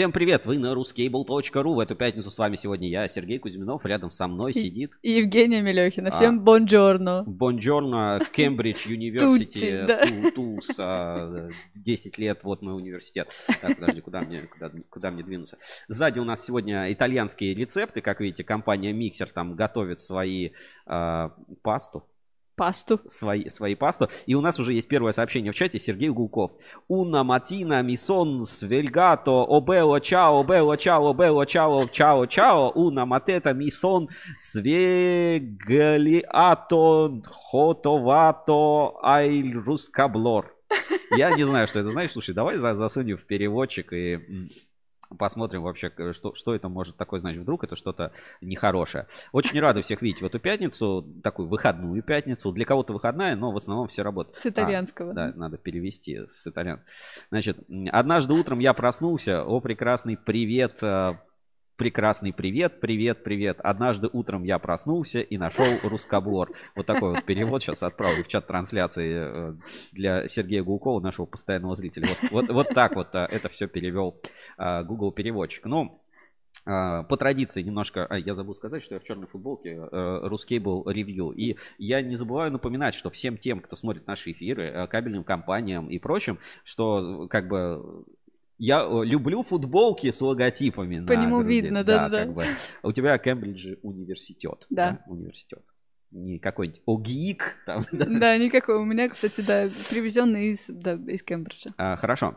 Всем привет, вы на ruskable.ru. В эту пятницу с вами сегодня я, Сергей Кузьминов, рядом со мной сидит... И Евгения Мелехина. Всем а, бонджорно. Бонджорно, Кембридж Университи, ТУС, 10 лет, вот мой университет. Так, подожди, куда мне, куда, куда мне двинуться? Сзади у нас сегодня итальянские рецепты, как видите, компания Миксер там готовит свои э, пасту, пасту. Свои, свои пасту. И у нас уже есть первое сообщение в чате. Сергей Гулков. Уна матина мисон свельгато обело чао, бело чао, бело чао, чао, чао. Уна матета мисон свегалиато хотовато айль рускаблор. Я не знаю, что это значит. Слушай, давай засунем в переводчик и Посмотрим вообще, что, что это может такое значить. Вдруг это что-то нехорошее. Очень рады всех видеть в эту пятницу, такую выходную пятницу. Для кого-то выходная, но в основном все работают. С итальянского. А, да, надо перевести с итальян. Значит, однажды утром я проснулся. О, прекрасный привет э, прекрасный привет, привет, привет. Однажды утром я проснулся и нашел рускоблор. Вот такой вот перевод сейчас отправлю в чат трансляции э, для Сергея Гулкова, нашего постоянного зрителя. Вот, вот, вот так вот э, это все перевел э, Google переводчик. Ну, по традиции немножко, я забыл сказать, что я в черной футболке был ревью. И я не забываю напоминать, что всем тем, кто смотрит наши эфиры, кабельным компаниям и прочим, что как бы я э, люблю футболки с логотипами. По нему груди. видно, да, да. Как бы. У тебя Кембридж университет. Да. да? Университет. Не какой-нибудь ОГИК. Там, да? да, никакой. У меня, кстати, да, привезенный из, да, из Кембриджа. А, хорошо.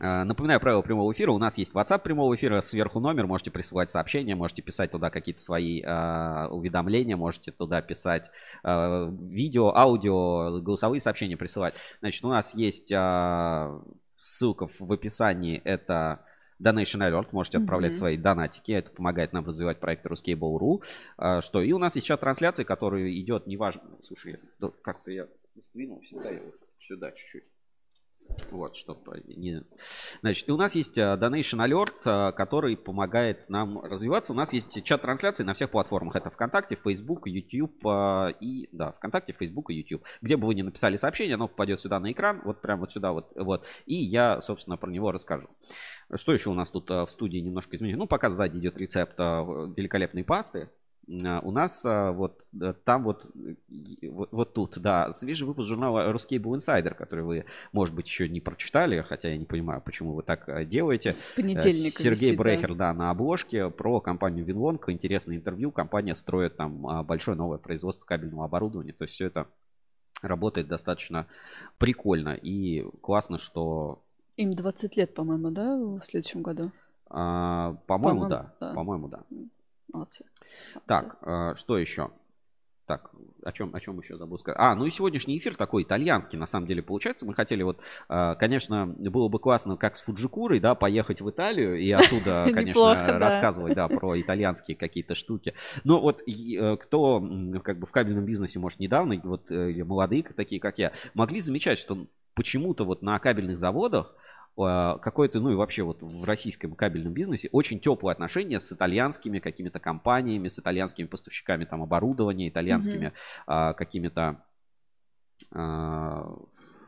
А, напоминаю правила прямого эфира. У нас есть WhatsApp прямого эфира, сверху номер. Можете присылать сообщения, можете писать туда какие-то свои э, уведомления, можете туда писать э, видео, аудио, голосовые сообщения присылать. Значит, у нас есть э, ссылка в описании. Это Donation Alert. Можете отправлять mm-hmm. свои донатики. Это помогает нам развивать проект Ruskable.ru. А, что? И у нас есть сейчас трансляция, которая идет, неважно. Слушай, как-то я сдвинул сюда, я вот сюда чуть-чуть. Вот, чтобы не... Значит, и у нас есть э, Donation Alert, э, который помогает нам развиваться. У нас есть чат трансляции на всех платформах. Это ВКонтакте, Facebook, YouTube э, и... Да, ВКонтакте, Facebook и YouTube. Где бы вы ни написали сообщение, оно попадет сюда на экран, вот прямо вот сюда вот. вот. И я, собственно, про него расскажу. Что еще у нас тут в студии немножко изменилось? Ну, пока сзади идет рецепт великолепной пасты. А, у нас а, вот там вот, вот, вот тут, да, свежий выпуск журнала Ruscable Insider, который вы, может быть, еще не прочитали, хотя я не понимаю, почему вы так а, делаете. Понедельник. Сергей висит, Брейхер, да. да, на обложке про компанию Винлонг, интересное интервью, компания строит там большое новое производство кабельного оборудования, то есть все это работает достаточно прикольно и классно, что... Им 20 лет, по-моему, да, в следующем году? А, по-моему, по да. да. По-моему, да. Молодцы. Так, э, что еще? Так, о чем, о чем еще забыл сказать? А, ну и сегодняшний эфир такой итальянский, на самом деле, получается. Мы хотели вот, э, конечно, было бы классно, как с Фуджикурой, да, поехать в Италию и оттуда, конечно, рассказывать, да, про итальянские какие-то штуки. Но вот э, кто как бы в кабельном бизнесе, может, недавно, вот молодые такие, как я, могли замечать, что почему-то вот на кабельных заводах какое-то, ну и вообще вот в российском кабельном бизнесе очень теплые отношения с итальянскими какими-то компаниями, с итальянскими поставщиками там оборудования, итальянскими mm-hmm. а, какими-то а,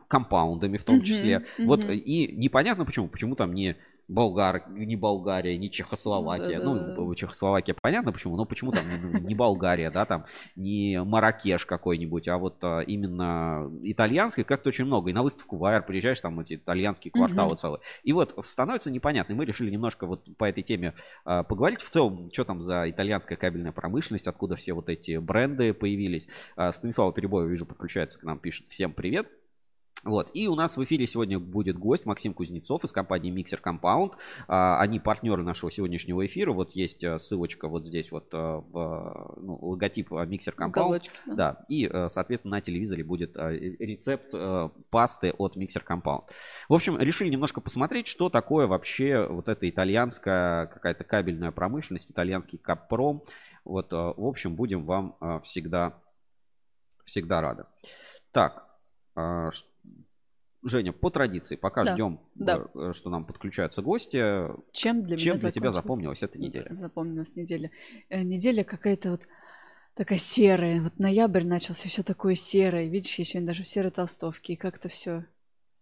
компаундами в том mm-hmm. числе. Mm-hmm. Вот и непонятно почему, почему там не Болгар, не Болгария, не Чехословакия. Ну, Чехословакия понятно почему, но почему там не, Болгария, да, там не Маракеш какой-нибудь, а вот а, именно итальянский как-то очень много. И на выставку в АР приезжаешь, там эти итальянские кварталы угу. целые. И вот становится непонятно. И мы решили немножко вот по этой теме а, поговорить. В целом, что там за итальянская кабельная промышленность, откуда все вот эти бренды появились. А, Станислава Перебоева, вижу, подключается к нам, пишет всем привет. Вот. И у нас в эфире сегодня будет гость Максим Кузнецов из компании Mixer Compound. А, они партнеры нашего сегодняшнего эфира. Вот есть э, ссылочка вот здесь вот э, в ну, логотип э, Mixer Compound. Уголочки, да. да. И, соответственно, на телевизоре будет рецепт пасты от Mixer Compound. В общем, решили немножко посмотреть, что такое вообще вот эта итальянская какая-то кабельная промышленность, итальянский каппром. Вот, в общем, будем вам всегда, всегда рады. Так, Женя, по традиции, пока да, ждем, да. Э, что нам подключаются гости. Чем для, чем для тебя запомнилась эта неделя? Запомнилась неделя. Э, неделя какая-то вот такая серая. Вот ноябрь начался, все такое серое. Видишь, я сегодня даже в серой толстовке. И как-то все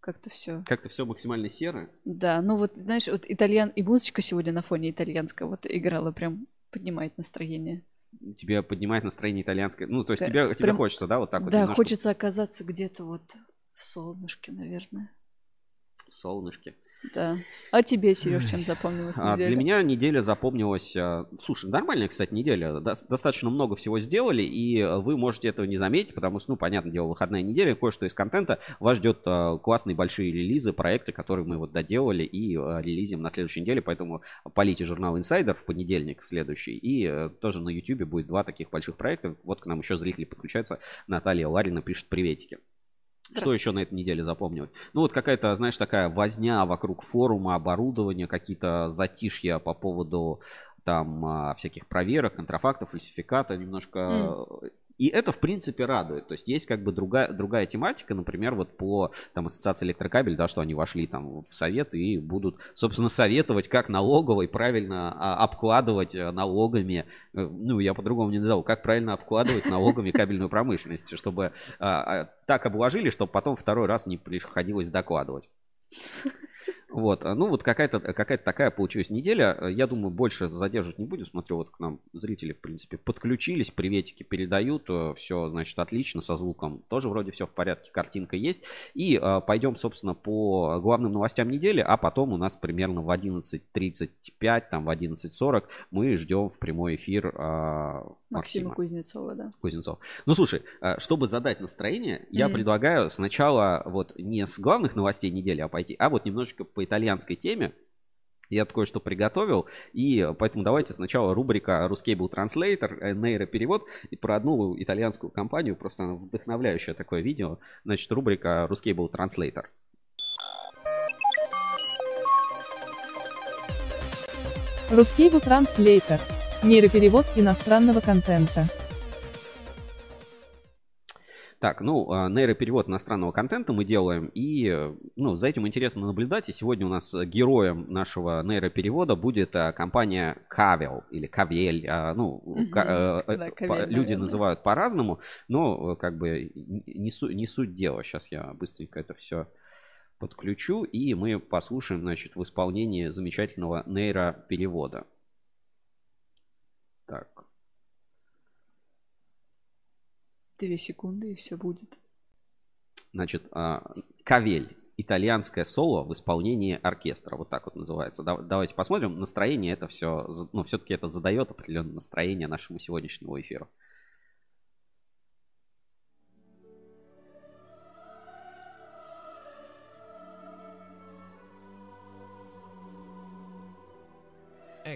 как-то все. Как-то все максимально серо. Да, ну вот, знаешь, вот итальян... И музычка сегодня на фоне итальянского вот играла, прям поднимает настроение. Тебе поднимает настроение итальянское. Ну, то есть Да, тебе, тебе прям- хочется, да, вот так вот да, немножко хочется оказаться где-то вот в солнышке, наверное. в солнышке. Да. А тебе, Сереж, чем запомнилась А, неделя? Для меня неделя запомнилась... а, Слушай, нормальная, кстати, неделя. Дос- Достаточно много всего сделали, и а, вы можете этого не заметить, потому что, ну, понятное дело, выходная неделя, кое-что из контента. Вас ждет а, классные большие релизы, проекты, которые мы вот доделали и релизим на следующей неделе, поэтому полите журнал Insider в понедельник в следующий, и тоже на YouTube будет два таких больших проекта. Вот к нам еще зрители подключаются. Наталья Ларина пишет приветики. Что еще на этой неделе запомнилось? Ну вот какая-то, знаешь, такая возня вокруг форума, оборудования, какие-то затишья по поводу там а, всяких проверок, контрафактов, фальсификата, немножко... И это, в принципе, радует. То есть есть как бы другая, другая тематика, например, вот по там, ассоциации электрокабель, да, что они вошли там в совет и будут, собственно, советовать, как налоговой правильно а, обкладывать а, налогами, э, ну, я по-другому не назову, как правильно обкладывать налогами кабельную промышленность, чтобы а, а, так обложили, чтобы потом второй раз не приходилось докладывать. Вот, а, ну вот какая-то какая такая получилась неделя. Э, Я думаю, больше задерживать не будем. Смотрю, вот к нам зрители, в принципе, подключились, приветики передают. Все, значит, отлично, со звуком тоже вроде все в порядке, картинка есть. И э, пойдем, собственно, по главным новостям недели, а потом у нас примерно в 11.35, там в 11.40 мы ждем в прямой эфир э, Максима Максима. Кузнецова, да. Кузнецов. Ну, слушай, э, чтобы задать настроение, я Мгм. предлагаю сначала вот не с главных новостей недели, а пойти, а вот немножечко по итальянской теме. Я тут кое-что приготовил, и поэтому давайте сначала рубрика Ruscable Translator, э, нейроперевод, и про одну итальянскую компанию, просто она вдохновляющее такое видео. Значит, рубрика Ruscable Translator. Ruskable Translator. Нейроперевод иностранного контента. Так, ну, э, нейроперевод иностранного контента мы делаем, и, ну, за этим интересно наблюдать. И сегодня у нас героем нашего нейроперевода будет э, компания Кавел или Кавель. э, Ну, ка- э, э, Да, по- Кавель, люди наверное. называют по-разному, но э, как бы не, су- не суть дела. Сейчас я быстренько это все подключу, и мы послушаем, значит, в исполнении замечательного нейроперевода. Так. Две секунды, и все будет. Значит, а, Кавель. Итальянское соло в исполнении оркестра. Вот так вот называется. Да- Давайте посмотрим. Настроение это все, ну, все-таки это задает определенное настроение нашему сегодняшнему эфиру.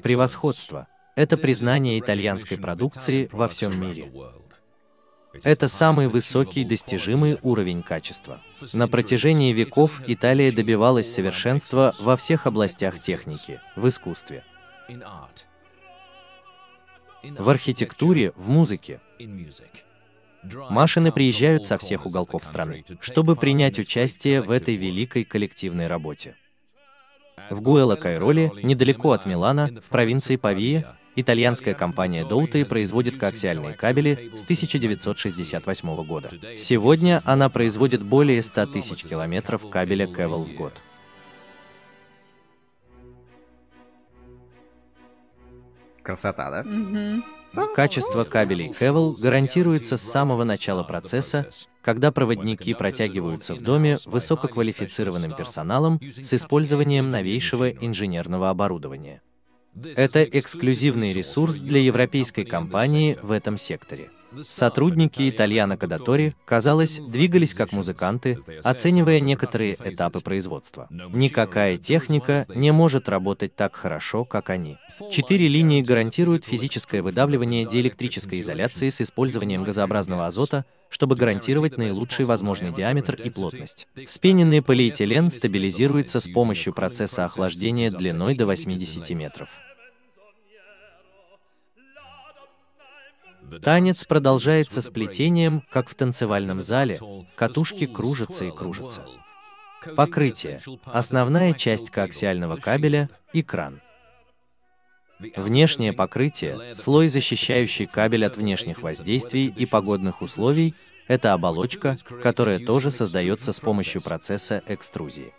Превосходство – это признание итальянской продукции во всем мире. Это самый высокий достижимый уровень качества. На протяжении веков Италия добивалась совершенства во всех областях техники, в искусстве, в архитектуре, в музыке. Машины приезжают со всех уголков страны, чтобы принять участие в этой великой коллективной работе. В Гуэло-Кайроле, недалеко от Милана, в провинции Павия, итальянская компания Доуты производит коаксиальные кабели с 1968 года. Сегодня она производит более 100 тысяч километров кабеля Кевел в год. Красота, да? Качество кабелей Кевел гарантируется с самого начала процесса, когда проводники протягиваются в доме высококвалифицированным персоналом с использованием новейшего инженерного оборудования. Это эксклюзивный ресурс для европейской компании в этом секторе. Сотрудники Итальяна Кадатори, казалось, двигались как музыканты, оценивая некоторые этапы производства. Никакая техника не может работать так хорошо, как они. Четыре линии гарантируют физическое выдавливание диэлектрической изоляции с использованием газообразного азота, чтобы гарантировать наилучший возможный диаметр и плотность. Вспененный полиэтилен стабилизируется с помощью процесса охлаждения длиной до 80 метров. Танец продолжается с плетением, как в танцевальном зале, катушки кружатся и кружатся. Покрытие. Основная часть коаксиального кабеля – экран. Внешнее покрытие, слой, защищающий кабель от внешних воздействий и погодных условий, Это оболочка, которая тоже создается с помощью процесса экструзии.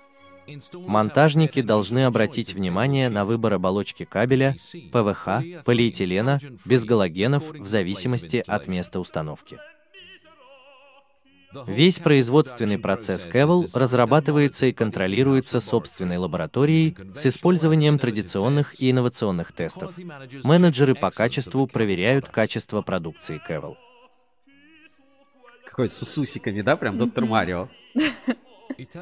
Монтажники должны обратить внимание на выбор оболочки кабеля, ПВХ, полиэтилена, без галогенов в зависимости от места установки. Весь производственный процесс Кевел разрабатывается и контролируется собственной лабораторией с использованием традиционных и инновационных тестов. Менеджеры по качеству проверяют качество продукции Кевел. Какой с усиками, да, прям доктор Марио.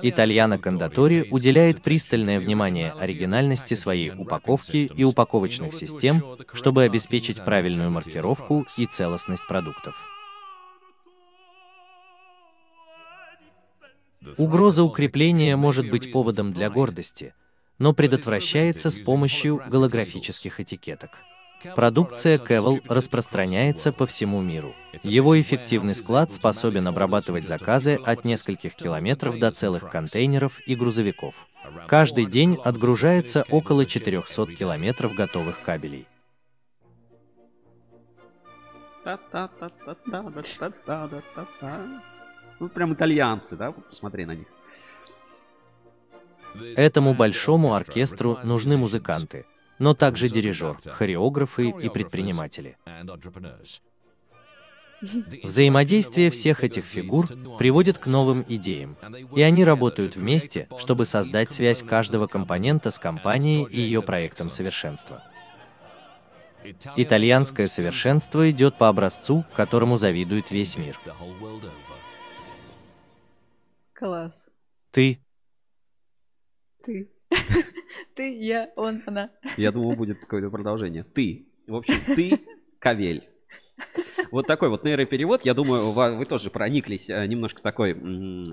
Итальяно Кондатори уделяет пристальное внимание оригинальности своей упаковки и упаковочных систем, чтобы обеспечить правильную маркировку и целостность продуктов. Угроза укрепления может быть поводом для гордости, но предотвращается с помощью голографических этикеток. Продукция Кевел распространяется по всему миру. Его эффективный склад способен обрабатывать заказы от нескольких километров до целых контейнеров и грузовиков. Каждый день отгружается около 400 километров готовых кабелей. Ну, прям итальянцы, да? Посмотри на них. Этому большому оркестру нужны музыканты, но также дирижер, хореографы и предприниматели. Взаимодействие всех этих фигур приводит к новым идеям, и они работают вместе, чтобы создать связь каждого компонента с компанией и ее проектом совершенства. Итальянское совершенство идет по образцу, которому завидует весь мир. Класс. Ты Ты. Ты, я, он, она. Я думал, будет какое-то продолжение. Ты. В общем, ты Кавель. Вот такой вот нейроперевод. Я думаю, вы, тоже прониклись э, немножко такой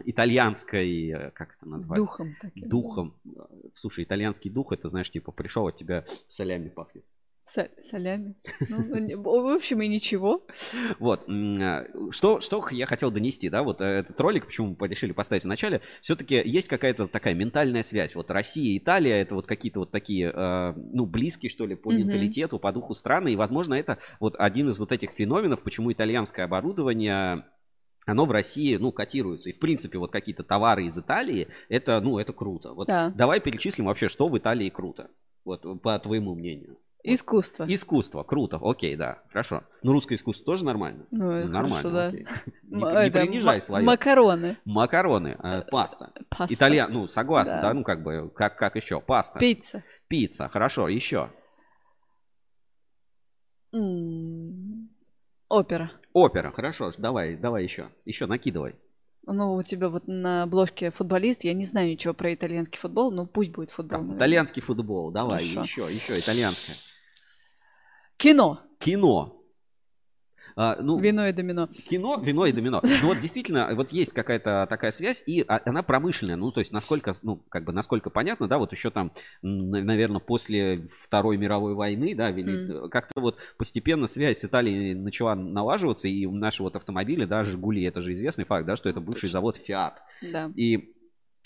итальянской, э, как это назвать? Духом. таким. Духом. Слушай, итальянский дух, это, знаешь, типа пришел, от тебя солями пахнет. Солями. Ну, не- в общем, и ничего. Вот, а, что, что я хотел донести, да, вот э, этот ролик, почему мы решили поставить в начале, все-таки есть какая-то такая ментальная связь, вот Россия и Италия, это вот какие-то вот такие, э, ну, близкие, что ли, по менталитету, по духу страны, и, возможно, это вот один из вот этих феноменов, почему итальянское оборудование оно в России, ну, котируется. И, в принципе, вот какие-то товары из Италии, это, ну, это круто. Вот Да. давай перечислим вообще, что в Италии круто. Вот, по твоему мнению. Искусство. Искусство, круто, окей, да, хорошо. Ну, русское искусство тоже нормально? Ну, Ну, нормально, хорошо, да. окей. М- Не, не принижай свое. Макароны. Макароны, э, паста. Паста. Итальян, ну, согласна, Да. да. ну, как бы, как, как еще? Паста. Пицца. Пицца, хорошо, еще. М, Опера. Опера, хорошо, давай, давай еще. Еще накидывай. Ну, у тебя вот на обложке футболист. Я не знаю ничего про итальянский футбол, но пусть будет футбол. Там, наверное. итальянский футбол, давай, Хорошо. еще, еще, итальянское. Кино. Кино. А, ну, Вино и домино. Кино, вино и домино. Ну вот действительно, вот есть какая-то такая связь, и а- она промышленная. Ну, то есть, насколько, ну, как бы, насколько понятно, да, вот еще там, наверное, после Второй мировой войны, да, вели- как-то вот постепенно связь с Италией начала налаживаться, и наши вот автомобили, да, Жигули, это же известный факт, да, что это бывший завод Фиат. Да. И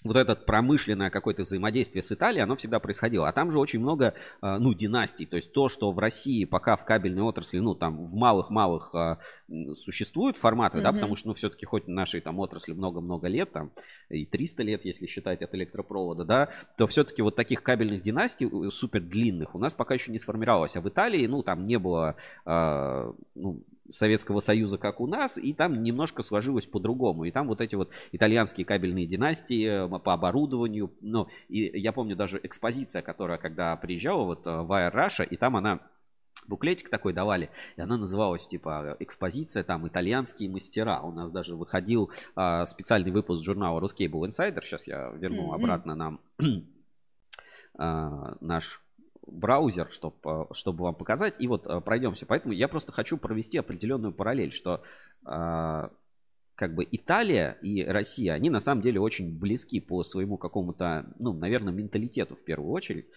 вот это промышленное какое-то взаимодействие с Италией, оно всегда происходило. А там же очень много, а, ну, династий. То есть то, что в России пока в кабельной отрасли, ну, там в малых-малых м, существуют форматы, да, Мгм. потому что, ну, все-таки хоть нашей там отрасли много-много лет, там, и 300 лет, если считать от электропровода, да, то все-таки вот таких кабельных династий э, супер длинных у нас пока еще не сформировалось. А в Италии, ну, там не было, ну, Советского Союза, как у нас, и там немножко сложилось по-другому. И там вот эти вот итальянские кабельные династии э, по оборудованию. Ну, и я помню даже экспозиция, которая, когда приезжала вот э, в Air Russia, и там она буклетик такой давали, и она называлась типа экспозиция там итальянские мастера. У нас даже выходил а, специальный выпуск журнала Ruscable Insider. Сейчас я верну Мгм. обратно нам а, наш браузер, чтобы, чтобы вам показать. И вот а, пройдемся. Поэтому я просто хочу провести определенную параллель, что а, как бы Италия и Россия, они на самом деле очень близки по своему какому-то, ну, наверное, менталитету в первую очередь.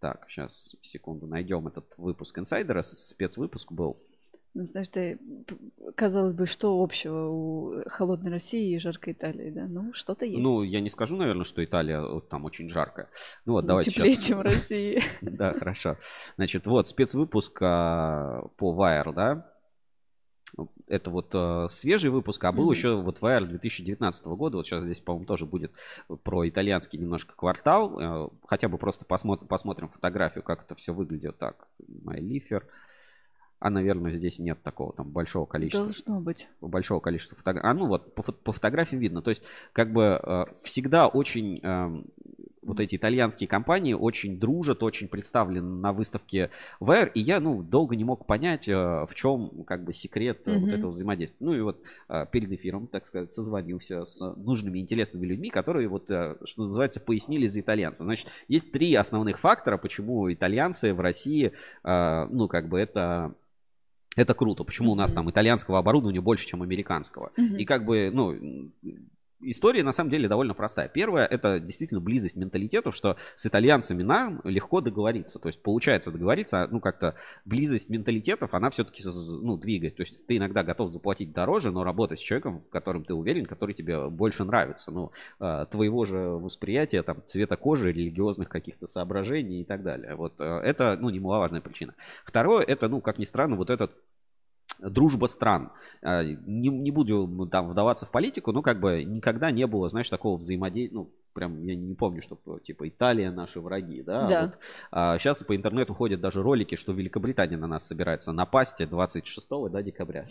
Так, сейчас, секунду, найдем этот выпуск инсайдера, спецвыпуск был. Ну, знаешь, ты, казалось бы, что общего у холодной России и жаркой Италии, да? Ну, что-то есть. Ну, я не скажу, наверное, что Италия вот там очень жаркая. Ну вот, Ну, давайте теплее, сейчас... чем в России. Да, хорошо. Значит, вот спецвыпуск а, по Wire, да. это вот э, свежий выпуск, а был Мгм. еще вот VR 2019 года. Вот сейчас здесь, по-моему, тоже будет про итальянский немножко квартал. Э, хотя бы просто посмотрим, посмотрим фотографию, как это все выглядит. Так, MyLifer. А, наверное, здесь нет такого там большого количества Должно быть. большого количества фотографий. А ну вот по, фо- по фотографиям видно. То есть как бы э, всегда очень эм, вот эти итальянские компании очень дружат, очень представлены на выставке VR. И я ну долго не мог понять, э, в чем как бы секрет э, вот этого взаимодействия. Ну и вот э, перед эфиром, так сказать, созвонился с нужными интересными людьми, которые вот э, что называется пояснили за итальянцев. Значит, есть три основных фактора, почему итальянцы в России, э, ну как бы это это круто. Почему у нас там итальянского оборудования больше, чем американского? Мгм. И как бы, ну, история на самом деле довольно простая. Первое, это действительно близость менталитетов, что с итальянцами нам легко договориться. То есть получается договориться, а, ну, как-то близость менталитетов, она все-таки, ну, двигает. То есть ты иногда готов заплатить дороже, но работать с человеком, в котором ты уверен, который тебе больше нравится. Ну, э, твоего же восприятия, там, цвета кожи, религиозных каких-то соображений и так далее. Вот э, это, ну, немаловажная причина. Второе, это, ну, как ни странно, вот этот дружба стран. А, Не, не буду ну, там вдаваться в политику, но как бы никогда не было, знаешь, такого взаимодействия, ну, прям я не помню, что типа Италия наши враги, да. Да. Вот, а, сейчас по интернету ходят даже ролики, что Великобритания на нас собирается напасть 26 да, декабря.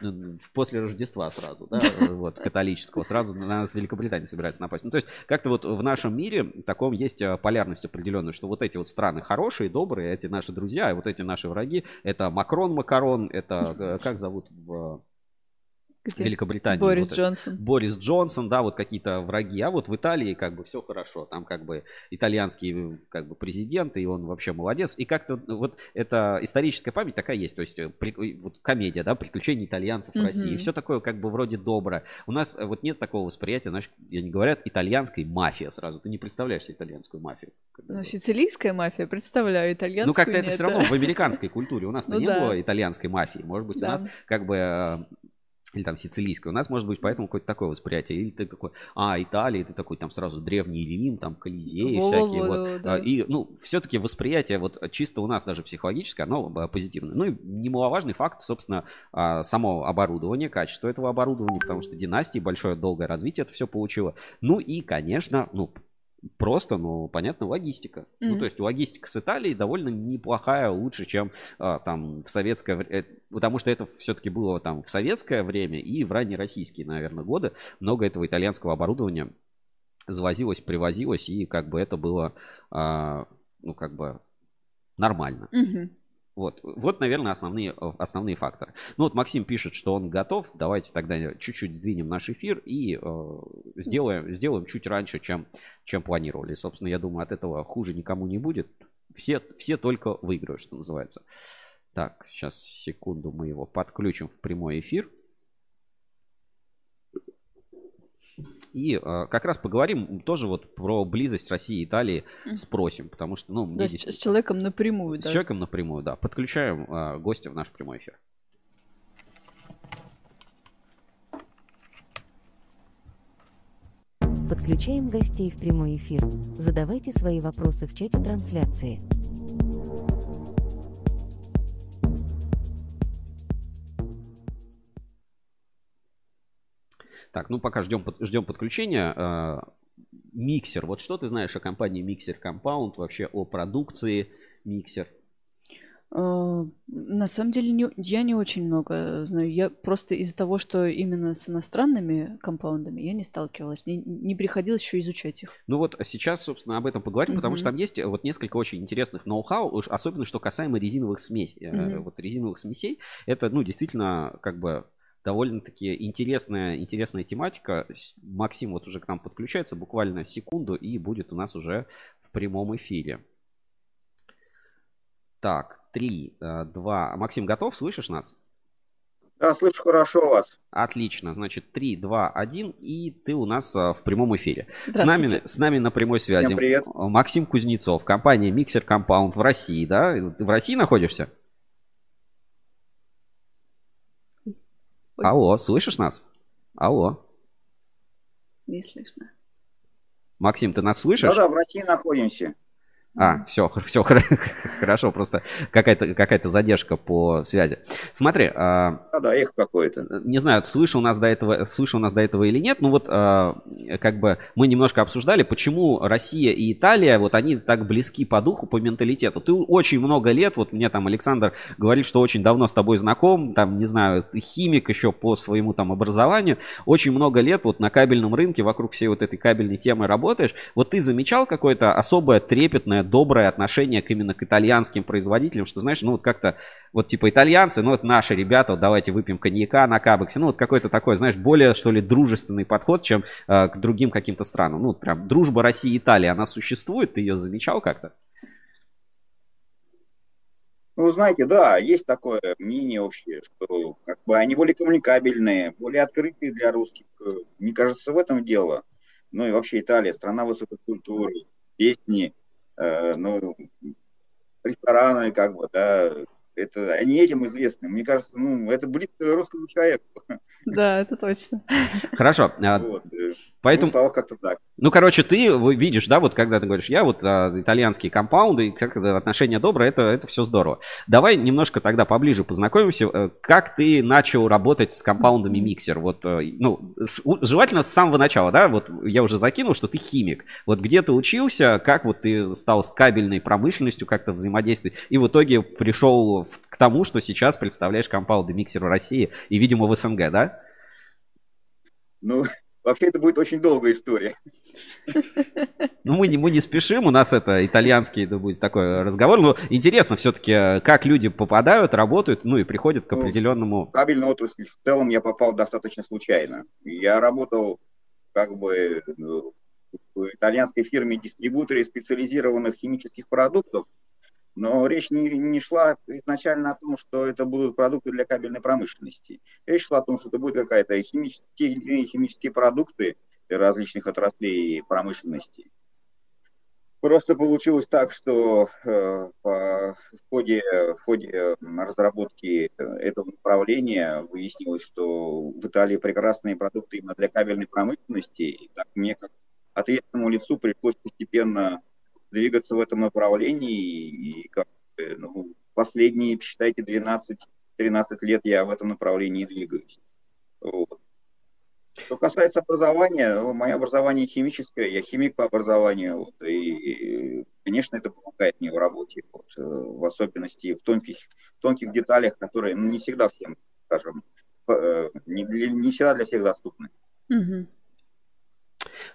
Ну, После Рождества сразу, да, вот, католического, сразу на нас Великобритания собирается напасть. Ну, то есть, как-то вот в нашем мире таком есть а, полярность определенная, что вот эти вот страны хорошие, добрые, эти наши друзья, а вот эти наши враги, это Макрон Макарон, это, э, как зовут в Где? Великобритании? Борис вот это? Джонсон. Борис Джонсон, да, вот какие-то враги. А вот в Италии как бы все хорошо. Там как бы итальянский как бы президент, и он вообще молодец. И как-то ну, вот эта историческая память такая есть. То есть э, при- вот комедия, да, приключения итальянцев в. России. Все такое как бы вроде доброе. У нас э, вот нет такого восприятия, знаешь, они говорят, итальянской мафия сразу. Ты не представляешь себе итальянскую мафию. Ну, сицилийская мафия, представляю, итальянскую Ну, как-то это все равно в американской культуре. У нас-то Ну не было итальянской мафии. Может быть, у нас как бы э, или там сицилийская. У нас может быть поэтому какое-то такое восприятие. Или ты такой, а, Италия, ты такой там сразу древний Рим, там Колизеи Во-во-во, всякие. вот. да. А, И, ну, все-таки восприятие вот чисто у нас даже психологическое, оно э, позитивное. Ну и немаловажный факт, собственно, а, само оборудование, качество этого оборудования, потому что династии, большое долгое развитие это все получило. Ну и, конечно, ну, Просто, ну, понятно, логистика. Ну, Мгм. то есть логистика с Италией довольно неплохая, лучше, чем а, там в советское время. Потому что это все-таки было там в советское время и в раннероссийские, наверное, годы. Много этого итальянского оборудования завозилось, привозилось, и как бы это было, а, ну, как бы нормально. Мгм. Вот, вот, наверное, основные, э, основные факторы. Ну вот Максим пишет, что он готов. Давайте тогда чуть-чуть сдвинем наш эфир и э, сделаем, сделаем чуть раньше, чем, чем планировали. И, собственно, я думаю, от этого хуже никому не будет. Все, все только выиграют, что называется. Так, сейчас, секунду, мы его подключим в прямой эфир. И э, как раз поговорим тоже вот про близость России и Италии спросим, потому что, ну, мне Да, с, действительно- с человеком напрямую, с да. человеком напрямую, да. Подключаем э, гостя в наш прямой эфир. Подключаем гостей в прямой эфир. Задавайте свои вопросы в чате трансляции. Так, ну пока ждем, ждем подключения. Э, Миксер. Вот что ты знаешь о компании Миксер Compound, вообще о продукции Миксер? Э, На самом деле не- я не очень много знаю. Я просто из-за того, что именно с иностранными компаундами я не сталкивалась. Мне не приходилось еще изучать их. Ну вот сейчас, собственно, об этом поговорим, потому Мгм. что там есть вот несколько очень интересных ноу-хау, особенно что касаемо резиновых смесей. Э, Мгм. Вот резиновых смесей, это, ну, действительно, как бы довольно-таки интересная, интересная тематика. Максим вот уже к нам подключается буквально секунду и будет у нас уже в прямом эфире. Так, три, э, два. Максим, готов? Слышишь нас? Да, слышу хорошо вас. Отлично. Значит, 3, 2, 1, и ты у нас а, в прямом эфире. С нами, с нами на прямой связи Всем привет. Максим Кузнецов, компания Mixer Compound в России, да? Ты в России находишься? Ой. Алло, слышишь нас? Алло. Не слышно. Максим, ты нас слышишь? Да-да, в России находимся. А, все, все хорошо, просто какая-то какая задержка по связи. Смотри. А, а, да, их какой-то. Не знаю, слышал у нас до этого, слышал нас до этого или нет, но вот а, как бы мы немножко обсуждали, почему Россия и Италия, вот они так близки по духу, по менталитету. Ты очень много лет, вот мне там Александр говорит, что очень давно с тобой знаком, там, не знаю, ты химик еще по своему там образованию, очень много лет вот на кабельном рынке вокруг всей вот этой кабельной темы работаешь. Вот ты замечал какое-то особое трепетное доброе отношение к именно к итальянским производителям, что, знаешь, ну вот как-то, вот типа итальянцы, ну вот наши ребята, вот давайте выпьем коньяка на Кабексе, ну вот какой-то такой, знаешь, более, что ли, дружественный подход, чем э, к другим каким-то странам. Ну, вот прям дружба России и Италии, она существует, ты ее замечал как-то? Ну, знаете, да, есть такое мнение общее, что как бы они более коммуникабельные, более открытые для русских. Мне кажется, в этом дело. Ну и вообще Италия, страна высокой культуры, песни, ну, рестораны, как бы, да, это, они этим известны. Мне кажется, ну, это близко русскому человеку. Да, это точно. Хорошо. А вот. Э, поэтому... Ну, как-то так. Ну, короче, ты видишь, да, вот когда ты говоришь, я вот а, итальянские компаунды, как отношения добрые, это, это все здорово. Давай немножко тогда поближе познакомимся. Э, как ты начал работать с компаундами миксер? Вот, э, ну, с, желательно с самого начала, да, вот я уже закинул, что ты химик. Вот где ты учился, как вот ты стал с кабельной промышленностью как-то взаимодействовать, и в итоге пришел к тому, что сейчас представляешь компаунды миксер в России и, видимо, в СНГ, да? Ну, Вообще это будет очень долгая история. Ну, мы не, мы не спешим, у нас это итальянский это будет такой разговор. Но интересно все-таки, как люди попадают, работают, ну и приходят к ну, определенному... В кабельную отрасль в целом я попал достаточно случайно. Я работал как бы ну, в итальянской фирме дистрибуторе специализированных химических продуктов, но речь не, не шла изначально о том, что это будут продукты для кабельной промышленности. Речь шла о том, что это будут какая-то химич, те или иные химические продукты различных отраслей промышленности. Просто получилось так, что э, в, ходе, в ходе разработки этого направления выяснилось, что в Италии прекрасные продукты именно для кабельной промышленности. И так мне, как ответственному лицу, пришлось постепенно двигаться в этом направлении. И как ну, последние, считайте, 12-13 лет я в этом направлении двигаюсь. Вот. Что касается образования, ну, мое образование химическое, я химик по образованию, вот, и, конечно, это помогает мне в работе, вот, э, в особенности в тонких, тонких деталях, которые ну, не всегда всем, скажем, э, не, не всегда для всех доступны. Угу.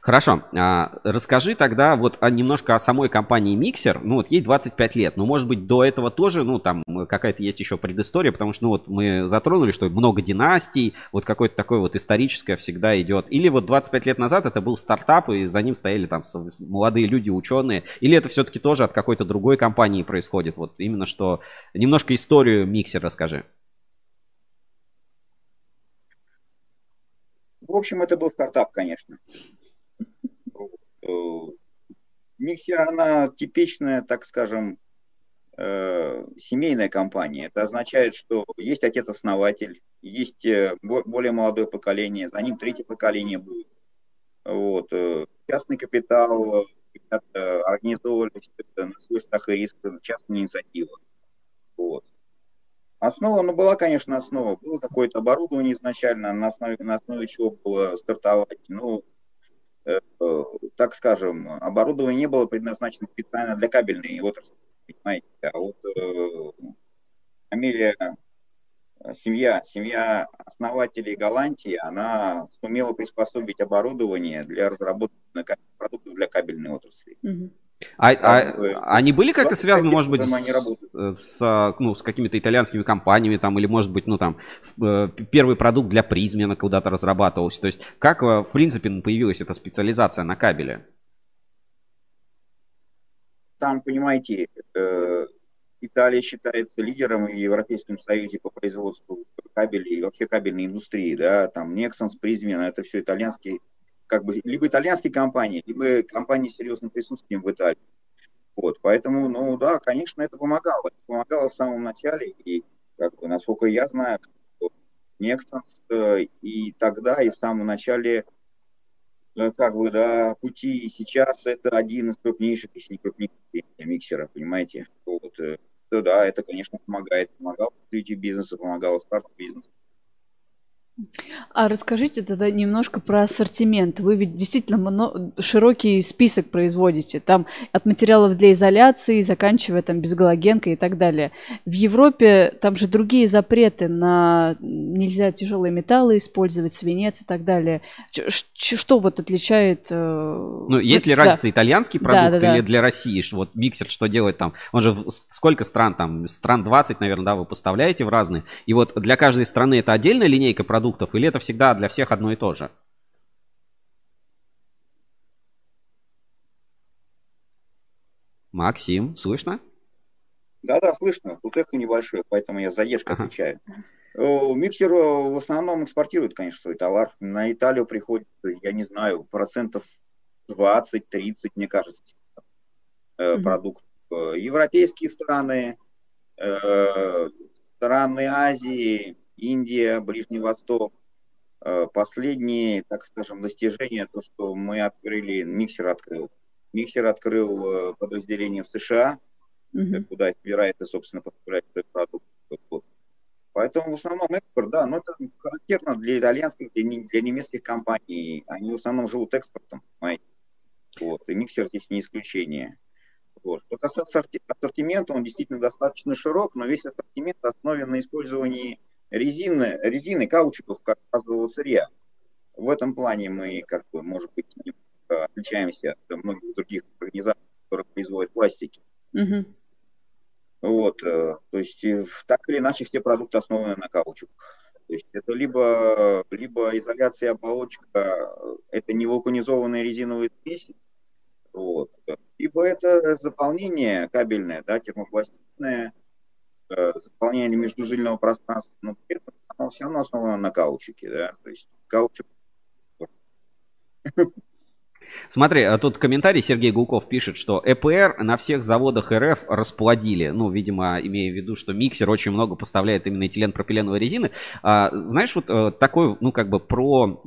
Хорошо. А, расскажи тогда вот о, немножко о самой компании Mixer. Ну вот ей 25 лет. Но может быть до этого тоже, ну там какая-то есть еще предыстория, потому что ну вот мы затронули, что много династий, вот какое-то такое вот историческое всегда идет. Или вот 25 лет назад это был стартап, и за ним стояли там молодые люди, ученые. Или это все-таки тоже от какой-то другой компании происходит. Вот именно что немножко историю Mixer расскажи. В общем, это был стартап, конечно. Э, Миксер, она типичная, так скажем, э, семейная компания. Это означает, что есть отец-основатель, есть э, более молодое поколение, за ним третье поколение будет. Вот. Частный капитал, организовывались на свой страх и риск, частная инициатива. Вот. Основа, ну, была, конечно, основа. Было какое-то оборудование изначально, на основе, на основе чего было стартовать. Э, так скажем, оборудование не было предназначено специально для кабельной отрасли, понимаете. А вот э, фамилия, э, семья, семья основателей Голландии, она сумела приспособить оборудование для разработки продуктов для кабельной отрасли. Угу. А, а они были как-то связаны, может быть, с, с, ну, с какими-то итальянскими компаниями, там, или, может быть, ну, там, э, первый продукт для призмена куда-то разрабатывался? То есть, как, э, в принципе, появилась эта специализация на кабеле? Там, понимаете, э, Италия считается лидером в Европейском Союзе по производству кабелей и вообще кабельной индустрии, да, там Nexans, Prysmian, это все итальянские как бы либо итальянские компании, либо компании с серьезным присутствием в Италии. Вот, поэтому, ну да, конечно, это помогало. Это помогало в самом начале, и, как бы, насколько я знаю, Nextons э, и тогда, и в самом начале э, как бы, да, пути. И сейчас это один из крупнейших, если не крупнейших миксера, понимаете? Вот, э, да, это, конечно, помогает. Помогал развитию бизнеса, помогало старту бизнеса. А расскажите тогда немножко про ассортимент. Вы ведь действительно много, широкий список производите. Там от материалов для изоляции, заканчивая там безгалогенкой и так далее. В Европе там же другие запреты на нельзя тяжелые металлы использовать, свинец и так далее. Что вот отличает... Э, ну, есть ли да. разница итальянский продукт да, да, или да. для России? Вот миксер что делает там? Он же сколько стран там? Стран 20, наверное, да, вы поставляете в разные. И вот для каждой страны это отдельная линейка продуктов, продуктов, или это всегда для всех одно и то же? Максим, слышно? Да-да, слышно. Тут эхо небольшое, поэтому я задержка ага. отвечаю. Миксер э, в основном экспортирует, конечно, свой товар. На Италию приходит, я не знаю, процентов 20-30, мне кажется, mm-hmm. продукт. Э, европейские страны, страны Азии, Индия, Ближний Восток. Э, последние, так скажем, достижения, то, что мы открыли, миксер открыл. Миксер открыл э, подразделение в США, mm-hmm. куда собирается, собственно, поставлять свой продукт. Поэтому в основном экспорт, да, но это характерно для итальянских, для, для немецких компаний. Они в основном живут экспортом, понимаете. Вот, и миксер здесь не исключение. Вот. Что касается ассортимента, он действительно достаточно широк, но весь ассортимент основан на использовании резины, резины каучуков как базового сырья. В этом плане мы, как бы, может быть, отличаемся от многих других организаций, которые производят пластики. Угу. Вот, э, то есть так или иначе все продукты основаны на каучуках. То есть это либо, либо изоляция оболочка, это не вулканизованные резиновые смеси, вот, либо это заполнение кабельное, да, термопластичное, Э, заполнение междужильного пространства, но при этом оно все равно основано на каучуке, да, то есть каучук Смотри, а тут комментарий Сергей Гулков пишет, что ЭПР на всех заводах РФ расплодили. Ну, видимо, имея в виду, что миксер очень много поставляет именно этилен-пропиленовой резины. А, знаешь, вот э, такой, ну, как бы про,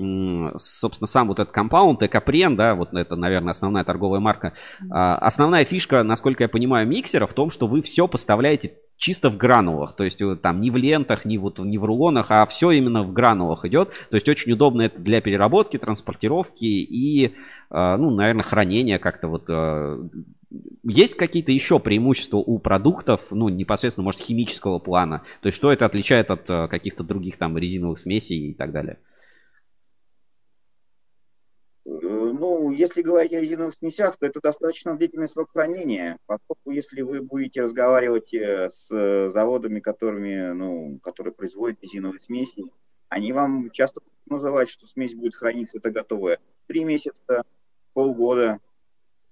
собственно, сам вот этот компаунд, Экопрен, да, вот это, наверное, основная торговая марка. А, основная фишка, насколько я понимаю, миксера в том, что вы все поставляете чисто в гранулах, то есть э, там не в лентах, не, вот, не в рулонах, а все именно в гранулах идет. То есть очень удобно это для переработки, транспортировки и, э, ну, наверное, хранения как-то вот. Э, есть какие-то еще преимущества у продуктов, ну, непосредственно, может, химического плана? То есть что это отличает от каких-то других там резиновых смесей и так далее? Если говорить о резиновых смесях, то это достаточно длительный срок хранения, поскольку если вы будете разговаривать э, с э, заводами, которыми, ну, которые производят резиновые смеси, они вам часто называют, что смесь будет храниться, это готовая три месяца, полгода,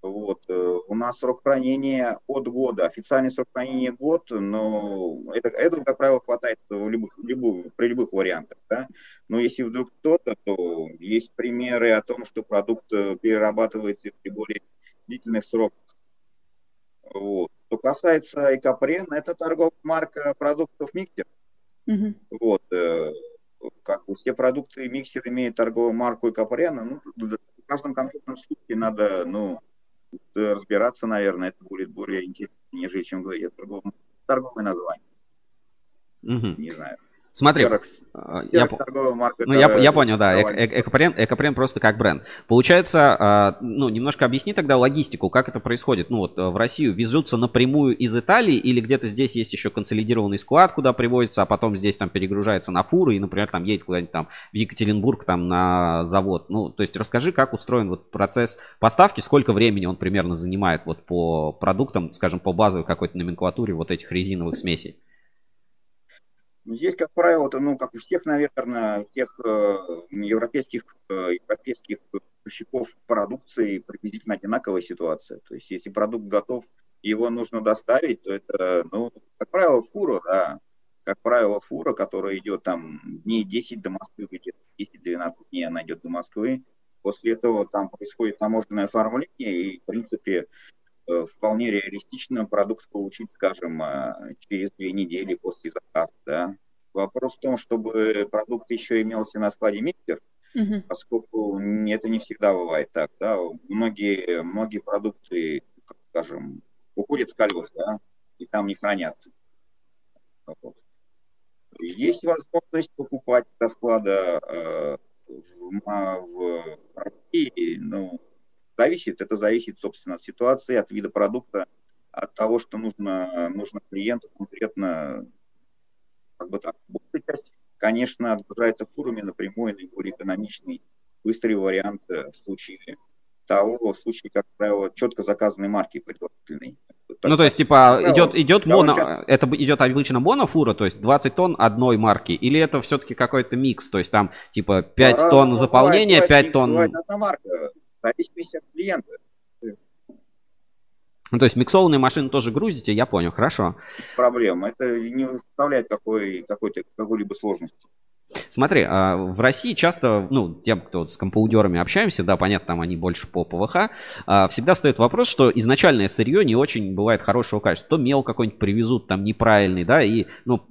вот. Э, у нас срок хранения от года. Официальный срок хранения год, но это, этого, как правило, хватает в любых, любых, при любых вариантах. Да? Но если вдруг кто-то, то есть примеры о том, что продукт э, перерабатывается при более длительных сроках. Вот. Что касается Экопрен, это торговая марка продуктов миксер. Mm-hmm. Вот. Э, как все продукты миксер имеют торговую марку Экопрена, ну, в каждом конкретном случае надо, ну, разбираться, наверное, это будет более интересно, нежели чем говорить о торговом, торговое название. Угу. Не знаю. Смотри, а, я, марка, ну, я, я понял, да, Экопрен, Экопрен просто как бренд. Получается, а, ну, немножко объясни тогда логистику, как это происходит. Ну, вот в Россию везутся напрямую из Италии или где-то здесь есть еще консолидированный склад, куда привозится, а потом здесь там перегружается на фуры и, например, там едет куда-нибудь там в Екатеринбург там на завод. Ну, то есть расскажи, как устроен вот процесс поставки, сколько времени он примерно занимает вот по продуктам, скажем, по базовой какой-то номенклатуре вот этих резиновых смесей. Здесь, как правило, то, ну, как у всех, наверное, тех э, европейских, э, европейских поставщиков продукции приблизительно одинаковая ситуация. То есть, если продукт готов, его нужно доставить, то это, ну, как правило, фура, да, как правило, фура, которая идет там дней 10 до Москвы, где-то 10-12 дней она идет до Москвы. После этого там происходит таможенное оформление, и, в принципе, вполне реалистично продукт получить, скажем, э, через две недели после заказа. Да. Вопрос в том, чтобы продукт еще имелся на складе миксер, Мгм. поскольку это не всегда бывает так, да, многие, многие продукты, скажем, уходят с колес, да, и там не хранятся. Вот. Есть возможность покупать со склада э, в, в России, ну, зависит, это зависит, собственно, от ситуации, от вида продукта, от того, что нужно, нужно клиенту конкретно, как бы так. Большая часть, конечно, отгружается фурами напрямую, наиболее экономичный, быстрый вариант э, в случае того, в случае, как правило, четко заказанной марки производительной. Ну, то есть, типа, Да, идет, идет моно, часто. это идет обычно монофура, то есть 20 тонн одной марки, или это все-таки какой-то микс, то есть там, типа, 5 По-разному тонн заполнения, бывает 5 микс, тонн... Бывает одна марка, зависимости от клиента. Ну, то есть миксованные машины тоже грузите, я понял, хорошо. Проблема. Это не составляет какой, какой-то, какой-либо сложности. Смотри, а, в России часто, ну, тем, кто вот с компаудерами общаемся, да, понятно, там они больше по ПВХ, а, всегда стоит вопрос, что изначальное сырье не очень бывает хорошего качества. То мел какой-нибудь привезут там неправильный, да, и, ну,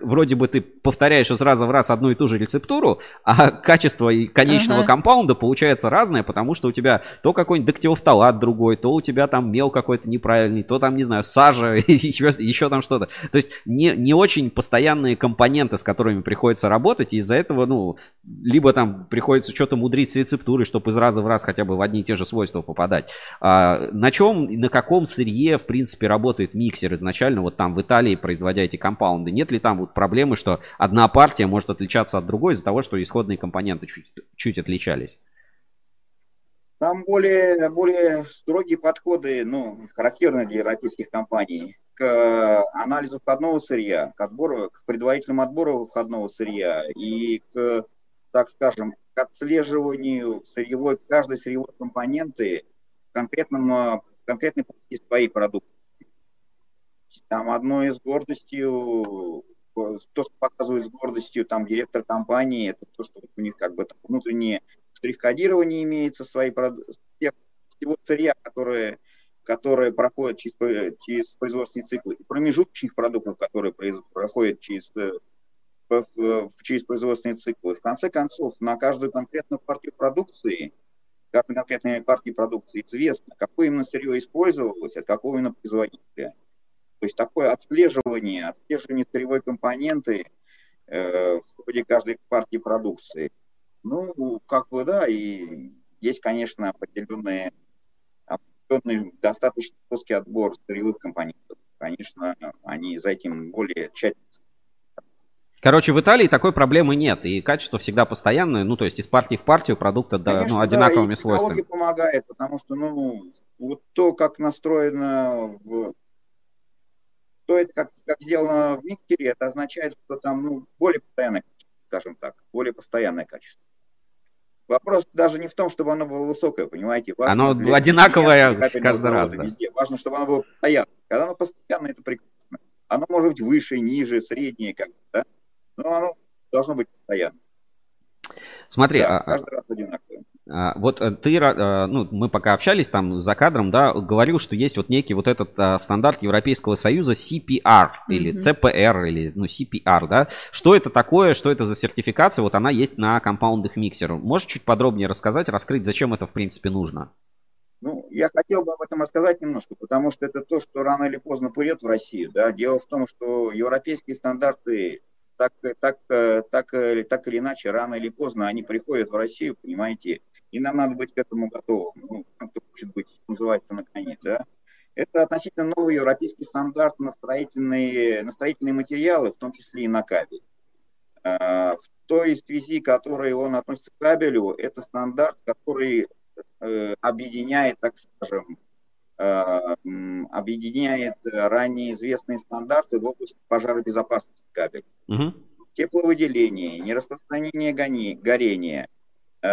вроде бы ты повторяешь из раза в раз одну и ту же рецептуру, а качество и конечного Ага. компаунда получается разное, потому что у тебя то какой-нибудь дактилофталат другой, то у тебя там мел какой-то неправильный, то там, не знаю, сажа, еще, еще там что-то. То есть не, не очень постоянные компоненты, с которыми приходится работать, и из-за этого, ну, либо там приходится что-то мудрить с рецептурой, чтобы из раза в раз хотя бы в одни и те же свойства попадать. А, на чем, на каком сырье, в принципе, работает миксер изначально, вот там в Италии, производя эти компаунды? Нет ли там вот проблемы, что одна партия может отличаться от другой из-за того, что исходные компоненты чуть, чуть отличались? Там более, более строгие подходы, ну, характерны для европейских компаний, к э, анализу входного сырья, к отбору, к предварительному отбору входного сырья и к, так скажем, к отслеживанию сырьевой, каждой сырьевой компоненты в конкретном, э, в конкретной позиции своей продукции. Там одно из гордостью, э, то, что показывает с гордостью там директор компании, это то, что у них как бы внутренние штрих-кодирование имеется свои всего сырья, которые, которые проходят через, э, через производственные циклы, и промежуточных продуктов, которые проходят через, э, через производственные циклы. В конце концов, на каждую конкретную партию продукции, каждой конкретной партии продукции известно, какое именно сырье использовалось, от какого именно производителя. То есть такое отслеживание, отслеживание сырьевой компоненты э, в ходе каждой партии продукции. Ну, как бы да, и есть, конечно, определенные, определенный достаточно жесткий отбор сырьевых компонентов. Конечно, они за этим более тщательно. Короче, в Италии такой проблемы нет, и качество всегда постоянное, ну, то есть из партии в партию продукта да, Конечно, ну, да, одинаковыми и свойствами. помогает, потому что, ну, вот то, как настроено в то это как, как сделано в миксере, это означает, что там ну, более постоянное качество, скажем так, более постоянное качество. Вопрос даже не в том, чтобы оно было высокое, понимаете? Оно для одинаковое каждый раз, да. Везде. Важно, чтобы оно было постоянно. Когда оно постоянно, это прекрасно. Оно может быть выше, ниже, среднее, как да? но оно должно быть постоянно. Смотри, Да, а- а- каждый раз одинаковое. А, Вот э, ты, э, ну, мы пока общались там за кадром, да, говорил, что есть вот некий вот этот а, стандарт Европейского Союза CPR или Мгм. CPR или, ну, CPR, да. Что это такое, что это за сертификация? Вот она есть на компаундах миксеров. Можешь чуть подробнее рассказать, раскрыть, зачем это в принципе нужно? Ну, я хотел бы об этом рассказать немножко, потому что это то, что рано или поздно придет в Россию. Да? Дело в том, что европейские стандарты так, так, э, так, э, так или иначе, рано или поздно, они приходят в Россию, понимаете, и нам надо быть к этому готовым. Ну, кто хочет быть, называется, на коне, да. Это относительно новый европейский стандарт на строительные, на строительные материалы, в том числе и на кабель. А, В той связи, которой он относится к кабелю, это стандарт, который э, объединяет, так скажем, м, объединяет ранее известные стандарты в области пожаробезопасности кабеля. Мгм. Тепловыделение, нераспространение гони- горения,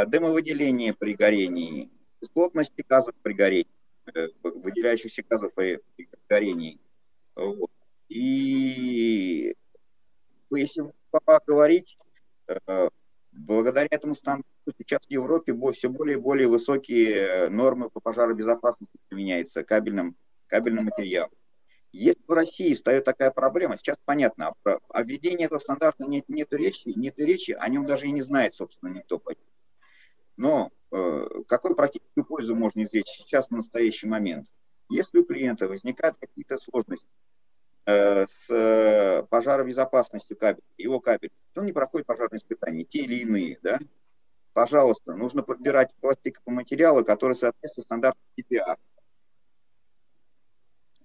дымовыделение при горении, кислотность газов при горении, э, выделяющихся газов при, горении. Вот. И если говорить, э, благодаря этому стандарту сейчас в Европе все более и более высокие э, нормы по пожаробезопасности применяются кабельным, кабельным материалом. Если в России встает такая проблема, сейчас понятно, про- о введении этого стандарта нет, нет речи, нет речи, о нем даже и не знает, собственно, никто. Но э, какую практическую пользу можно извлечь сейчас в настоящий момент? Если у клиента возникают какие-то сложности э, с э, пожаробезопасностью кабеля, его кабеля, он не проходит пожарные испытания, те или иные, да, пожалуйста, нужно подбирать пластиковые материалы, которые соответствуют стандартам TPR.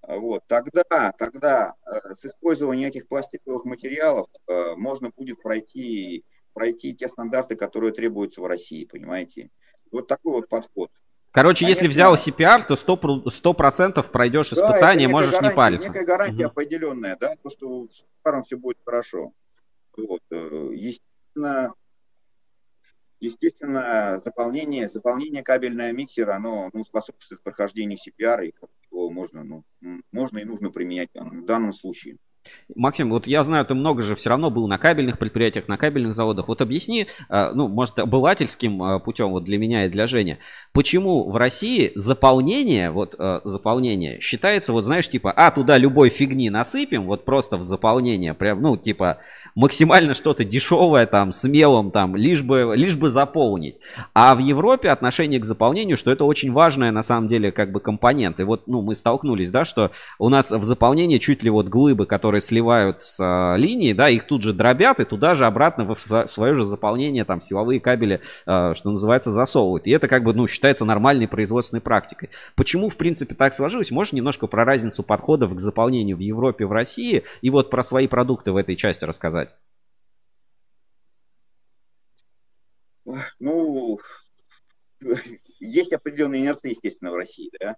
Вот, тогда, тогда э, с использованием этих пластиковых материалов э, можно будет пройти, пройти те стандарты, которые требуются в России, понимаете? Вот такой вот подход. Короче, Конечно, если взял CPR, то 100%, 100% пройдешь да, испытание, это можешь гарантия, не париться. некая гарантия угу. определенная, да, то, что с CPR все будет хорошо. Вот. Э, естественно, естественно, заполнение, заполнение кабельного миксера, оно ну, способствует прохождению CPR, и его можно, ну, можно и нужно применять в данном случае. Максим, вот я знаю, ты много же все равно был на кабельных предприятиях, на кабельных заводах. Вот объясни, э, ну, может, обывательским э, путем вот для меня и для Жени, почему в России заполнение, вот э, заполнение считается, вот знаешь, типа, а, туда любой фигни насыпем, вот просто в заполнение, прям, ну, типа, максимально что-то дешевое там, смелым там, лишь бы, лишь бы заполнить. А в Европе отношение к заполнению, что это очень важная на самом деле как бы компонент. И вот, ну, мы столкнулись, да, что у нас в заполнении чуть ли вот глыбы, которые сливают с а, линии, да, их тут же дробят и туда же обратно в свое же заполнение там силовые кабели, а, что называется, засовывают. И это как бы, ну, считается нормальной производственной практикой. Почему, в принципе, так сложилось? Можешь немножко про разницу подходов к заполнению в Европе, в России и вот про свои продукты в этой части рассказать? Ну, есть определенные инерции, естественно, в России, да.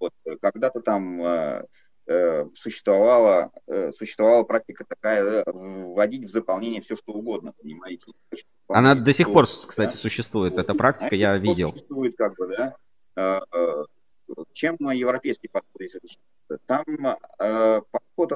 Вот, когда-то там э, э, существовала, э, существовала практика такая, э, вводить в заполнение все, что угодно, понимаете. Она до сих пор, кстати, да? существует, эта практика, я видел. Существует, как бы, да. Э, э, чем европейский подход Там э, подход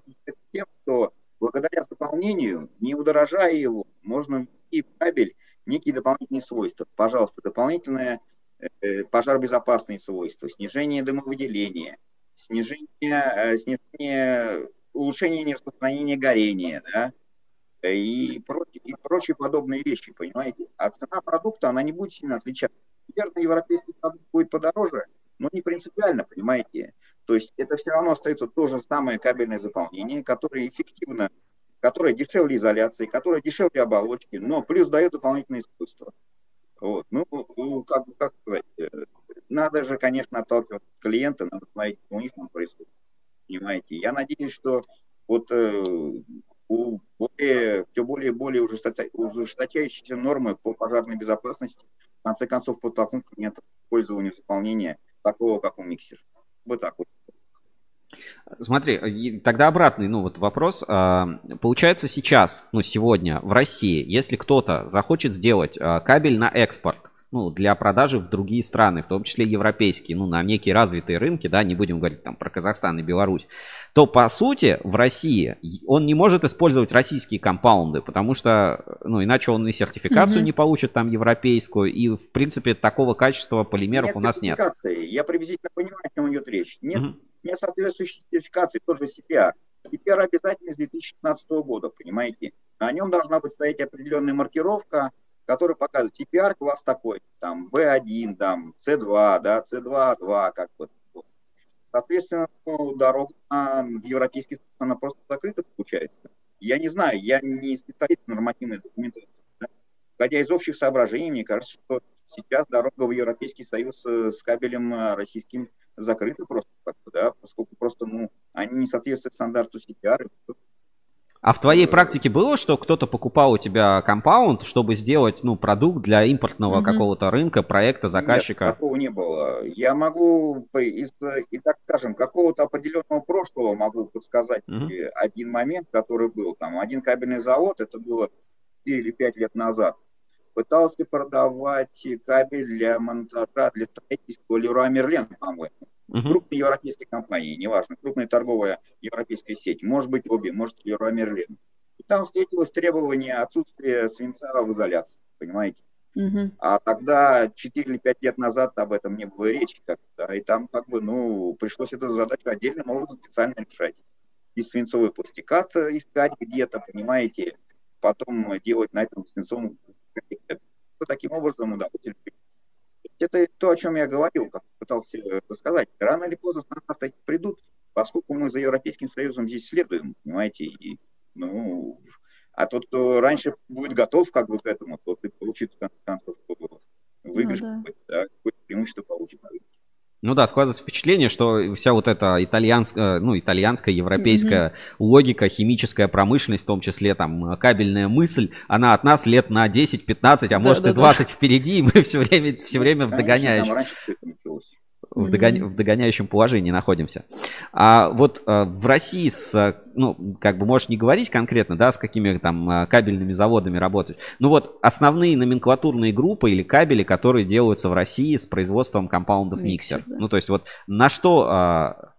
тем, что благодаря заполнению, не удорожая его, можно ввести в кабель некие дополнительные свойства. Пожалуйста, дополнительные э, пожаробезопасные свойства, снижение дымовыделения, снижение, э, снижение улучшение нераспространения горения, да, и прочие, и прочие подобные вещи, понимаете. А цена продукта, она не будет сильно отличаться. Наверное, европейский продукт будет подороже, но не принципиально, понимаете. То есть это все равно остается то же самое кабельное заполнение, которое эффективно которая дешевле изоляции, которая дешевле оболочки, но плюс дает дополнительное искусство. Вот. Ну, как, как сказать, э, надо же, конечно, отталкиваться от клиента, надо смотреть, что у них там происходит. Понимаете? Я надеюсь, что вот э, у более, все более и более ужесточающиеся нормы по пожарной безопасности в конце концов подтолкнут клиентов к использованию заполнения такого, как у миксер. Вот так вот. Смотри, тогда обратный, ну вот вопрос. А, получается сейчас, ну сегодня в России, если кто-то захочет сделать а, кабель на экспорт, ну, для продажи в другие страны, в том числе европейские, ну, на некие развитые рынки, да, не будем говорить там про Казахстан и Беларусь, то, по сути, в России он не может использовать российские компаунды, потому что, ну, иначе он и сертификацию mm-hmm. не получит там европейскую, и, в принципе, такого качества полимеров нет у нас нет. Я приблизительно понимаю, о чем идет речь. Нет, mm-hmm. нет соответствующей сертификации, тот же CPR. CPR обязательно с 2016 года, понимаете? На нем должна быть стоять определенная маркировка, который показывает CPR класс такой, там B1, там C2, да, C2, 2, как бы. Соответственно, ну, дорога в европейский стран, она просто закрыта получается. Я не знаю, я не специалист в нормативной документации. Да? Исходя из общих соображений, мне кажется, что сейчас дорога в Европейский Союз э, с кабелем э, российским закрыта просто, да, поскольку просто, ну, они не соответствуют стандарту CPR, а в твоей практике было, что кто-то покупал у тебя компаунд, чтобы сделать ну, продукт для импортного mm-hmm. какого-то рынка, проекта, заказчика? Нет, такого не было. Я могу, из, и так скажем, какого-то определенного прошлого могу подсказать mm-hmm. один момент, который был. Там один кабельный завод, это было 4 или 5 лет назад, пытался продавать кабель для монтажа, для строительства Леруа Мерлен, по-моему. Угу. Крупные европейские компании, неважно, крупная торговая европейская сеть, может быть обе, может Леруа Мерлен. И там встретилось требование отсутствия свинца в изоляции, понимаете? Угу. А тогда 4 или 5 лет назад об этом не было речи, как да, и там как бы, ну, пришлось эту задачу отдельным образом специально решать. И свинцовый пластикат искать где-то, понимаете, потом делать на этом свинцовом пластикате. Таким образом удовольствие это то, о чем я говорил, как пытался рассказать. Рано или поздно стандарты придут, поскольку мы за Европейским Союзом здесь следуем, понимаете, и, ну, а тот, кто раньше будет готов как бы к этому, тот и получит в конце концов выигрыш, ну, да. да, какое-то преимущество получит на рынке. Ну да, складывается впечатление, что вся вот эта итальянская, ну, итальянская, европейская mm-hmm. логика, химическая промышленность, в том числе там кабельная мысль, она от нас лет на 10-15, а может да, и 20 да. впереди, и мы все время, все время в догоняющем в, догоня... в догоняющем положении находимся. А вот а, в России с, ну, как бы можешь не говорить конкретно, да, с какими там а, кабельными заводами работать. Ну вот основные номенклатурные группы или кабели, которые делаются в России с производством компаундов миксер. миксер. Да. Ну то есть вот на что а,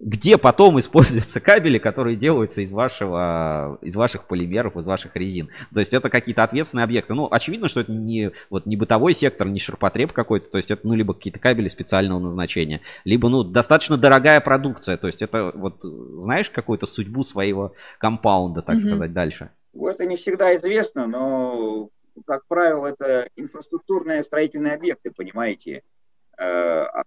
где потом используются кабели, которые делаются из, вашего, из ваших полимеров, из ваших резин. То есть это какие-то ответственные объекты. Ну, очевидно, что это не, вот, не бытовой сектор, не ширпотреб какой-то. То есть это, ну, либо какие-то кабели специального назначения, либо, ну, достаточно дорогая продукция. То есть это, вот, знаешь какую-то судьбу своего компаунда, так mm-hmm. сказать, дальше? Это не всегда известно, но, как правило, это инфраструктурные строительные объекты, понимаете э, а,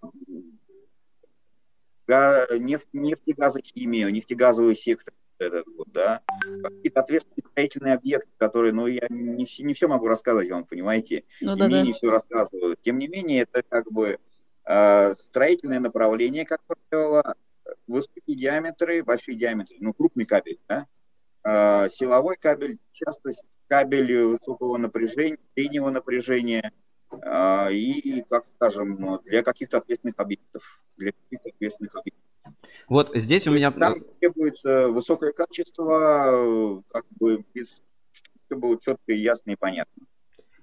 нефть, нефтегазохимию, нефтегазовый сектор, этот вот, да, какие-то ответственные строительные объекты, которые, ну, я не, не все могу рассказывать вам, понимаете, ну, да, и мне да. не все рассказываю. Тем не менее, это как бы э, строительное направление, как правило, высокие диаметры, большие диаметры, ну, крупный кабель, да, э, силовой кабель, часто кабель высокого напряжения, среднего напряжения – и, как скажем, для каких-то ответственных объектов. Для каких-то ответственных объектов. Вот здесь у меня... Там требуется высокое качество, как бы без, чтобы было четко, ясно и понятно.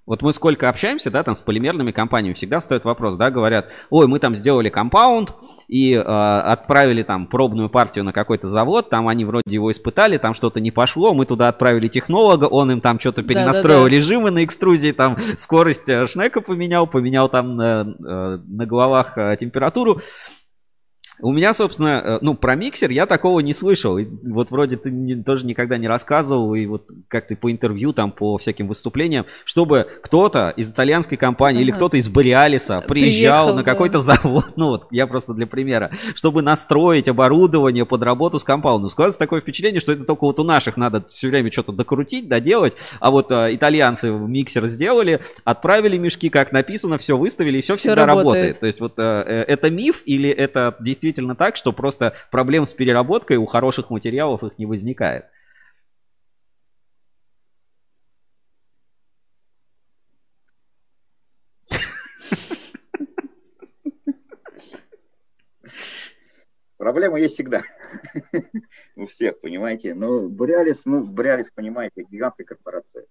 Вот мы сколько общаемся, да, там с полимерными компаниями, всегда стоит вопрос, да, говорят, ой, мы там сделали компаунд и э, отправили там пробную партию на какой-то завод, там они вроде его испытали, там что-то не пошло, мы туда отправили технолога, он им там что-то перенастроил да, да, да. режимы на экструзии, там скорость э, шнека поменял, поменял там э, э, на головах температуру, у меня, собственно, э, ну, про миксер я такого не слышал. И вот вроде ты не, тоже никогда не рассказывал, и вот как ты по интервью, там, по всяким выступлениям, чтобы кто-то из итальянской компании ага. или кто-то из Бориалиса приезжал Приехал, на какой-то да. завод, ну вот, я просто для примера, чтобы настроить оборудование под работу с компаундом. Складывается такое впечатление, что это только вот у наших надо все время что-то докрутить, доделать, а вот а, итальянцы миксер сделали, отправили мешки, как написано, все выставили, и все, все всегда работает. работает. То есть вот а, это миф или это действительно действительно так, что просто проблем с переработкой у хороших материалов их не возникает. Проблема есть всегда. У всех, понимаете. Но Бориалис, ну, Бориалис, понимаете, гигантская корпорация.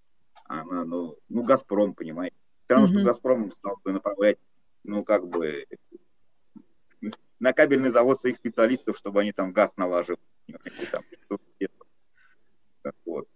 Она, ну, ну, Газпром, понимаете. Все равно, что Газпром стал бы направлять, ну, как бы, на кабельный завод своих специалистов, чтобы они там газ налаживали. Там, вот.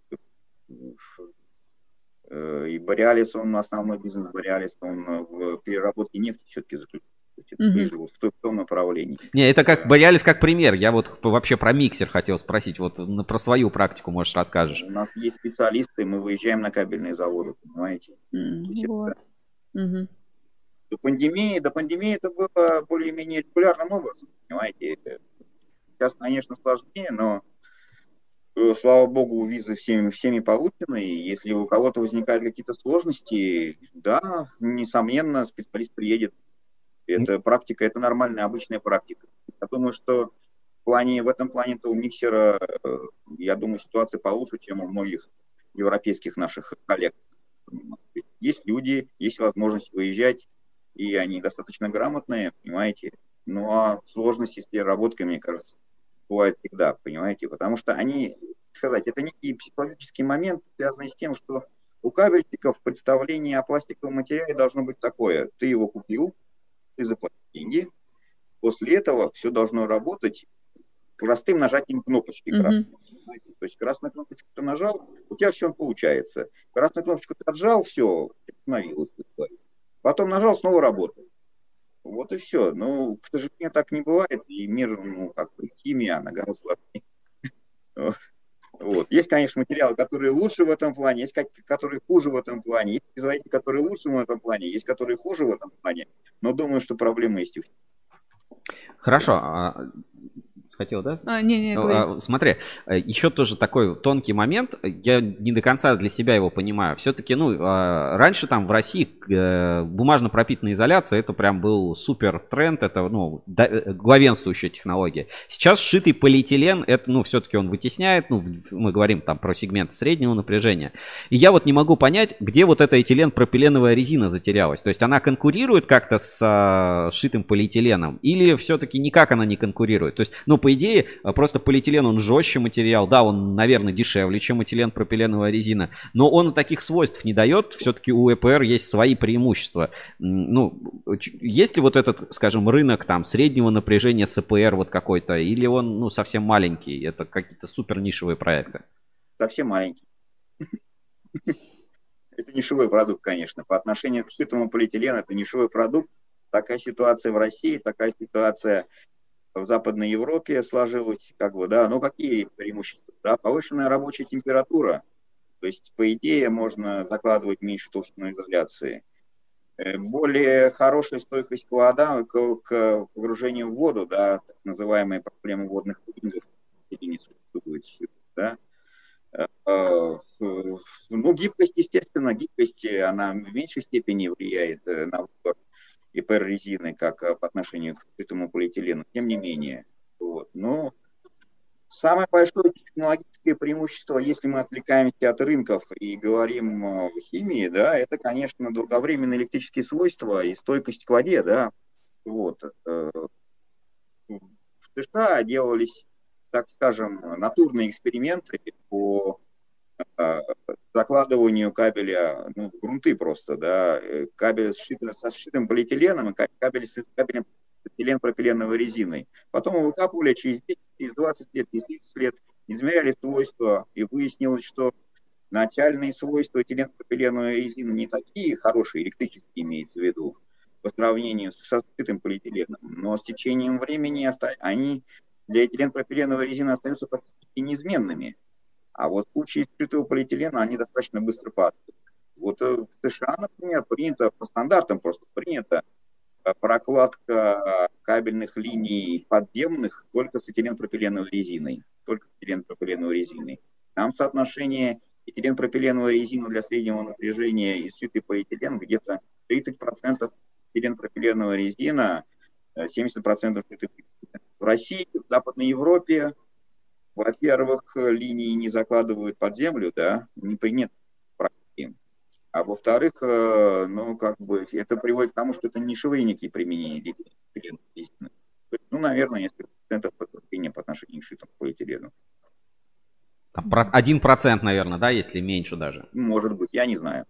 Э, и Бориалис, он основной бизнес Бориалис, он в переработке нефти все-таки заключается. Mm-hmm. В, в том направлении. Не, это как Бориалис как пример. Я вот вообще про миксер хотел спросить. Вот про свою практику, можешь расскажешь. У нас есть специалисты, мы выезжаем на кабельные заводы, понимаете? Mm-hmm. Вот. Mm-hmm. До пандемии, до пандемии это было более-менее регулярным образом, понимаете. Сейчас, конечно, сложнее, но э, слава богу, визы всеми, всеми получены, и если у кого-то возникают какие-то сложности, да, несомненно, специалист приедет. Это практика, это нормальная, обычная практика. Я думаю, что в, плане, в этом плане-то у миксера, э, я думаю, ситуация получше, чем у многих европейских наших коллег. Есть люди, есть возможность выезжать, и они достаточно грамотные, понимаете. Ну а сложности с переработкой, мне кажется, бывает всегда, понимаете, потому что они, сказать, это некий психологический момент, связанный с тем, что у кабельщиков представление о пластиковом материале должно быть такое. Ты его купил, ты заплатил деньги, после этого все должно работать простым нажатием кнопочки. Mm-hmm. То есть красную кнопочку ты нажал, у тебя все получается. Красную кнопочку ты отжал, все, остановилось. Потом нажал, снова работает. Вот и все. Но, к сожалению, так не бывает. И мир, ну, как бы, химия, она гораздо сложнее. Вот. Есть, конечно, материалы, которые лучше в этом плане, есть которые хуже в этом плане, есть производители, которые лучше в этом плане, есть которые хуже в этом плане, но думаю, что проблема есть у всех. Хорошо. Хотел, да? А, не, не, а, смотри, э, еще тоже такой тонкий момент. Я не до конца для себя его понимаю. Все-таки, ну, а, раньше там в России э, бумажно пропитанная изоляция это прям был супер тренд, это, ну, э, главенствующая технология. Сейчас сшитый полиэтилен, это, ну, все-таки он вытесняет, ну, мы говорим там про сегменты среднего напряжения. И я вот не могу понять, где вот эта этилен-пропиленовая резина затерялась. То есть она конкурирует как-то с а, сшитым полиэтиленом или все-таки никак она не конкурирует? То есть, ну, по идее, э, просто полиэтилен, он жестче материал. Да, он, наверное, дешевле, чем этилен пропиленовая резина. Но он таких свойств не дает. Все-таки у ЭПР есть свои преимущества. Ну, есть ли вот этот, скажем, рынок там среднего напряжения с ЭПР вот какой-то? Или он, ну, совсем маленький? Это какие-то супер нишевые проекты? Совсем маленький. Это нишевой продукт, конечно. По отношению к сытому полиэтилену это нишевой продукт. Такая ситуация в России, такая ситуация в Западной Европе сложилось, как бы, да, ну какие преимущества? Да, повышенная рабочая температура, то есть, по идее, можно закладывать меньше толщину изоляции. Э, более хорошая стойкость к вода, к, к погружению в воду, да, так называемые проблемы водных пудингов, да. Э, э, ну, гибкость, естественно, гибкость, она в меньшей степени влияет на выбор ИПР-резины, как э, по отношению к этому полиэтилену. Тем не менее, вот. Но самое большое технологическое преимущество, если мы отвлекаемся от рынков и говорим о химии, да, это, конечно, долговременные электрические свойства и стойкость к воде, да. Вот. Э, в США делались, так скажем, натурные эксперименты по э, закладыванию кабеля ну, в грунты просто, да, э, кабель сшит, со сшитым полиэтиленом и кабель с кабелем полиэтилен-пропиленовой резиной. Потом его выкапывали через 10, через 20 лет, через 30 лет, измеряли свойства, и выяснилось, что начальные свойства этилен-пропиленовой резины не такие хорошие, электрические имеется в виду, по сравнению со скрытым полиэтиленом, но с течением времени они для этилен-пропиленовой резины остаются практически неизменными. А вот в случае скрытого полиэтилена они достаточно быстро падают. Вот э, в США, например, принято, по стандартам просто принято э, прокладка кабельных линий подземных только с этиленпропиленовой резиной. Только с этиленпропиленовой резиной. Там соотношение этиленпропиленовой резины для среднего напряжения и сшитый полиэтилен где-то 30% этиленпропиленовая резина, 70% э, сшитый В России, в Западной Европе во-первых, линии не закладывают под землю, да, не принят практики. А во-вторых, э, ну, как бы, это приводит к тому, что это нишевые некие применения полиэтилена. Ну, наверное, несколько процентов потребления по отношению к шитому полиэтилену. Один процент, наверное, да, если меньше даже. Может быть, я не знаю.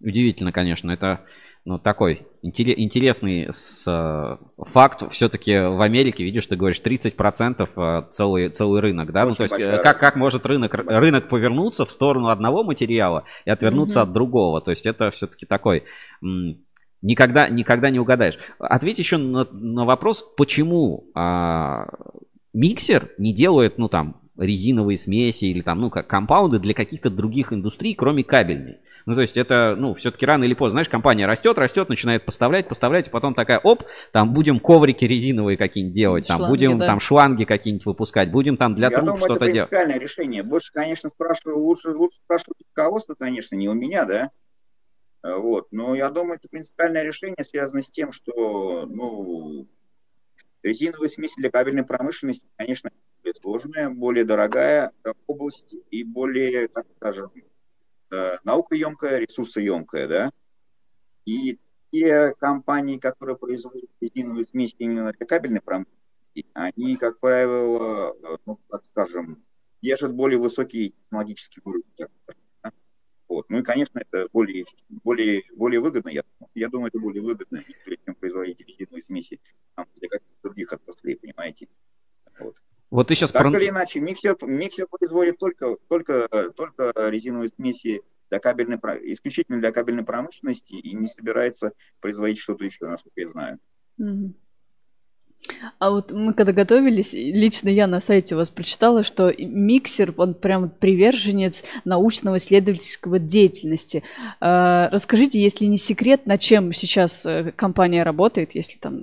Удивительно, конечно. Это ну, такой интересный с, э, факт. Все-таки в Америке, видишь, ты говоришь, 30% э, целый, целый рынок, да? ну, то есть э, как, как может рынок, рынок повернуться в сторону одного материала и отвернуться mm-hmm. от другого? То есть это все-таки такой... Никогда, никогда не угадаешь. Ответь еще на, на вопрос, почему а, миксер не делает, ну там, резиновые смеси или там, ну, как компаунды для каких-то других индустрий, кроме кабельной. Ну, то есть это, ну, все-таки рано или поздно, знаешь, компания растет, растет, начинает поставлять, поставлять, и потом такая, оп, там будем коврики резиновые какие-нибудь делать, шланги, там будем да. там шланги какие-нибудь выпускать, будем там для Я труб что-то делать. это принципиальное решение. Больше, конечно, спрашиваю, лучше, лучше спрашивать руководство, конечно, не у меня, да, э, вот, но я думаю, это принципиальное решение связано с тем, что, ну, резиновые смеси для кабельной промышленности, конечно, более сложная, более дорогая область и более, так скажем, э, наукоемкая, ресурсоемкая, да. И те компании, которые производят резиновые смеси именно для кабельной промышленности, они, как правило, э, ну, так скажем, держат более высокий технологический уровень. Вот. Ну и, конечно, это более, более, более выгодно, я, я думаю, это более выгодно, чем производить резиновые смеси там, для каких-то других отраслей, понимаете. Вот. Вот ты сейчас... Так про... или иначе, миксер, миксер производит только, только, только резиновые смеси для кабельной, исключительно для кабельной промышленности и не собирается производить что-то еще, насколько я знаю. А вот мы когда готовились, лично я на сайте у вас прочитала, что миксер, он прям приверженец научного исследовательского деятельности. А, расскажите, если не секрет, на чем сейчас э, компания работает, если там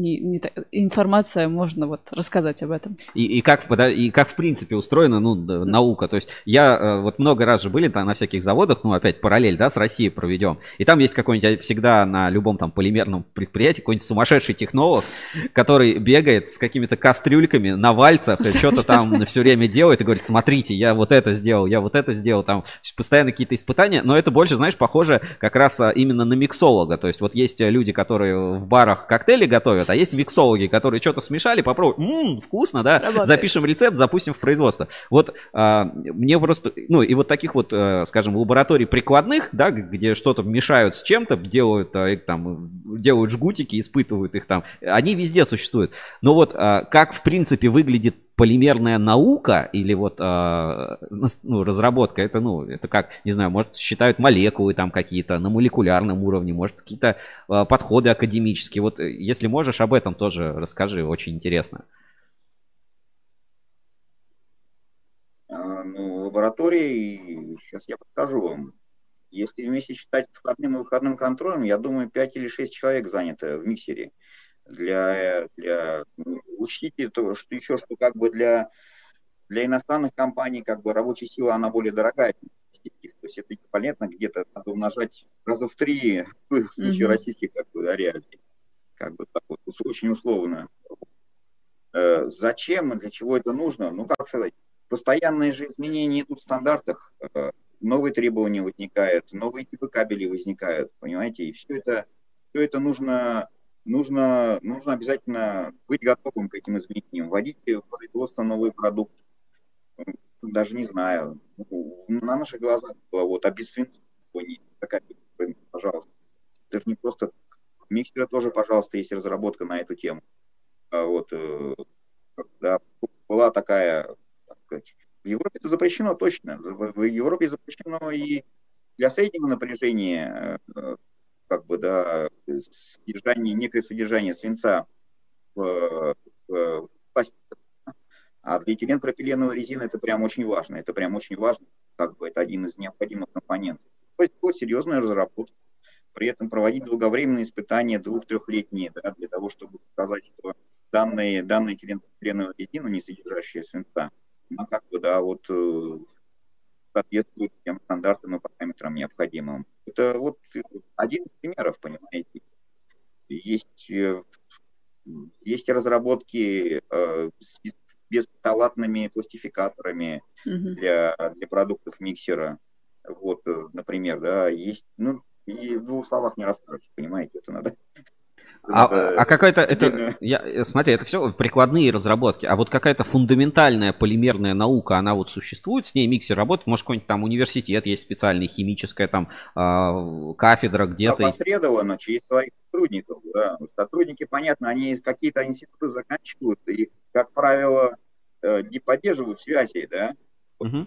не, не, информация, можно вот рассказать об этом. И, и, как, и как в принципе устроена ну, наука. То есть я э, вот много раз же были там на всяких заводах, ну опять параллель, да, с Россией проведем. И там есть какой-нибудь всегда на любом там полимерном предприятии какой-нибудь сумасшедший технолог, который бегает с какими-то кастрюльками на вальцах что-то там все время делает и говорит, смотрите, я вот это сделал, я вот это сделал, там постоянно какие-то испытания, но это больше, знаешь, похоже как раз а, именно на миксолога, то есть вот есть люди, которые в барах коктейли готовят, а есть миксологи, которые что-то смешали, попробуй, ммм, вкусно, да, Работает. запишем рецепт, запустим в производство. Вот а, мне просто, ну и вот таких вот, а, скажем, лабораторий прикладных, да, где что-то мешают с чем-то, делают а, там, делают жгутики, испытывают их там, они везде существуют. Но вот а, как в принципе выглядит полимерная наука или вот а, ну, разработка, это, ну, это как, не знаю, может, считают молекулы там какие-то на молекулярном уровне, может, какие-то а, подходы академические. Вот э, если можешь, об этом тоже расскажи, очень интересно. Ну, лаборатории, сейчас я покажу вам. Если вместе считать входным и выходным контролем, я думаю, 5 или 6 человек занято в миксере для, для учтите то, что еще что как бы для для иностранных компаний как бы рабочая сила она более дорогая, то есть это понятно, где-то надо умножать раза в три в случае mm-hmm. российских как бы реалий, как бы так вот очень условно. Э, зачем и для чего это нужно? Ну как сказать, постоянные же изменения идут в стандартах, э, новые требования возникают, новые типы кабелей возникают, понимаете, и все это все это нужно нужно, нужно обязательно быть готовым к этим изменениям, вводить в производство новые продукты. Даже не знаю, на наших глазах было вот, свинца, такая, пожалуйста. Это же не просто Миксера тоже, пожалуйста, есть разработка на эту тему. А вот, э, да, была такая, так сказать, в Европе это запрещено точно. В Европе запрещено и для среднего напряжения э, как бы, да, содержание, некое содержание свинца в, в пластике. А для этиленпропиленовой резины это прям очень важно. Это прям очень важно, как бы это один из необходимых компонентов. То есть вот серьезная разработка. При этом проводить долговременные испытания двух-трехлетние, да, для того, чтобы показать, что данные, данные этиленпропиленовой резины, не содержащие свинца, она как бы, да, вот э, соответствует тем стандартам и параметрам необходимым. Это вот один из примеров, понимаете. Есть, э, есть разработки э, с бесталатными пластификаторами mm-hmm. для, для продуктов миксера. Вот, э, например, да, есть, ну, и в двух словах не расскажешь, понимаете, это надо а, а какая-то это, я, э, смотри, это все прикладные разработки, а вот какая-то фундаментальная полимерная наука, она вот существует, с ней миксер работает, может какой-нибудь там университет есть специальный, химическая там э, кафедра где-то. Опосредованно через своих сотрудников, да. Сотрудники, понятно, они какие-то институты заканчивают и, как правило, э, не поддерживают связи, да. Угу.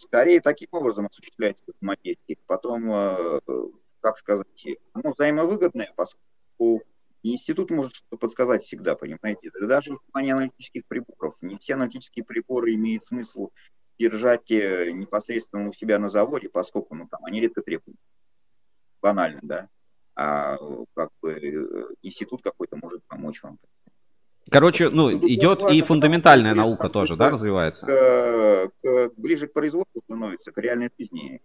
Скорее таким образом осуществляется взаимодействие. Потом как сказать, оно взаимовыгодное, поскольку институт может что-то подсказать всегда, понимаете. Даже в плане аналитических приборов. Не все аналитические приборы имеют смысл держать э, непосредственно у себя на заводе, поскольку ну, там, они редко требуют. Банально, да. А как бы э, институт какой-то может помочь вам. Короче, ну, ну идет и фундаментальная наука тоже, да, развивается? К, к, ближе к производству становится, к реальной жизни.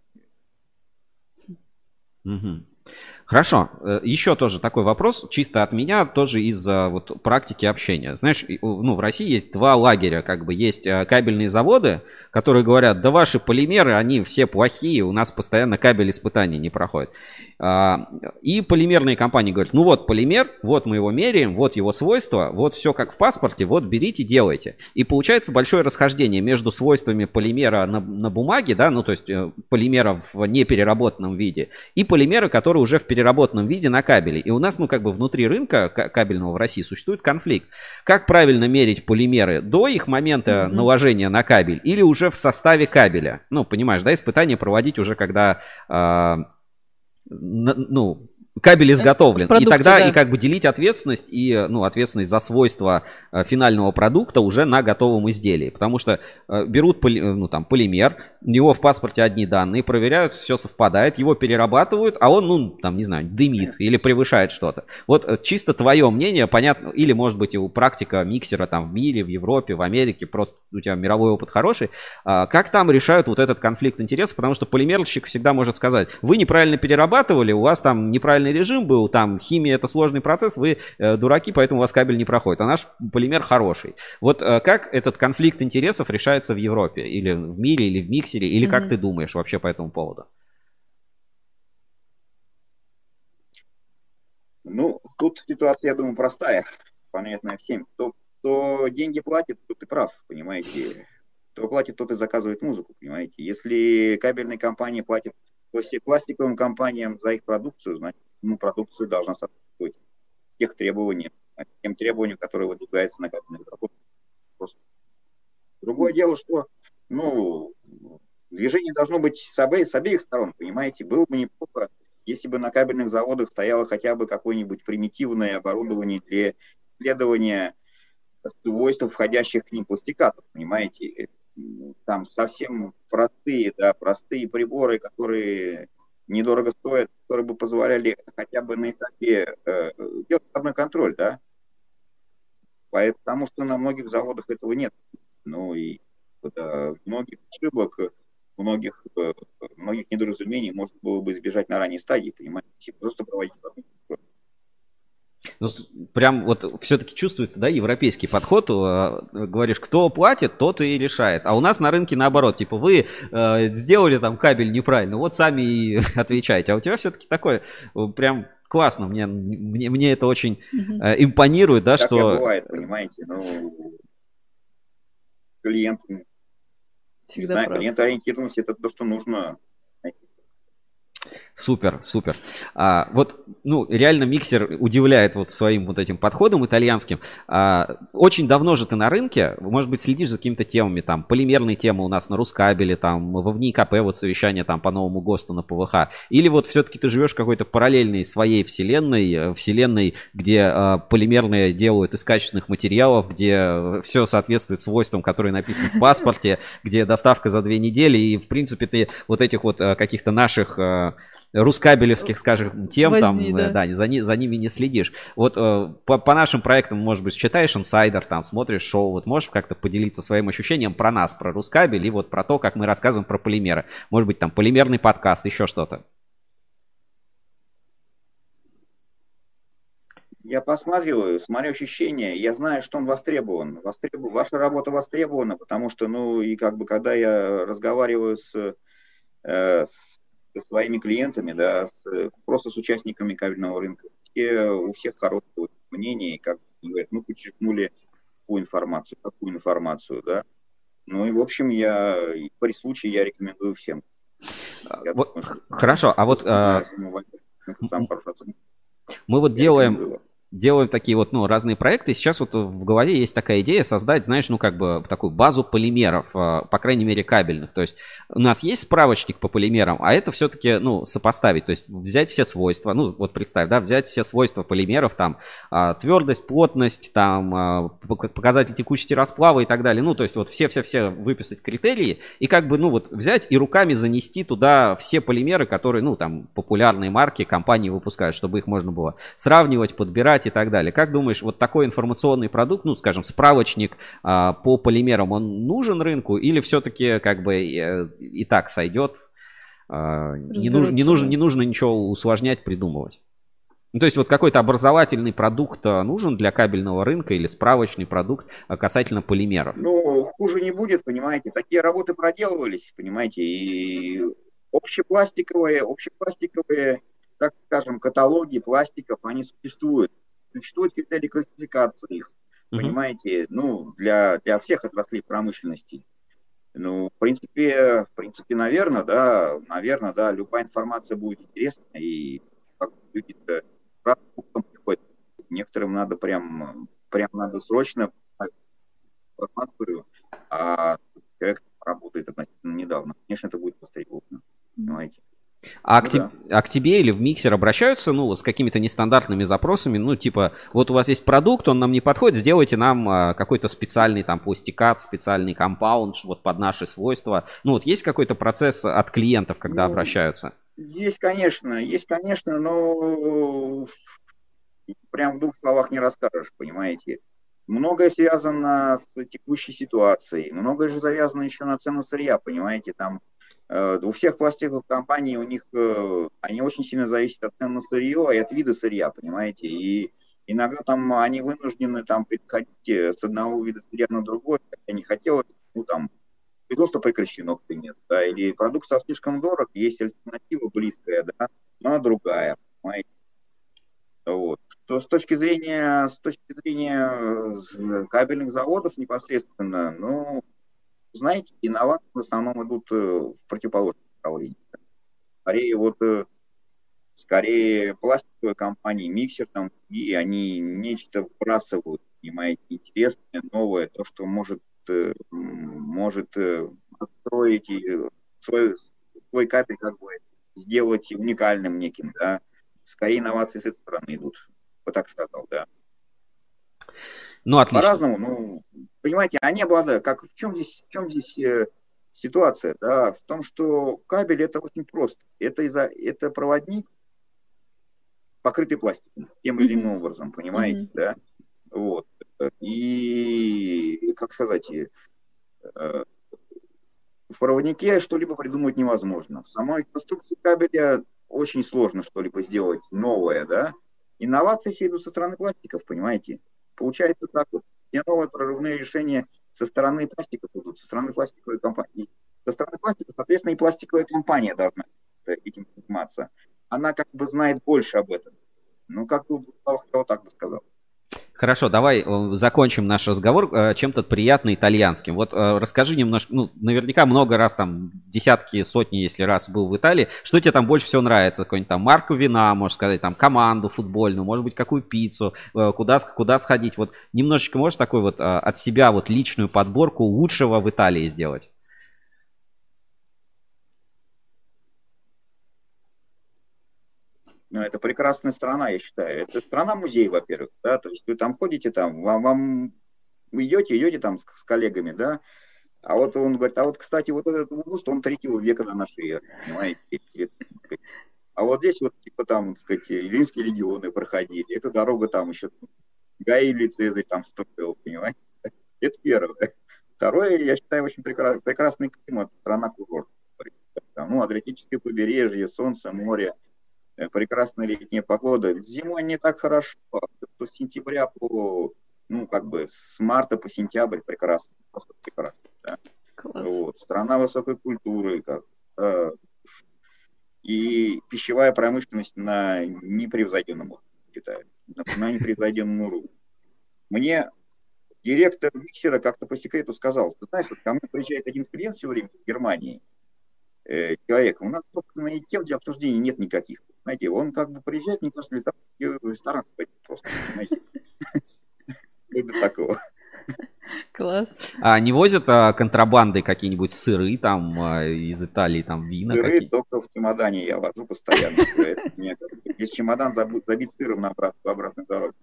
Угу. Хорошо. Э, Еще тоже такой вопрос, чисто от меня, тоже из-за вот практики общения. Знаешь, ну, в России есть два лагеря, как бы есть э, кабельные заводы, которые говорят, да ваши полимеры, они все плохие, у нас постоянно кабель испытаний не проходит. А, и полимерные компании говорят, ну вот полимер, вот мы его меряем, вот его свойства, вот все как в паспорте, вот берите, делайте. И получается большое расхождение между свойствами полимера на, на бумаге, да, ну то есть э, полимера в непереработанном виде, и полимеры, которые уже в переработанном виде на кабеле. И у нас, ну как бы внутри рынка кабельного в России существует конфликт. Как правильно мерить полимеры до их момента mm-hmm. наложения на кабель или уже в составе кабеля? Ну, понимаешь, да, испытания проводить уже когда... Э, ну, кабель изготовлен. Продукте, и тогда да. и как бы делить ответственность и ну, ответственность за свойства э, финального продукта уже на готовом изделии. Потому что э, берут поли- э, ну, там, полимер, у него в паспорте одни данные, проверяют, все совпадает, его перерабатывают, а он, ну, там, не знаю, дымит или превышает что-то. Вот чисто твое мнение, понятно, или, может быть, у практика миксера там в мире, в Европе, в Америке, просто у тебя мировой опыт хороший. А, как там решают вот этот конфликт интересов? Потому что полимерщик всегда может сказать, вы неправильно перерабатывали, у вас там неправильный режим был, там химия это сложный процесс, вы э, дураки, поэтому у вас кабель не проходит, а наш полимер хороший. Вот э, как этот конфликт интересов решается в Европе, или в мире, или в миксере, или как Мгм. ты думаешь вообще по этому поводу? Ну, тут ситуация, я думаю, простая, понятная всем. Кто, кто деньги платит, тот и прав, понимаете. Кто платит, тот и заказывает музыку, понимаете. Если кабельные компании платят пласти- пластиковым компаниям за их продукцию, значит, ну, продукция должна соответствовать тех требованиям, тем требованиям, которые выдвигаются на кабельных заводах. Просто. Другое дело, что, ну, движение должно быть с обеих, с обеих сторон, понимаете. Было бы неплохо, если бы на кабельных заводах стояло хотя бы какое-нибудь примитивное оборудование для исследования свойств входящих к ним пластикатов, понимаете, там совсем простые, да, простые приборы, которые недорого стоят, которые бы позволяли хотя бы на этапе э, делать одной контроль, да, потому что на многих заводах этого нет. Ну и э, многих ошибок, многих, э, многих недоразумений можно было бы избежать на ранней стадии, понимаете, просто проводить. Ну, прям вот все-таки чувствуется, да, европейский подход. э, Говоришь, кто платит, тот и решает. А у нас на рынке наоборот, типа вы э, сделали там кабель неправильно, вот сами и отвечаете. А у тебя все-таки такое э, прям классно. Мне, мне, мне это очень э, импонирует, да, Так что... бывает, понимаете, ну, клиент, не Всегда знаю, прав. клиент-ориентированность это то, что нужно. Супер, супер. А, вот, ну, реально миксер удивляет вот своим вот этим подходом итальянским. А, очень давно же ты на рынке, может быть, следишь за какими-то темами, там, полимерные темы у нас на Рускабеле, там, во ВНИ КП, вот совещание там по новому ГОСТу на ПВХ. Или вот все-таки ты живешь какой-то параллельной своей вселенной, э, вселенной, где э, полимерные делают из качественных материалов, где все соответствует свойствам, которые написаны в паспорте, где доставка за две недели, и, в принципе, ты вот этих вот э, каких-то наших э, рускабелевских, скажем, тем там, Возни, э, да. да, за, за ними не следишь. Вот э, по, по нашим проектам, может быть, читаешь инсайдер, там, смотришь шоу, вот можешь как-то поделиться своим ощущением про нас, про рускабель и вот про то, как мы рассказываем про полимеры. Может быть, там, полимерный подкаст, еще что-то. Я посматриваю, смотрю ощущения, я знаю, что он востребован. Востребу- Ваша работа востребована, потому что, ну, и как бы, когда я разговариваю с, э, с- со своими клиентами, да, с- просто с участниками кабельного рынка, все, у всех хорошее мнение, и как говорят, ну, подчеркнули какую информацию, какую информацию, да. Ну и, в общем, я при случае я рекомендую всем. А, Я вот думаю, что- хорошо, а вот, а, Сам мы вот делаем. Делаем такие вот, ну, разные проекты. Сейчас вот в голове есть такая идея создать, знаешь, ну, как бы такую базу полимеров, э, по крайней мере, кабельных. То есть у нас есть справочник по полимерам, а это все-таки, ну, сопоставить. То есть взять все свойства, ну, вот представь, да, взять все свойства полимеров, там, а, твердость, плотность, там, а, пок- показатель текучести расплава и так далее. Ну, то есть вот все-все-все выписать критерии и как бы, ну, вот взять и руками занести туда все полимеры, которые, ну, там, популярные марки компании выпускают, чтобы их можно было сравнивать, подбирать и так далее. Как думаешь, вот такой информационный продукт, ну, скажем, справочник а, по полимерам, он нужен рынку или все-таки как бы э, и так сойдет? А, не, нужно, не, нужно, не нужно ничего усложнять, придумывать. Ну, то есть вот какой-то образовательный продукт а, нужен для кабельного рынка или справочный продукт а, касательно полимеров? Ну, хуже не будет, понимаете. Такие работы проделывались, понимаете, и общепластиковые, общепластиковые, так скажем, каталоги пластиков, они существуют. Существуют критерии классификации их, Мгм. понимаете, ну, для, для всех отраслей промышленности. Ну, в принципе, в принципе, наверное, да, наверное, да, любая информация будет интересна, и как потом приходят. Некоторым надо прям, прям надо срочно информацию, а человек работает относительно недавно. Конечно, это будет востребовано, понимаете. А к, Ну те- да. а к тебе или в миксер обращаются, ну, с какими-то нестандартными запросами, ну, типа, вот у вас есть продукт, он нам не подходит, сделайте нам а, какой-то специальный там пластикат, специальный компаунд, вот под наши свойства. Ну, вот есть какой-то процесс от клиентов, когда Ну, обращаются? Есть, конечно, есть, конечно, но прям в двух словах не расскажешь, понимаете. Многое связано с текущей ситуацией, многое же завязано еще на цену сырья, понимаете, там у всех пластиковых компаний, у них, э, они очень сильно зависят от цены на сырье и от вида сырья, понимаете, и иногда там они вынуждены там переходить э, с одного вида сырья на другой, хотя не хотелось, ну там, производство прекращено, к примеру, да, или продукт стал слишком дорог, есть альтернатива близкая, да, но другая, понимаете. Вот. То с точки зрения, с точки зрения э, кабельных заводов непосредственно, ну, знаете, инновации в основном идут э, в противоположном направлении. Скорее вот, э, скорее пластиковые компании, миксер там, и они нечто вбрасывают, понимаете, интересное, новое, то, что может, э, может отстроить свой, свой капель как бы сделать уникальным неким, да. Скорее инновации с этой стороны идут, бы так сказал, да. Ну, отлично. По-разному, ну, понимаете, они обладают, как в чем здесь, в чем здесь э, ситуация, да, в том, что кабель это очень просто, это из-за, это проводник, покрытый пластиком, тем или иным образом, понимаете, да, вот, и, как сказать, э, в проводнике что-либо придумать невозможно, в самой конструкции кабеля очень сложно что-либо сделать новое, да, инновации все идут со стороны пластиков, понимаете, получается так вот, все новые прорывные решения со стороны пластиков идут, со стороны пластиковой компании. Со стороны пластика, соответственно, и пластиковая компания должна этим заниматься. Она как бы знает больше об этом. Ну, как бы, я вот так бы сказал. Хорошо, давай э, закончим наш разговор э, чем-то приятно итальянским. Вот э, расскажи немножко, ну, наверняка много раз там, десятки, сотни, если раз был в Италии. Что тебе там больше всего нравится? Какой-нибудь там марку вина, можно сказать, там команду футбольную, может быть, какую пиццу, куда, куда сходить? Вот немножечко можешь такой вот от себя вот личную подборку лучшего в Италии сделать? Это прекрасная страна, я считаю. Это страна-музей, во-первых, да, то есть вы там ходите, там, вам, вам вы идете, идете там с, с коллегами, да, а вот он говорит, а вот, кстати, вот этот угуст, он третьего века до нашей эры, понимаете? А вот здесь вот, типа, там, так сказать, римские легионы проходили, эта дорога там еще Гай или Цезарь там строил, понимаете? Это первое. Второе, я считаю, очень прекрасный, прекрасный климат, страна курорт. Ну, Адриатическое побережье, солнце, море, прекрасная летняя погода. Зимой не так хорошо, то с сентября по, ну, как бы с марта по сентябрь прекрасно, просто прекрасно. Да. Класс. Вот. Страна высокой культуры, как, э, и пищевая промышленность на непревзойденном уровне, на, на непревзойденном уровне. Мне директор миксера как-то по секрету сказал, ты знаешь, вот ко мне приезжает один клиент все время из Германии, э, человек, у нас, собственно, тем для обсуждения нет никаких. Знаете, он как бы приезжает, мне кажется, для того, чтобы в ресторан сходить просто, понимаете. До такого. Класс. А не возят а, контрабандой какие-нибудь сыры там а, из Италии, там вина Сыры какие? только в чемодане я вожу постоянно. Если чемодан забит сыром на обратную дорогу.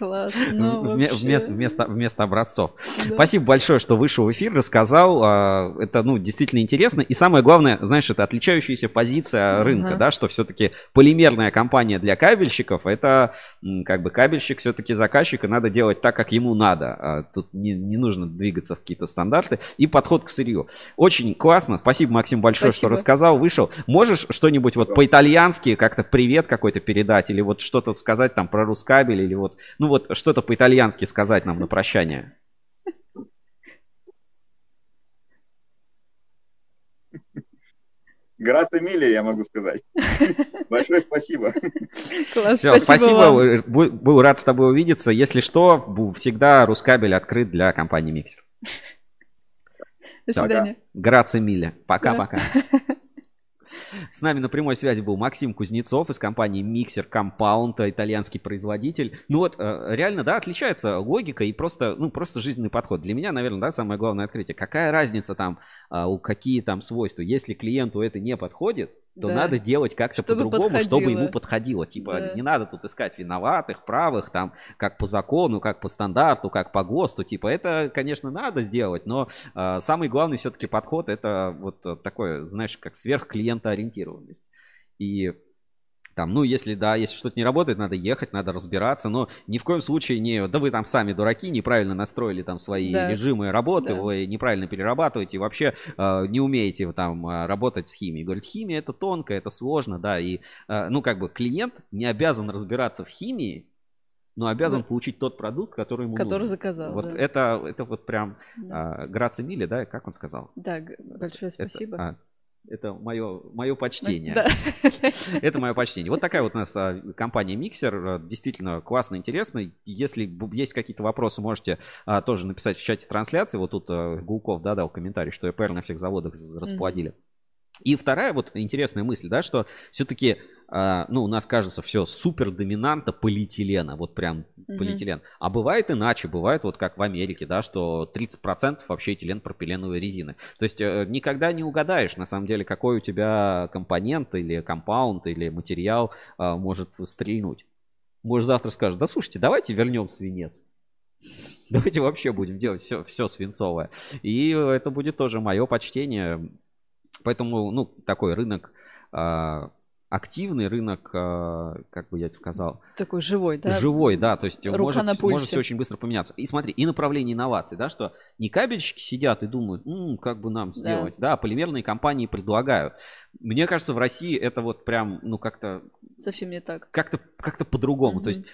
Класс. Ну, вообще, вместо, вместо, вместо образцов. да. Спасибо большое, что вышел в эфир, рассказал. а, Это, ну, действительно интересно. И самое главное, знаешь, это отличающаяся позиция рынка, да, что все-таки полимерная компания для кабельщиков, это как бы кабельщик все-таки заказчик, и надо делать так, как ему надо. А Тут не, не нужно двигаться в какие-то стандарты. И подход к сырью. Очень классно. Спасибо, Максим, большое, что рассказал, вышел. Можешь что-нибудь вот по-итальянски как-то привет какой-то передать, или вот что-то сказать там про Рускабель, или вот, ну вот что-то по-итальянски сказать нам на прощание. Грация Эмилия, я могу сказать. Большое спасибо. Класс. Все, спасибо. вам. э, Был рад с тобой увидеться. Если что, всегда Рускабель открыт для компании Миксер. До свидания. Грация Миля. Да. С нами на прямой связи был Максим Кузнецов из компании Mixer Compound, итальянский производитель. Ну вот, э, реально, да, отличается логика и просто, ну, просто жизненный подход. Для меня, наверное, да, самое главное открытие. Какая разница там, а, у какие там свойства? Если клиенту это не подходит, то Да. надо делать как-то по-другому, чтобы ему подходило. Типа, Да. не надо тут искать виноватых, правых, там, как по закону, как по стандарту, как по ГОСТу. Типа, это, конечно, надо сделать, но а, самый главный все-таки подход это вот э, такое, знаешь, как сверхклиентоориентированность. И там, ну, если, да, если что-то не работает, надо ехать, надо разбираться, но ни в коем случае не, да вы там сами дураки, неправильно настроили там свои Да. режимы работы, Да. вы неправильно перерабатываете, вообще э, не умеете там э, работать с химией. Говорит, химия это тонко, это сложно, да, и, э, ну, как бы клиент не обязан разбираться в химии, но обязан Да. получить тот продукт, который ему Который нужен. заказал. Вот да. это, это вот прям Да. а, Граци Милли, да, как он сказал? Да, большое Это- спасибо. а, Это мое, мое почтение. Да. Это мое почтение. Вот такая вот у нас а, компания Миксер. А, Действительно классно, интересно. Если есть какие-то вопросы, можете а, тоже написать в чате трансляции. Вот тут а, Гулков да, дал комментарий, что EPR на всех заводах расплодили. И вторая вот интересная мысль, да, что все-таки, ну, у нас кажется все супер доминанта полиэтилена, вот прям Мгм. полиэтилен. А бывает иначе, бывает вот как в Америке, да, что 30% вообще этилен пропиленовой резины. То есть э, никогда не угадаешь, на самом деле, какой у тебя компонент или компаунд или материал а, может стрельнуть. Может завтра скажешь, да слушайте, давайте вернем свинец. Давайте вообще будем делать все, все свинцовое. И это будет тоже мое почтение. Поэтому, ну, такой рынок а, активный, рынок, а, как бы я это сказал, Такой живой, да? Живой, да, то есть Рука может, на может пульсе. все очень быстро поменяться. И смотри, и направление инноваций, да, что не кабельщики сидят и думают, «М, как бы нам сделать, да. а полимерные компании предлагают. Мне кажется, в России это вот прям, ну, как-то Совсем не так. как-то как-то по-другому. То есть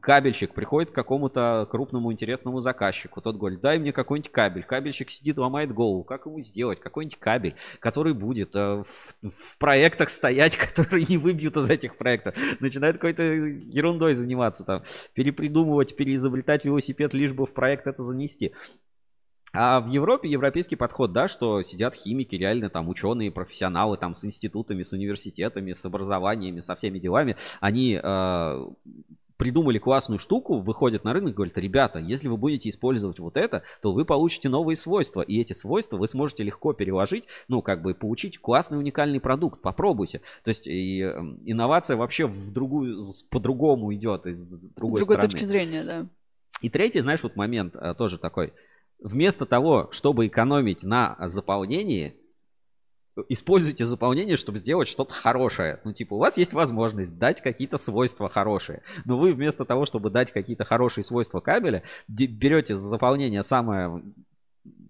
кабельщик приходит к какому-то крупному интересному заказчику. Тот говорит, дай мне какой-нибудь кабель. Кабельщик сидит, ломает голову. Как ему сделать? Какой-нибудь кабель, который будет э, в, в проектах стоять, которые не выбьют из этих проектов. Начинает какой-то ерундой заниматься там. Перепридумывать, переизобретать велосипед, лишь бы в проект это занести. А в Европе европейский подход, да, что сидят химики, реально там ученые, профессионалы, там с институтами, с университетами, с образованиями, со всеми делами, они э, придумали классную штуку, выходят на рынок и говорят, ребята, если вы будете использовать вот это, то вы получите новые свойства, и эти свойства вы сможете легко переложить, ну, как бы получить классный уникальный продукт, попробуйте. То есть и, инновация вообще в другую, по-другому идет, из с С другой, другой стороны. точки зрения, да. И третий, знаешь, вот момент а, тоже такой. Вместо того, чтобы экономить на заполнении, используйте заполнение, чтобы сделать что-то хорошее. Ну, типа, у вас есть возможность дать какие-то свойства хорошие. Но вы вместо того, чтобы дать какие-то хорошие свойства кабеля, берете за заполнение самое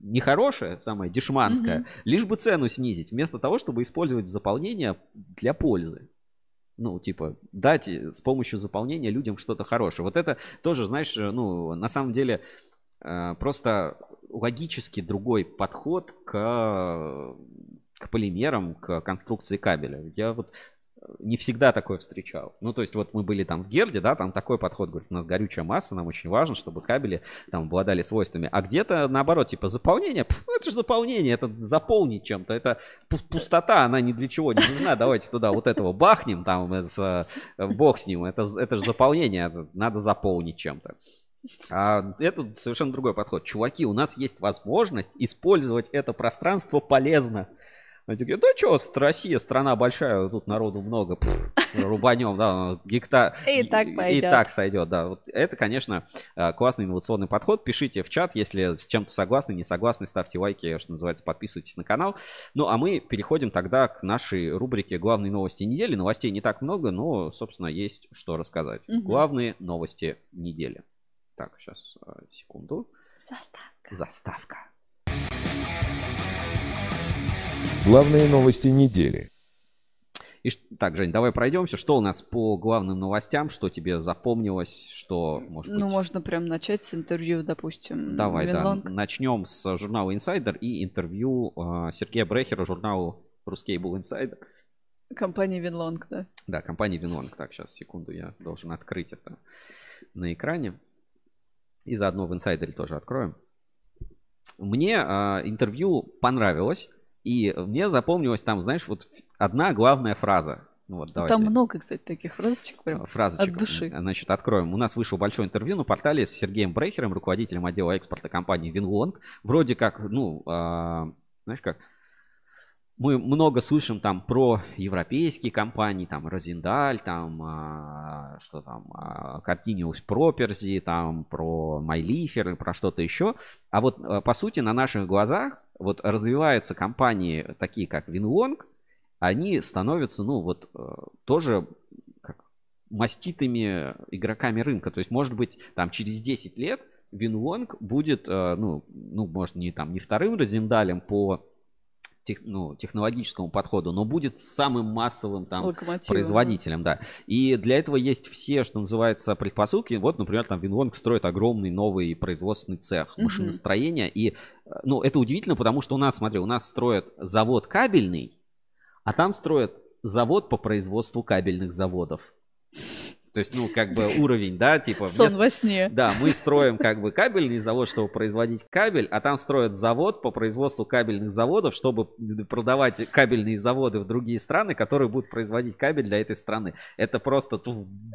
нехорошее, самое дешманское, Мгм. лишь бы цену снизить, вместо того, чтобы использовать заполнение для пользы. Ну, типа, дать э, с помощью заполнения людям что-то хорошее. Вот это тоже, знаешь, э, ну, на самом деле, просто логически другой подход к, к полимерам, к конструкции кабеля. Я вот э, не всегда такое встречал. Ну, то есть, вот мы были там в Герде, да, там такой подход, говорит, у нас горючая масса, нам очень важно, чтобы кабели там обладали свойствами. А где-то наоборот, типа, заполнение, пф, ну, это же заполнение, это заполнить чем-то, это пу- пустота, она ни для чего не нужна, давайте туда вот этого бахнем, там, из, э, бог с ним, это, это же заполнение, это надо заполнить чем-то. А это совершенно другой подход. Чуваки, у нас есть возможность использовать это пространство полезно. Они такие, да что, Россия страна большая, тут народу много, пф, рубанем, да, гектар. И так И пойдет. так сойдет, да. Вот это, конечно, э, классный инновационный подход. Пишите в чат, если с чем-то согласны, не согласны, ставьте лайки, что называется, подписывайтесь на канал. Ну, а мы переходим тогда к нашей рубрике «Главные новости недели». Новостей не так много, но, собственно, есть что рассказать. Мгм. Главные новости недели. Так, сейчас, э, секунду. Заставка. Заставка. Главные новости недели. И так, Жень, давай пройдемся. Что у нас по главным новостям? Что тебе запомнилось? Что, может быть... Ну, можно прям начать с интервью, допустим, Давай, да. Винлонг. Начнем с журнала Insider и интервью э, Сергея Брехера журналу Ruscable Insider. Компания Винлонг, да. Да, компания Винлонг. Так, сейчас, секунду, я должен открыть это на экране. И заодно в Insider'е тоже откроем. Мне а, интервью понравилось. И мне запомнилась там, знаешь, вот одна главная фраза. Ну Вот, давайте. Там много, кстати, таких фразочек прям. Фразочек. от души. Значит, откроем. У нас вышло большое интервью на портале с Сергеем Брехером, руководителем отдела экспорта компании Винлонг. Вроде как, ну, а, знаешь как, мы много слышим там про европейские компании, там Розендаль, там а, что там, а, Continuous Property, там про MyLifer, про что-то еще. А вот а, по сути на наших глазах вот развиваются компании такие как Winlong, они становятся, ну вот э, тоже как маститыми игроками рынка. То есть, может быть, там через 10 лет Винлонг будет, э, ну, ну, может, не там, не вторым Розендалем по тех, ну, технологическому подходу, но будет самым массовым там производителем, да. И для этого есть все, что называется, предпосылки. Вот, например, там Винлонг строит огромный новый производственный цех машиностроения. И, э, ну, это удивительно, потому что у нас, смотри, у нас строят завод кабельный, а там строят завод по производству кабельных заводов. То есть, ну, как бы уровень, да, типа... Сон вместо- во сне. да, мы строим как бы кабельный завод, чтобы производить кабель, а там строят завод по производству кабельных заводов, чтобы продавать кабельные заводы в другие страны, которые будут производить кабель для этой страны. Это просто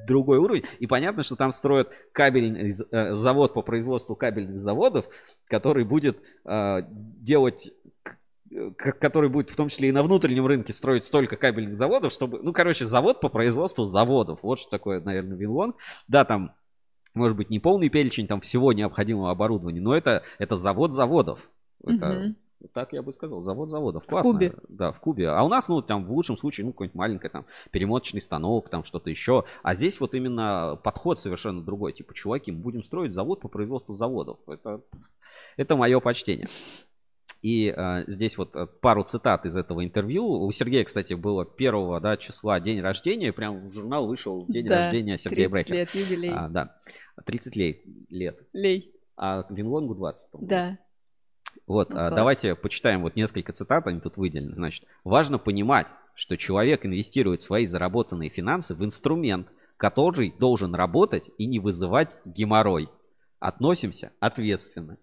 другой уровень. И понятно, что там строят кабельный э, завод по производству кабельных заводов, который будет э, делать который будет в том числе и на внутреннем рынке строить столько кабельных заводов, чтобы, ну, короче, завод по производству заводов. Вот что такое, наверное, Винлонг. Да, там может быть, не полный перечень там всего необходимого оборудования, но это, это завод заводов. Это, Мгм. так я бы сказал, завод заводов. Классно. Кубе. Да, в Кубе. А у нас, ну, там, в лучшем случае, ну, какой-нибудь маленький там перемоточный станок, там что-то еще. А здесь вот именно подход совершенно другой. Типа, чуваки, мы будем строить завод по производству заводов. Это, это мое почтение. И э, здесь вот э, пару цитат из этого интервью. У Сергея, кстати, было 1 да, числа день рождения. Прям в журнал вышел день Да, рождения Сергея 30 Брекера. лет, юбилей. А, да, 30 лет. лет. Лей. А Винлонгу 20, по-моему. Да. Вот, Ну, а, давайте почитаем вот несколько цитат, они тут выделены. Значит, важно понимать, что человек инвестирует свои заработанные финансы в инструмент, который должен работать и не вызывать геморрой. Относимся ответственно.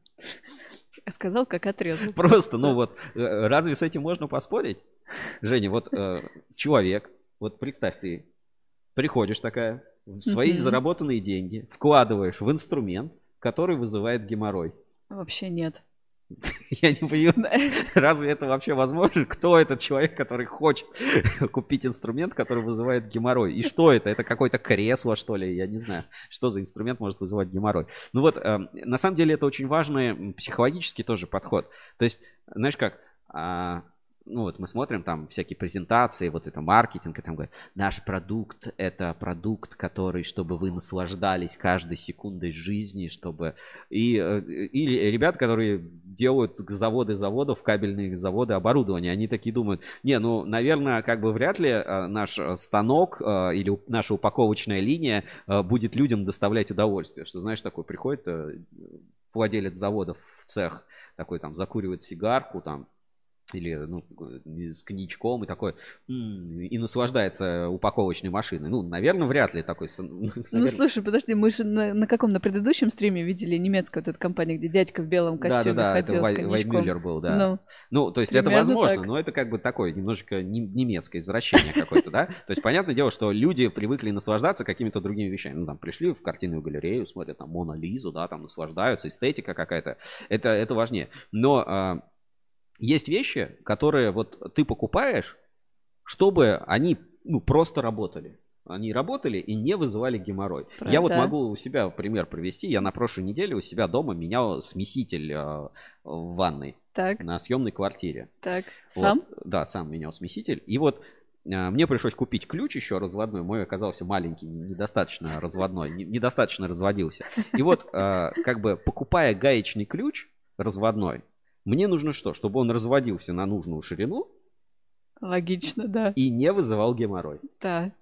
Я сказал, как отрезал. Просто, ну вот, э, разве с этим можно поспорить? Женя, вот э, человек, вот представь, ты приходишь такая, свои заработанные деньги вкладываешь в инструмент, который вызывает геморрой. Вообще нет. Я не понимаю, разве это вообще возможно? Кто этот человек, который хочет купить инструмент, который вызывает геморрой? И что это? Это какое-то кресло, что ли? Я не знаю, что за инструмент может вызывать геморрой. Ну вот, э, на самом деле это очень важный психологический тоже подход. То есть, знаешь как, а, ну вот мы смотрим там всякие презентации, вот это маркетинг, и там говорят, наш продукт это продукт, который, чтобы вы наслаждались каждой секундой жизни, чтобы... И, э, или ребят, которые делают заводы заводов, кабельные заводы оборудования, они такие думают, не, ну, наверное, как бы вряд ли э, наш станок э, или наша упаковочная линия будет людям доставлять удовольствие. Что, знаешь, такой приходит владелец завода в цех, такой там закуривает сигарку, там, или ну, с коньячком и такой, и наслаждается упаковочной машиной. Ну, наверное, вряд ли такой. Ну, слушай, подожди, мы же на, на каком? На предыдущем стриме видели немецкую вот эту компанию, где дядька в белом костюме Да-да-да, это ходил с Вай- коньячком. Был, да. Ну, Ну, то есть это возможно, так. но это как бы такое немножечко нем- немецкое извращение какое-то, да? То есть понятное дело, что люди привыкли наслаждаться какими-то другими вещами. Ну, там, пришли в картинную галерею, смотрят там Мона Лизу, да, там наслаждаются, эстетика какая-то. Это, это важнее. Но а, есть вещи, которые вот ты покупаешь, чтобы они ну, просто работали. Они работали и не вызывали геморрой. Правда. Я вот могу у себя пример привести. Я на прошлой неделе у себя дома менял смеситель а, в ванной так, на съемной квартире. так. Вот, Сам? да, сам менял смеситель. И вот а, мне пришлось купить ключ еще разводной. Мой оказался маленький, недостаточно разводной, не- недостаточно разводился. И вот, а, как бы покупая гаечный ключ разводной, мне нужно что? Чтобы он разводился на нужную ширину Логично, да. и не вызывал геморрой. Да.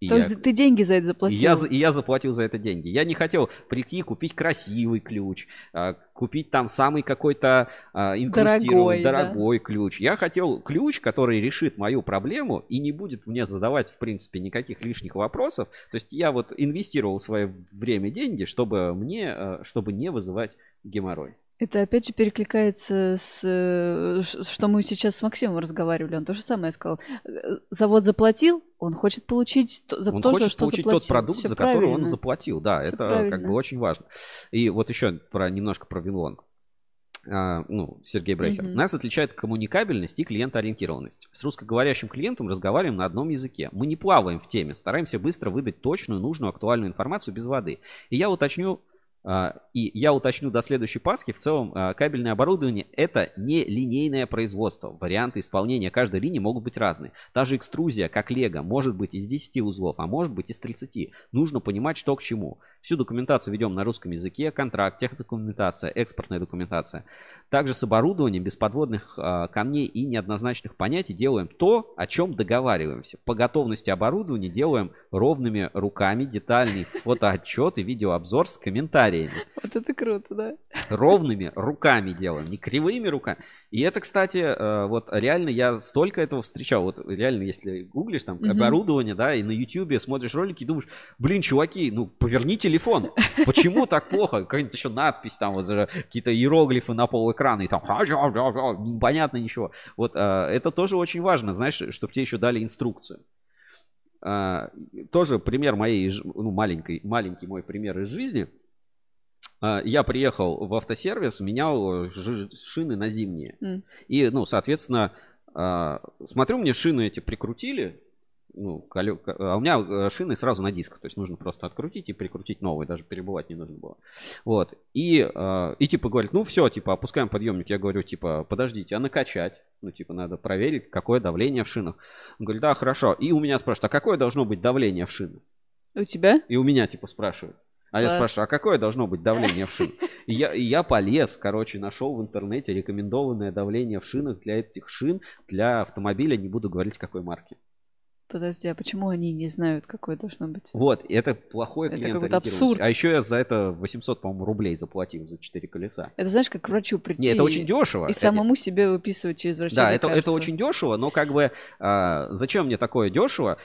И То я- есть ты деньги за это и заплатил? я, за- и я заплатил за это деньги. Я не хотел прийти купить красивый ключ, а, купить там самый какой-то а, инкрустированный, Дорогой, да. дорогой ключ. Я хотел ключ, который решит мою проблему и не будет мне задавать, в принципе, никаких лишних вопросов. То есть я вот инвестировал свое время, деньги, чтобы мне, а, чтобы не вызывать геморрой. Это опять же перекликается с, э, что мы сейчас с Максимом разговаривали. Он то же самое сказал. Э, Завод заплатил, он хочет получить то- за Он то, хочет что получить заплатил. тот продукт, Всё за который он заплатил. Да, Всё это как правильно. бы очень важно. И вот еще про, немножко про Винлонг. а, ну, Сергей Брейхер. Мгм. Нас отличает коммуникабельность и клиентоориентированность. С русскоговорящим клиентом разговариваем на одном языке. Мы не плаваем в теме, стараемся быстро выдать точную, нужную, актуальную информацию без воды. И я уточню, и я уточню до следующей Пасхи, в целом а, кабельное оборудование это не линейное производство. Варианты исполнения каждой линии могут быть разные. Та же экструзия, как лего, может быть из 10 узлов, а может быть из 30. Нужно понимать, что к чему. Всю документацию ведем на русском языке, контракт, техдокументация, экспортная документация. Также с оборудованием без подводных а, камней и неоднозначных понятий делаем то, о чем договариваемся. По готовности оборудования делаем ровными руками детальный фотоотчет и видеообзор с комментариями. Вот это круто, да? Ровными руками делаем, не кривыми руками. И это, кстати, э, вот реально я столько этого встречал. Вот реально, если гуглишь там Мгм. оборудование, да, и на ютубе смотришь ролики, и думаешь, блин, чуваки, ну поверни телефон. Почему так плохо? Какая-нибудь еще надпись там, вот же какие-то иероглифы на пол экрана, и там непонятно ничего. Вот э, это тоже очень важно, знаешь, чтобы тебе еще дали инструкцию. А, тоже пример моей, ну, маленькой, маленький мой пример из жизни. А, Я приехал в автосервис, менял шины на зимние. М. И, ну, соответственно, смотрю, мне шины эти прикрутили. Ну, колё- а у меня э, шины сразу на дисках, то есть нужно просто открутить и прикрутить новые, даже перебывать не нужно было. Вот. И, а, и типа говорит, ну все, типа опускаем подъемник. Я говорю, типа, подождите, а накачать? Ну, типа, надо проверить, какое давление в шинах. Он говорит, да, хорошо. И у меня спрашивают, а какое должно быть давление в шинах? У тебя? И у меня типа спрашивают. А я спрашиваю, а какое должно быть давление в шинах? И я, и я полез, короче, нашел в интернете рекомендованное давление в шинах для этих шин, для автомобиля, не буду говорить какой марки. Подожди, а почему они не знают, какое должно быть? Вот, это плохое Это какой-то абсурд. А еще я за это 800, по-моему, рублей заплатил за 4 колеса. Это знаешь, как к врачу прийти Не, это очень дешево. и самому себе выписывать через врача Да, это, это очень дешево, но как бы а, зачем мне такое дешево?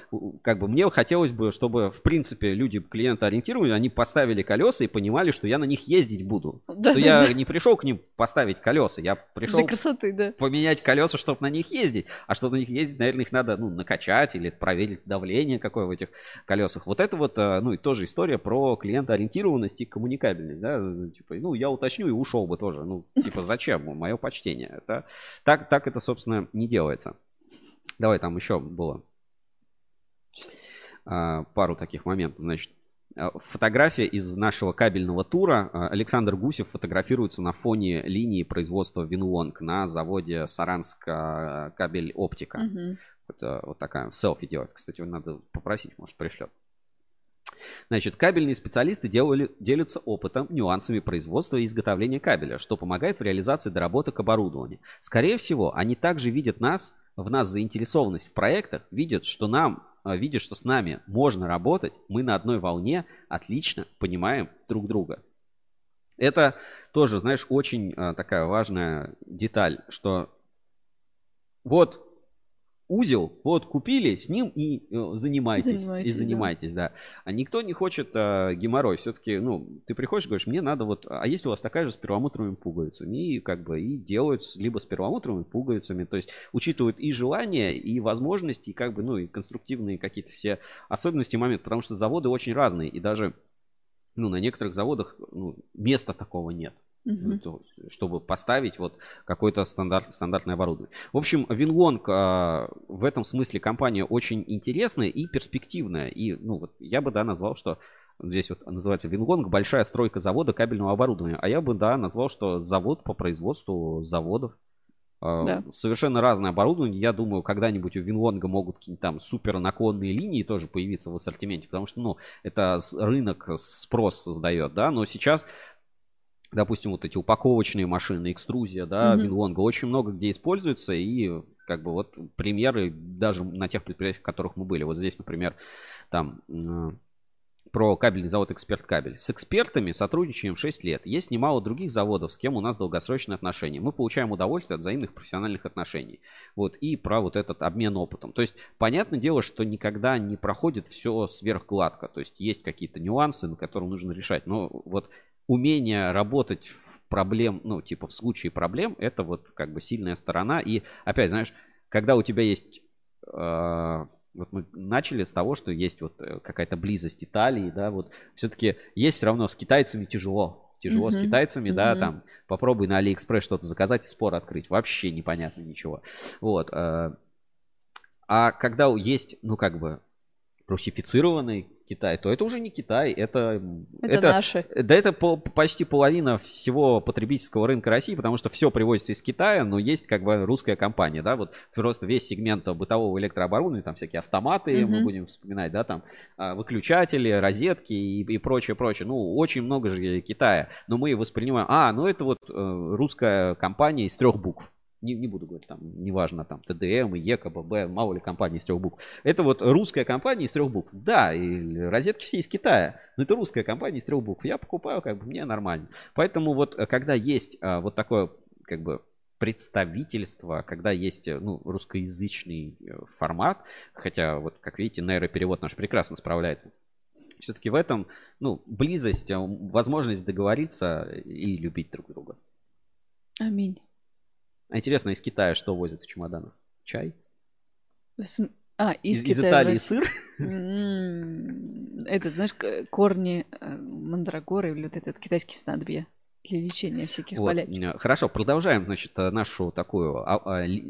Как бы мне хотелось бы, чтобы в принципе люди клиентоориентированные, они поставили колеса и понимали, что я на них ездить буду. Да, Что я не пришел к ним поставить колеса, я пришел Для красоты, да. поменять колеса, чтобы на них ездить. А чтобы на них ездить, наверное, их надо ну, накачать или проверить давление какое в этих колесах. Вот это вот, а, ну и тоже история про клиентоориентированность и коммуникабельность. Да? Типа, ну, я уточню и ушел бы тоже. Ну, типа, зачем? Мое почтение. Это, так, так это, собственно, не делается. Давай там еще было а, пару таких моментов. Значит, а, фотография из нашего кабельного тура. А, Александр Гусев фотографируется на фоне линии производства Винлонг на заводе Саранск а, кабель оптика. Мгм. Это вот такая селфи делает. Кстати, надо попросить, может, пришлет. Значит, кабельные специалисты делали, делятся опытом, нюансами производства и изготовления кабеля, что помогает в реализации доработок оборудования. Скорее всего, они также видят нас, в нас заинтересованность в проектах, видят, что нам, а, видят, что с нами можно работать, мы на одной волне, отлично понимаем друг друга. Это тоже, знаешь, очень а, такая важная деталь, что вот узел, вот купили, с ним и э, занимайтесь, и Занимайтесь, да. занимайтесь, да. А никто не хочет э, геморрой. Все-таки, ну, ты приходишь, говоришь, мне надо вот, а есть у вас такая же с перламутровыми пуговицами? И как бы и делают либо с перламутровыми пуговицами, то есть учитывают и желания, и возможности, и как бы, ну, и конструктивные какие-то все особенности момент, потому что заводы очень разные, и даже, ну, на некоторых заводах ну, места такого нет. То- чтобы поставить вот какое-то стандарт, стандартное оборудование. В общем, Винлонг а, в этом смысле компания очень интересная и перспективная. И, ну, вот я бы, да, назвал, что здесь вот называется Винлонг, большая стройка завода кабельного оборудования. А я бы, да, назвал, что завод по производству заводов. А, Да. Совершенно разное оборудование. Я думаю, когда-нибудь у Винлонга могут какие-то там супер наклонные линии тоже появиться в ассортименте, потому что, ну, это рынок спрос создает, да, но сейчас допустим, вот эти упаковочные машины, экструзия, да, Мгм. Винлонга, очень много где используется, и как бы вот примеры даже на тех предприятиях, в которых мы были. Вот здесь, например, там про кабельный завод «Эксперт Кабель». С экспертами сотрудничаем 6 лет. Есть немало других заводов, с кем у нас долгосрочные отношения. Мы получаем удовольствие от взаимных профессиональных отношений. Вот, и про вот этот обмен опытом. То есть, понятное дело, что никогда не проходит все сверхгладко. То есть, есть какие-то нюансы, на которые нужно решать. Но вот умение работать в проблем, ну, типа в случае проблем, это вот как бы сильная сторона. И опять, знаешь, когда у тебя есть... э, вот мы начали с того, что есть вот э, какая-то близость Италии, да, вот все-таки есть все равно с китайцами тяжело. Тяжело с Мгм, китайцами, да, мгм. там попробуй на Алиэкспресс что-то заказать и спор открыть. Вообще непонятно ничего. Вот. э, А когда есть, ну, как бы, русифицированный Китай, то это уже не Китай, это... м, Это, наши. да это по- почти половина всего потребительского рынка России, потому что все привозится из Китая, но есть как бы русская компания, да, вот просто весь сегмент бытового электрооборудования, там всякие автоматы, мы Мгм. будем вспоминать, да, там а, выключатели, розетки и, и прочее, прочее. Ну, очень много же Китая, но мы воспринимаем, а, ну это вот э, русская компания из трех букв. Не, не буду говорить, там, неважно, там, ТДМ, ЕКББ, мало ли компаний из трех букв. Это вот русская компания из трех букв. Да, и розетки все из Китая, но это русская компания из трех букв. Я покупаю, как бы, мне нормально. Поэтому вот, э, когда есть а, вот такое, как бы, представительство, когда есть э, ну, русскоязычный формат, хотя вот, как видите, нейроперевод наш прекрасно справляется. Все-таки в этом, ну, близость, возможность договориться и любить друг друга. Аминь. А интересно, из Китая что возят в чемоданах? Чай? См- А, из, Из, из Китая Италии сыр? М, Этот, знаешь, к- корни э, мандрагоры или вот этот китайский снадобье для лечения всяких Вот, болячек. э, Хорошо, продолжаем, значит, э, нашу такую а- а, э,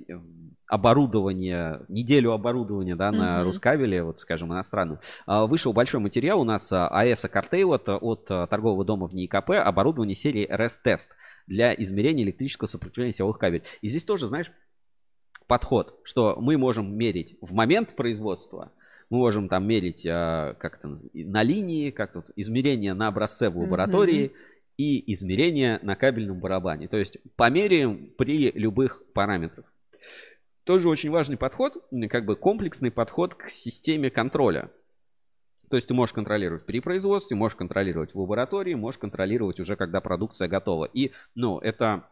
оборудование, неделю оборудования, да, на Мгм. Рускабеле, вот, скажем, иностранную. А, Вышел большой материал у нас АЭСа Картейл от, торгового дома в НИИКП, оборудование серии RES-тест для измерения электрического сопротивления силовых кабелей. И здесь тоже, знаешь, подход, что мы можем мерить в момент производства, мы можем там мерить как это наз- на линии, как тут измерение на образце в лаборатории и измерение на кабельном барабане. То есть померяем при любых параметрах. Тоже очень важный подход, как бы комплексный подход к системе контроля. То есть ты можешь контролировать при производстве, можешь контролировать в лаборатории, можешь контролировать уже, когда продукция готова. И, ну, это,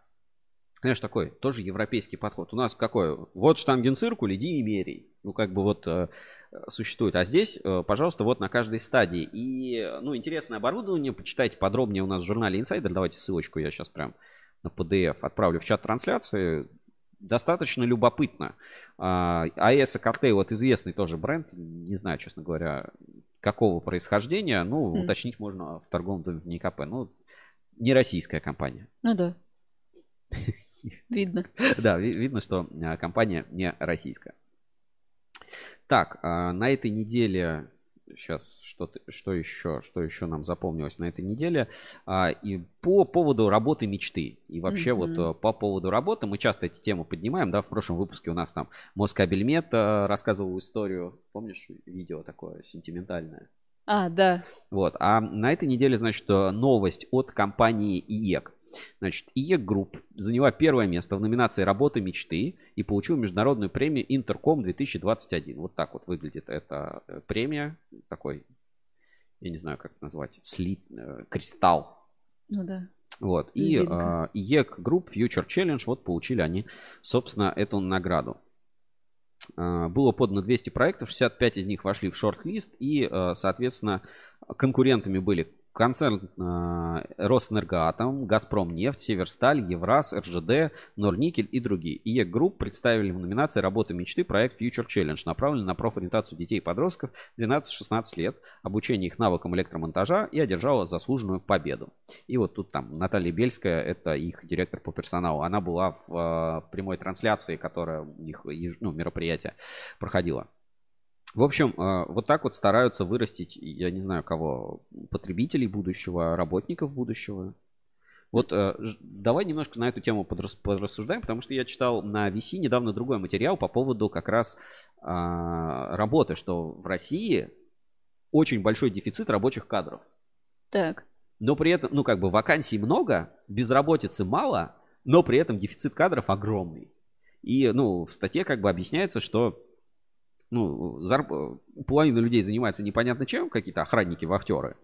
знаешь, такой тоже европейский подход. У нас какой? Вот штангенциркуль, иди и мерей. Ну, как бы вот э, существует. А здесь, э, пожалуйста, вот на каждой стадии. И, э, ну, интересное оборудование. Почитайте подробнее у нас в журнале Insider. Давайте ссылочку я сейчас прям на PDF отправлю в чат трансляции. Достаточно любопытно. А, AES Cocktail, вот известный тоже бренд. Не знаю, честно говоря, какого происхождения. Ну, Мгм. уточнить можно в торговом доме в НИКП. Ну, не российская компания. Ну да, видно. Да, ви- видно, что а, компания не российская. Так, а, на этой неделе сейчас что что еще, что еще нам запомнилось на этой неделе А, и по поводу работы мечты и вообще Мгм. вот э, по поводу работы мы часто эти темы поднимаем, да, в прошлом выпуске у нас там Москабельмет э, рассказывал историю, помнишь видео такое сентиментальное? А, да. Вот. А на этой неделе, значит, э, новость от компании ИЕК. Значит, ИЕК Групп заняла первое место в номинации «Работа мечты» и получила международную премию «Интерком 2021». Вот так вот выглядит эта э, премия. Такой, я не знаю, как это назвать, слит, э, кристалл. Ну да. Вот. И э, ИЕК Групп Future Challenge, вот получили они, собственно, эту награду. Э, Было подано 200 проектов, 65 из них вошли в шорт-лист, и, э, соответственно, конкурентами были концерн э, Роснергоатом, Газпром нефть, Северсталь, Евраз, РЖД, Норникель и другие. ИЕК Групп представили в номинации «Работа мечты» проект Future Challenge, направленный на профориентацию детей и подростков 12-16 лет, обучение их навыкам электромонтажа и одержала заслуженную победу. И вот тут там Наталья Бельская, это их директор по персоналу, она была в э, прямой трансляции, которая еж- ну, мероприятие проходило. В общем, э, вот так вот стараются вырастить, я не знаю кого, потребителей будущего, работников будущего. Вот э, давай немножко на эту тему подрас- порассуждаем, потому что я читал на VC недавно другой материал по поводу как раз а, работы, что в России очень большой дефицит рабочих кадров. Так. Но при этом, ну, как бы вакансий много, безработицы мало, но при этом дефицит кадров огромный. И, ну, в статье как бы объясняется, что, ну, зарп- половина людей занимается непонятно чем, какие-то охранники, вахтеры,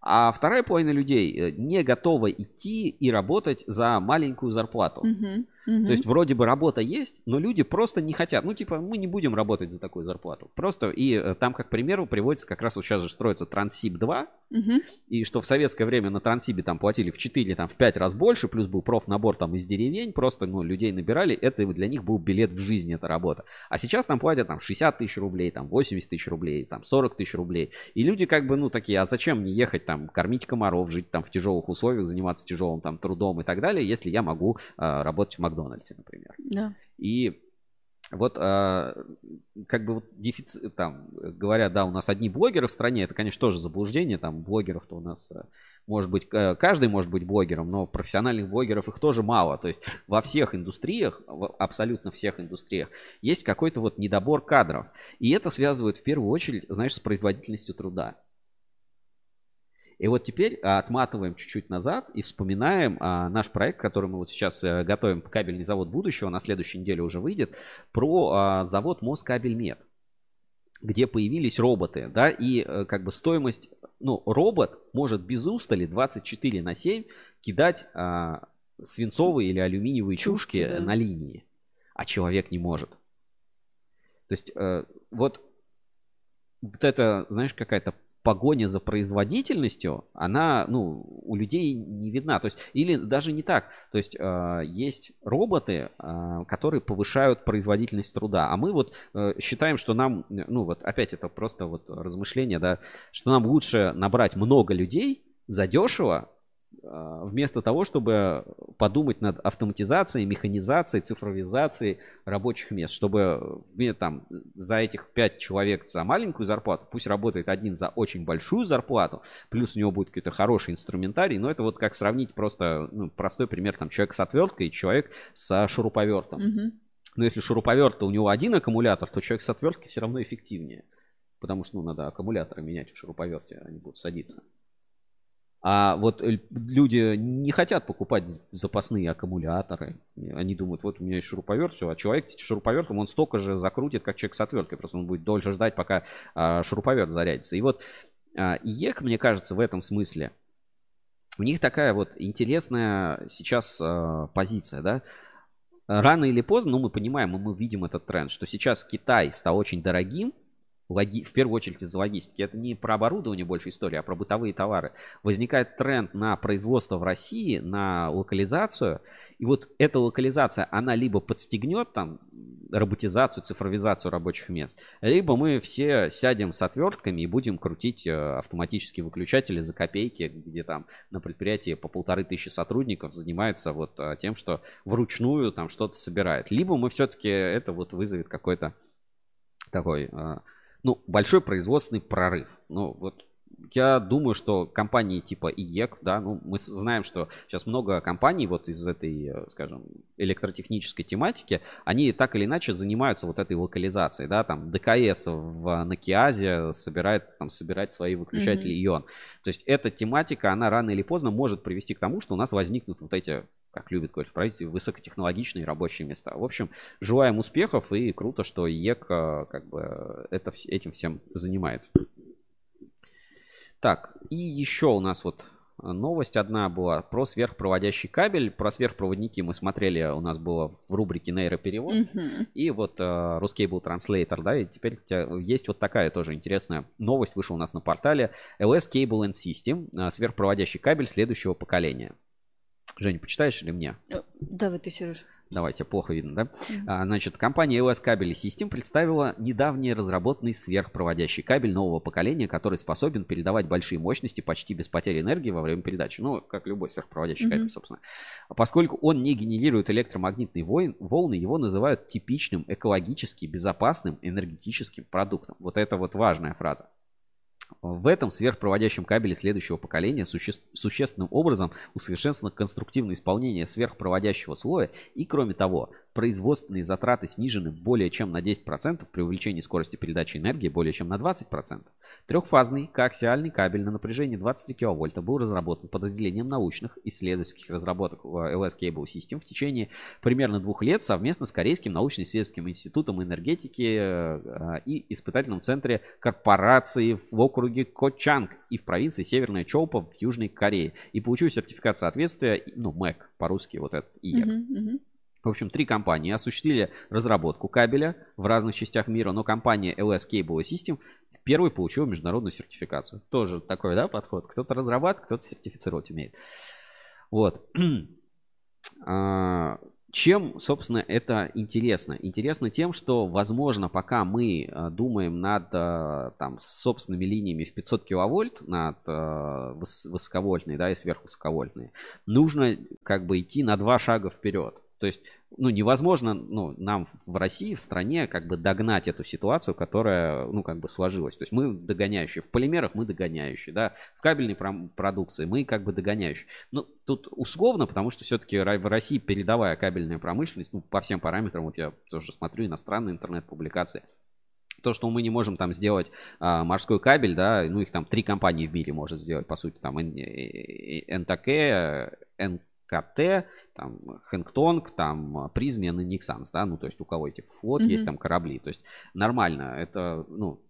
а вторая половина людей э, не готова идти и работать за маленькую зарплату. Мгм. То есть вроде бы работа есть, но люди просто не хотят. Ну, типа, мы не будем работать за такую зарплату. Просто, и э, там, как примеру, приводится, как раз вот сейчас же строится Транссиб-2, Мгм. и что в советское время на Транссибе там платили в 4, там в 5 раз больше, плюс был профнабор там из деревень, просто, ну, людей набирали, это для них был билет в жизнь, эта работа. А сейчас там платят там 60 тысяч рублей, там 80 тысяч рублей, там 40 тысяч рублей. И люди как бы, ну, такие, а зачем мне ехать там, кормить комаров, жить там в тяжелых условиях, заниматься тяжелым там трудом и так далее, если я могу а, работать в Макдональдсе, например. Да. И вот а, как бы вот дефицит, там, говорят, да, у нас одни блогеры в стране, это, конечно, тоже заблуждение, там, блогеров-то у нас, э, может быть, э, каждый может быть блогером, но профессиональных блогеров их тоже мало, то есть во всех индустриях, в абсолютно всех индустриях, есть какой-то вот недобор кадров, и это связывает в первую очередь, знаешь, с производительностью труда. И вот теперь а, отматываем чуть-чуть назад и вспоминаем а, наш проект, который мы вот сейчас э, готовим, кабельный завод будущего, на следующей неделе уже выйдет, про а, завод Москабельмет, где появились роботы, да, и э, как бы стоимость, ну, робот может без устали 24 на 7 кидать а, свинцовые или алюминиевые чушки, Чушки, да. на линии, а человек не может. То есть э, вот вот это, знаешь, какая-то погоня за производительностью, она, ну, у людей не видна. То есть, или даже не так. То есть, э, есть роботы, э, которые повышают производительность труда. А мы вот э, считаем, что нам, ну, вот опять это просто вот размышление, да, что нам лучше набрать много людей задешево, вместо того, чтобы подумать над автоматизацией, механизацией, цифровизацией рабочих мест, чтобы э, там за этих пять человек за маленькую зарплату, пусть работает один за очень большую зарплату, плюс у него будет какой-то хороший инструментарий, но это вот как сравнить просто, ну, простой пример, там, человек с отверткой и человек со шуруповертом. Мгм. Но если шуруповерт, у него один аккумулятор, то человек с отверткой все равно эффективнее. Потому что, ну, надо аккумуляторы менять в шуруповерте, они будут садиться. А вот э, люди не хотят покупать запасные аккумуляторы. Они думают, вот у меня есть шуруповерт, все, а человек шуруповертом, он столько же закрутит, как человек с отверткой. Просто он будет дольше ждать, пока а, шуруповерт зарядится. И вот а, мне кажется, в этом смысле, у них такая вот интересная сейчас а, позиция, да. Рано или поздно, ну, мы понимаем, и мы видим этот тренд, что сейчас Китай стал очень дорогим, логи- в первую очередь из-за логистики. Это не про оборудование больше история, а про бытовые товары. Возникает тренд на производство в России, на локализацию. И вот эта локализация, она либо подстегнет там роботизацию, цифровизацию рабочих мест, либо мы все сядем с отвертками и будем крутить э, автоматические выключатели за копейки, где там на предприятии по полторы тысячи сотрудников занимаются вот э, тем, что вручную там что-то собирает. Либо мы все-таки это вот вызовет какой-то такой, э, ну, большой производственный прорыв. Ну, вот я думаю, что компании типа ИЕК, да, ну, мы знаем, что сейчас много компаний вот из этой, э, скажем, электротехнической тематики, они так или иначе занимаются вот этой локализацией, да, там ДКС в Накиазе собирает, там, собирать свои выключатели Мгм. ион. То есть эта тематика, она рано или поздно может привести к тому, что у нас возникнут вот эти как любит говорить в правительстве, высокотехнологичные рабочие места. В общем, желаем успехов и круто, что ЕК э, как бы это, этим всем занимается. Так, и еще у нас вот новость одна была про сверхпроводящий кабель. Про сверхпроводники мы смотрели, у нас было в рубрике нейроперевод. Мгм. И вот э, русский был транслейтер, да, и теперь есть вот такая тоже интересная новость, вышла у нас на портале. LS Cable and System, э, сверхпроводящий кабель следующего поколения. Женя, почитаешь или мне? Э, Давай ты, Сереж. Давай, тебе плохо видно, да? Мгм. А, Значит, компания LS Кабель System представила недавний разработанный сверхпроводящий кабель нового поколения, который способен передавать большие мощности почти без потери энергии во время передачи. Ну, как любой сверхпроводящий Мгм. кабель, собственно. Поскольку он не генерирует электромагнитные войн- волны, его называют типичным, экологически безопасным энергетическим продуктом. Вот это вот важная фраза. В этом сверхпроводящем кабеле следующего поколения суще- существенным образом усовершенствовано конструктивное исполнение сверхпроводящего слоя. И, кроме того, производственные затраты снижены более чем на 10% при увеличении скорости передачи энергии более чем на 20%. Трехфазный коаксиальный кабель на напряжении 23 кВ был разработан подразделением научных исследовательских разработок в LS Cable & System в течение примерно двух лет совместно с Корейским научно-исследовательским институтом энергетики э, в испытательном центре корпорации в округе Кочанг и в провинции Северная Чоупа в Южной Корее. И получил сертификат соответствия, ну, МЭК по-русски, вот этот ИЕК. Мгм, мгм. В общем, три компании осуществили разработку кабеля в разных частях мира, но компания LS Cable System первой получила международную сертификацию. Тоже такой, да, подход. Кто-то разрабатывает, кто-то сертифицировать умеет. Вот. А, чем, собственно, это интересно? Интересно тем, что, возможно, пока мы э, думаем над э, там, собственными линиями в 500 киловольт, над э, высоковольтные да, и сверхвысоковольтные, нужно как бы идти на два шага вперед. То есть, ну, невозможно, ну, нам в России, в стране, как бы догнать эту ситуацию, которая, ну, как бы сложилась. То есть мы догоняющие. В полимерах мы догоняющие, да. В кабельной продукции мы как бы догоняющие. Ну, тут условно, потому что все-таки в России передовая кабельная промышленность, ну, по всем параметрам, вот я тоже смотрю иностранные интернет-публикации, то, что мы не можем там сделать а, морской кабель, да, ну их там три компании в мире может сделать, по сути, там НТК, КТ, там, Хэнгтонг, там, Призмен и Никсанс, да, ну, то есть у кого эти флот mm-hmm. есть, там, корабли, то есть нормально, это, ну,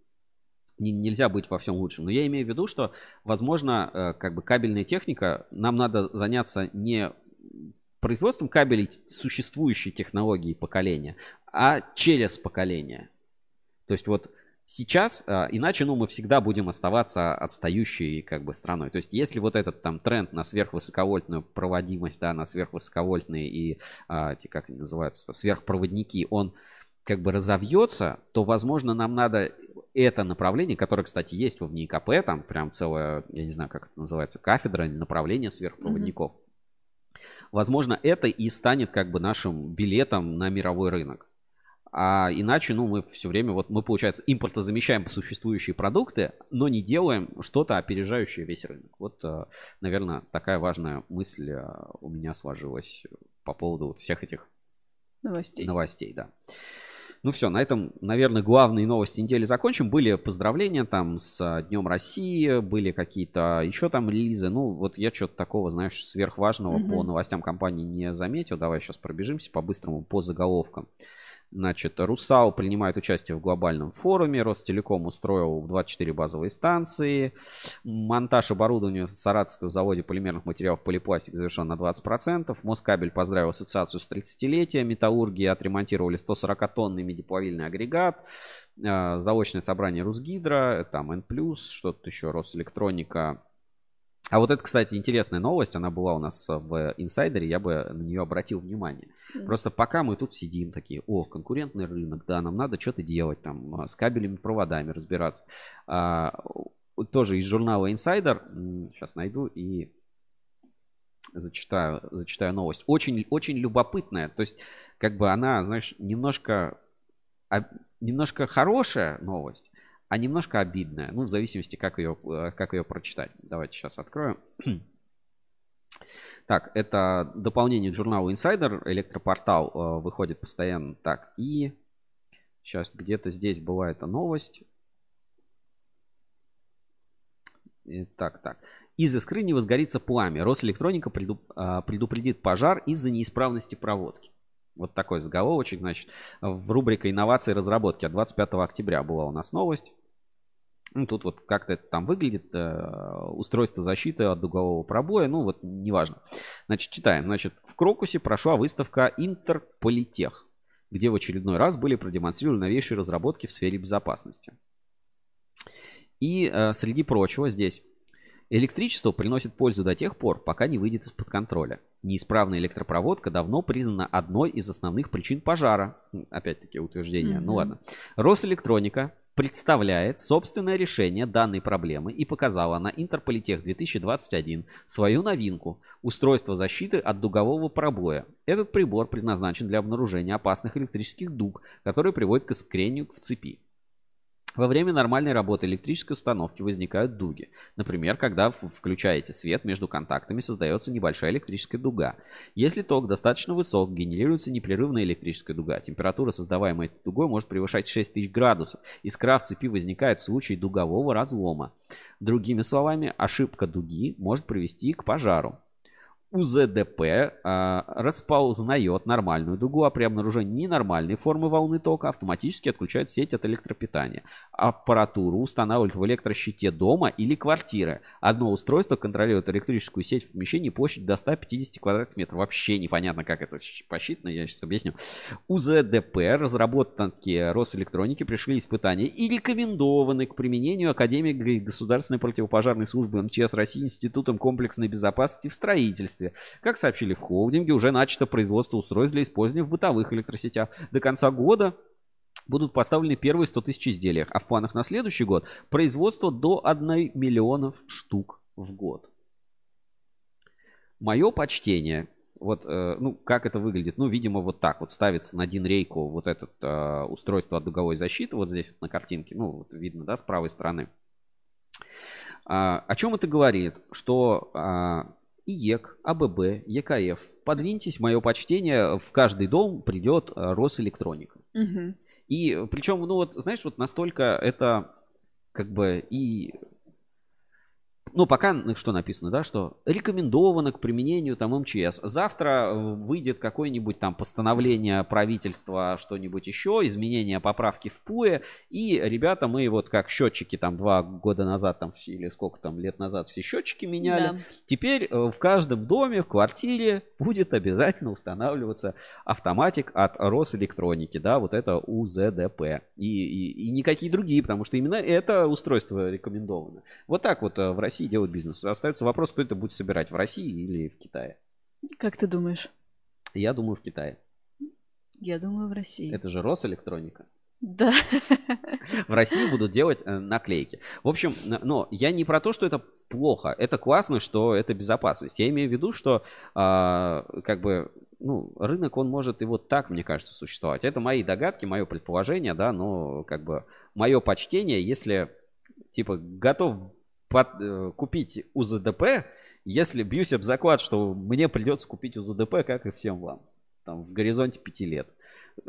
не, нельзя быть во всем лучшим. Но я имею в виду, что, возможно, э, как бы кабельная техника, нам надо заняться не производством кабелей существующей технологии поколения, а через поколение. То есть вот Сейчас, а, иначе, ну, мы всегда будем оставаться отстающей, как бы, страной. То есть, если вот этот там тренд на сверхвысоковольтную проводимость, да, на сверхвысоковольтные и, а, эти, как они называются, сверхпроводники, он как бы разовьется, то, возможно, нам надо это направление, которое, кстати, есть в НИКП, там прям целая, я не знаю, как это называется, кафедра, направление сверхпроводников. Mm-hmm. Возможно, это и станет как бы нашим билетом на мировой рынок. А иначе, ну, мы все время, вот мы, получается, импортозамещаем существующие продукты, но не делаем что-то опережающее весь рынок. Вот, э, наверное, такая важная мысль э, у меня сложилась по поводу вот всех этих новостей. Новостей, да. Ну все, на этом, наверное, главные новости недели закончим. Были поздравления там с Днем России, были какие-то еще там релизы. Ну, вот я что-то такого, знаешь, сверхважного mm-hmm. по новостям компании не заметил. Давай сейчас пробежимся по-быстрому по заголовкам. Значит, Русал принимает участие в глобальном форуме. Ростелеком устроил 24 базовые станции. Монтаж оборудования в Саратовском заводе полимерных материалов полипластик завершен на 20%. Москабель поздравил ассоциацию с 30-летием. Металлурги отремонтировали 140-тонный медиплавильный агрегат. Э, заочное собрание Русгидро, там N+, что-то еще, Росэлектроника а вот это, кстати, интересная новость, она была у нас в инсайдере, я бы на нее обратил внимание. Просто пока мы тут сидим такие, о, конкурентный рынок, да, нам надо что-то делать, там, а, с кабелями, проводами разбираться. А, тоже из журнала Insider, сейчас найду и зачитаю, зачитаю новость. Очень, очень любопытная, то есть, как бы она, знаешь, немножко, немножко хорошая новость, а немножко обидная. Ну, в зависимости, как ее, э, как ее прочитать. Давайте сейчас откроем. Так, это дополнение к журналу Insider. Электропортал э, выходит постоянно. Так, и сейчас где-то здесь была эта новость. И, так, так. Из искры не возгорится пламя. Росэлектроника э, предупредит пожар из-за неисправности проводки. Вот такой заголовочек, значит, в рубрике «Инновации и разработки» от 25 октября была у нас новость. Ну, тут вот как-то это там выглядит, э, устройство защиты от дугового пробоя, ну вот неважно. Значит, читаем. Значит, в Крокусе прошла выставка Интерполитех, где в очередной раз были продемонстрированы новейшие разработки в сфере безопасности. И э, среди прочего здесь Электричество приносит пользу до тех пор, пока не выйдет из-под контроля. Неисправная электропроводка давно признана одной из основных причин пожара. Опять-таки утверждение. Mm-hmm. Ну ладно. Росэлектроника представляет собственное решение данной проблемы и показала на Интерполитех 2021 свою новинку – устройство защиты от дугового пробоя. Этот прибор предназначен для обнаружения опасных электрических дуг, которые приводят к искрению в цепи. Во время нормальной работы электрической установки возникают дуги. Например, когда включаете свет, между контактами создается небольшая электрическая дуга. Если ток достаточно высок, генерируется непрерывная электрическая дуга. Температура, создаваемая этой дугой, может превышать 6000 градусов. Искра в цепи возникает в случае дугового разлома. Другими словами, ошибка дуги может привести к пожару. УЗДП а, расползнает нормальную дугу, а при обнаружении ненормальной формы волны тока автоматически отключает сеть от электропитания. Аппаратуру устанавливают в электрощите дома или квартиры. Одно устройство контролирует электрическую сеть в помещении площадь до 150 квадратных метров. Вообще непонятно, как это посчитано, я сейчас объясню. УЗДП, разработки Росэлектроники, пришли испытания и рекомендованы к применению Академии Государственной противопожарной службы МЧС России Институтом комплексной безопасности в строительстве. Как сообщили в холдинге, уже начато производство устройств для использования в бытовых электросетях. До конца года будут поставлены первые 100 тысяч изделий, а в планах на следующий год производство до 1 миллионов штук в год. Мое почтение вот, э, ну, как это выглядит? Ну, видимо, вот так вот ставится на дин-рейку вот это э, устройство от дуговой защиты, вот здесь вот на картинке, ну, вот видно, да, с правой стороны. А, о чем это говорит? Что а, IEK, ABB, EKF, подвиньтесь, мое почтение, в каждый дом придет а, Росэлектроника. Мгм. И причем, ну вот, знаешь, вот настолько это как бы и... Ну, пока что написано, да, что рекомендовано к применению там МЧС. Завтра э, выйдет какое-нибудь там постановление правительства, что-нибудь еще, изменение поправки в ПУЭ, и, ребята, мы вот как счетчики там два года назад там, или сколько там лет назад все счетчики меняли, Да. Теперь э, в каждом доме, в квартире будет обязательно устанавливаться автоматик от Росэлектроники, да, вот это УЗДП. И, и, и никакие другие, потому что именно это устройство рекомендовано. Вот так вот э, в России делают бизнес. Остается вопрос, кто это будет собирать, в России или в Китае. Как ты думаешь? Я думаю, в Китае. Я думаю, в России. Это же Росэлектроника. Да. в России будут делать э, наклейки. В общем, но я не про то, что это плохо. Это классно, что это безопасность. Я имею в виду, что а, как бы ну, рынок, он может и вот так, мне кажется, существовать. Это мои догадки, мое предположение, да, но как бы мое почтение, если типа готов под- э, купить УЗДП, если бьюсь об заклад, что мне придется купить УЗДП, как и всем вам, там, в горизонте пяти лет.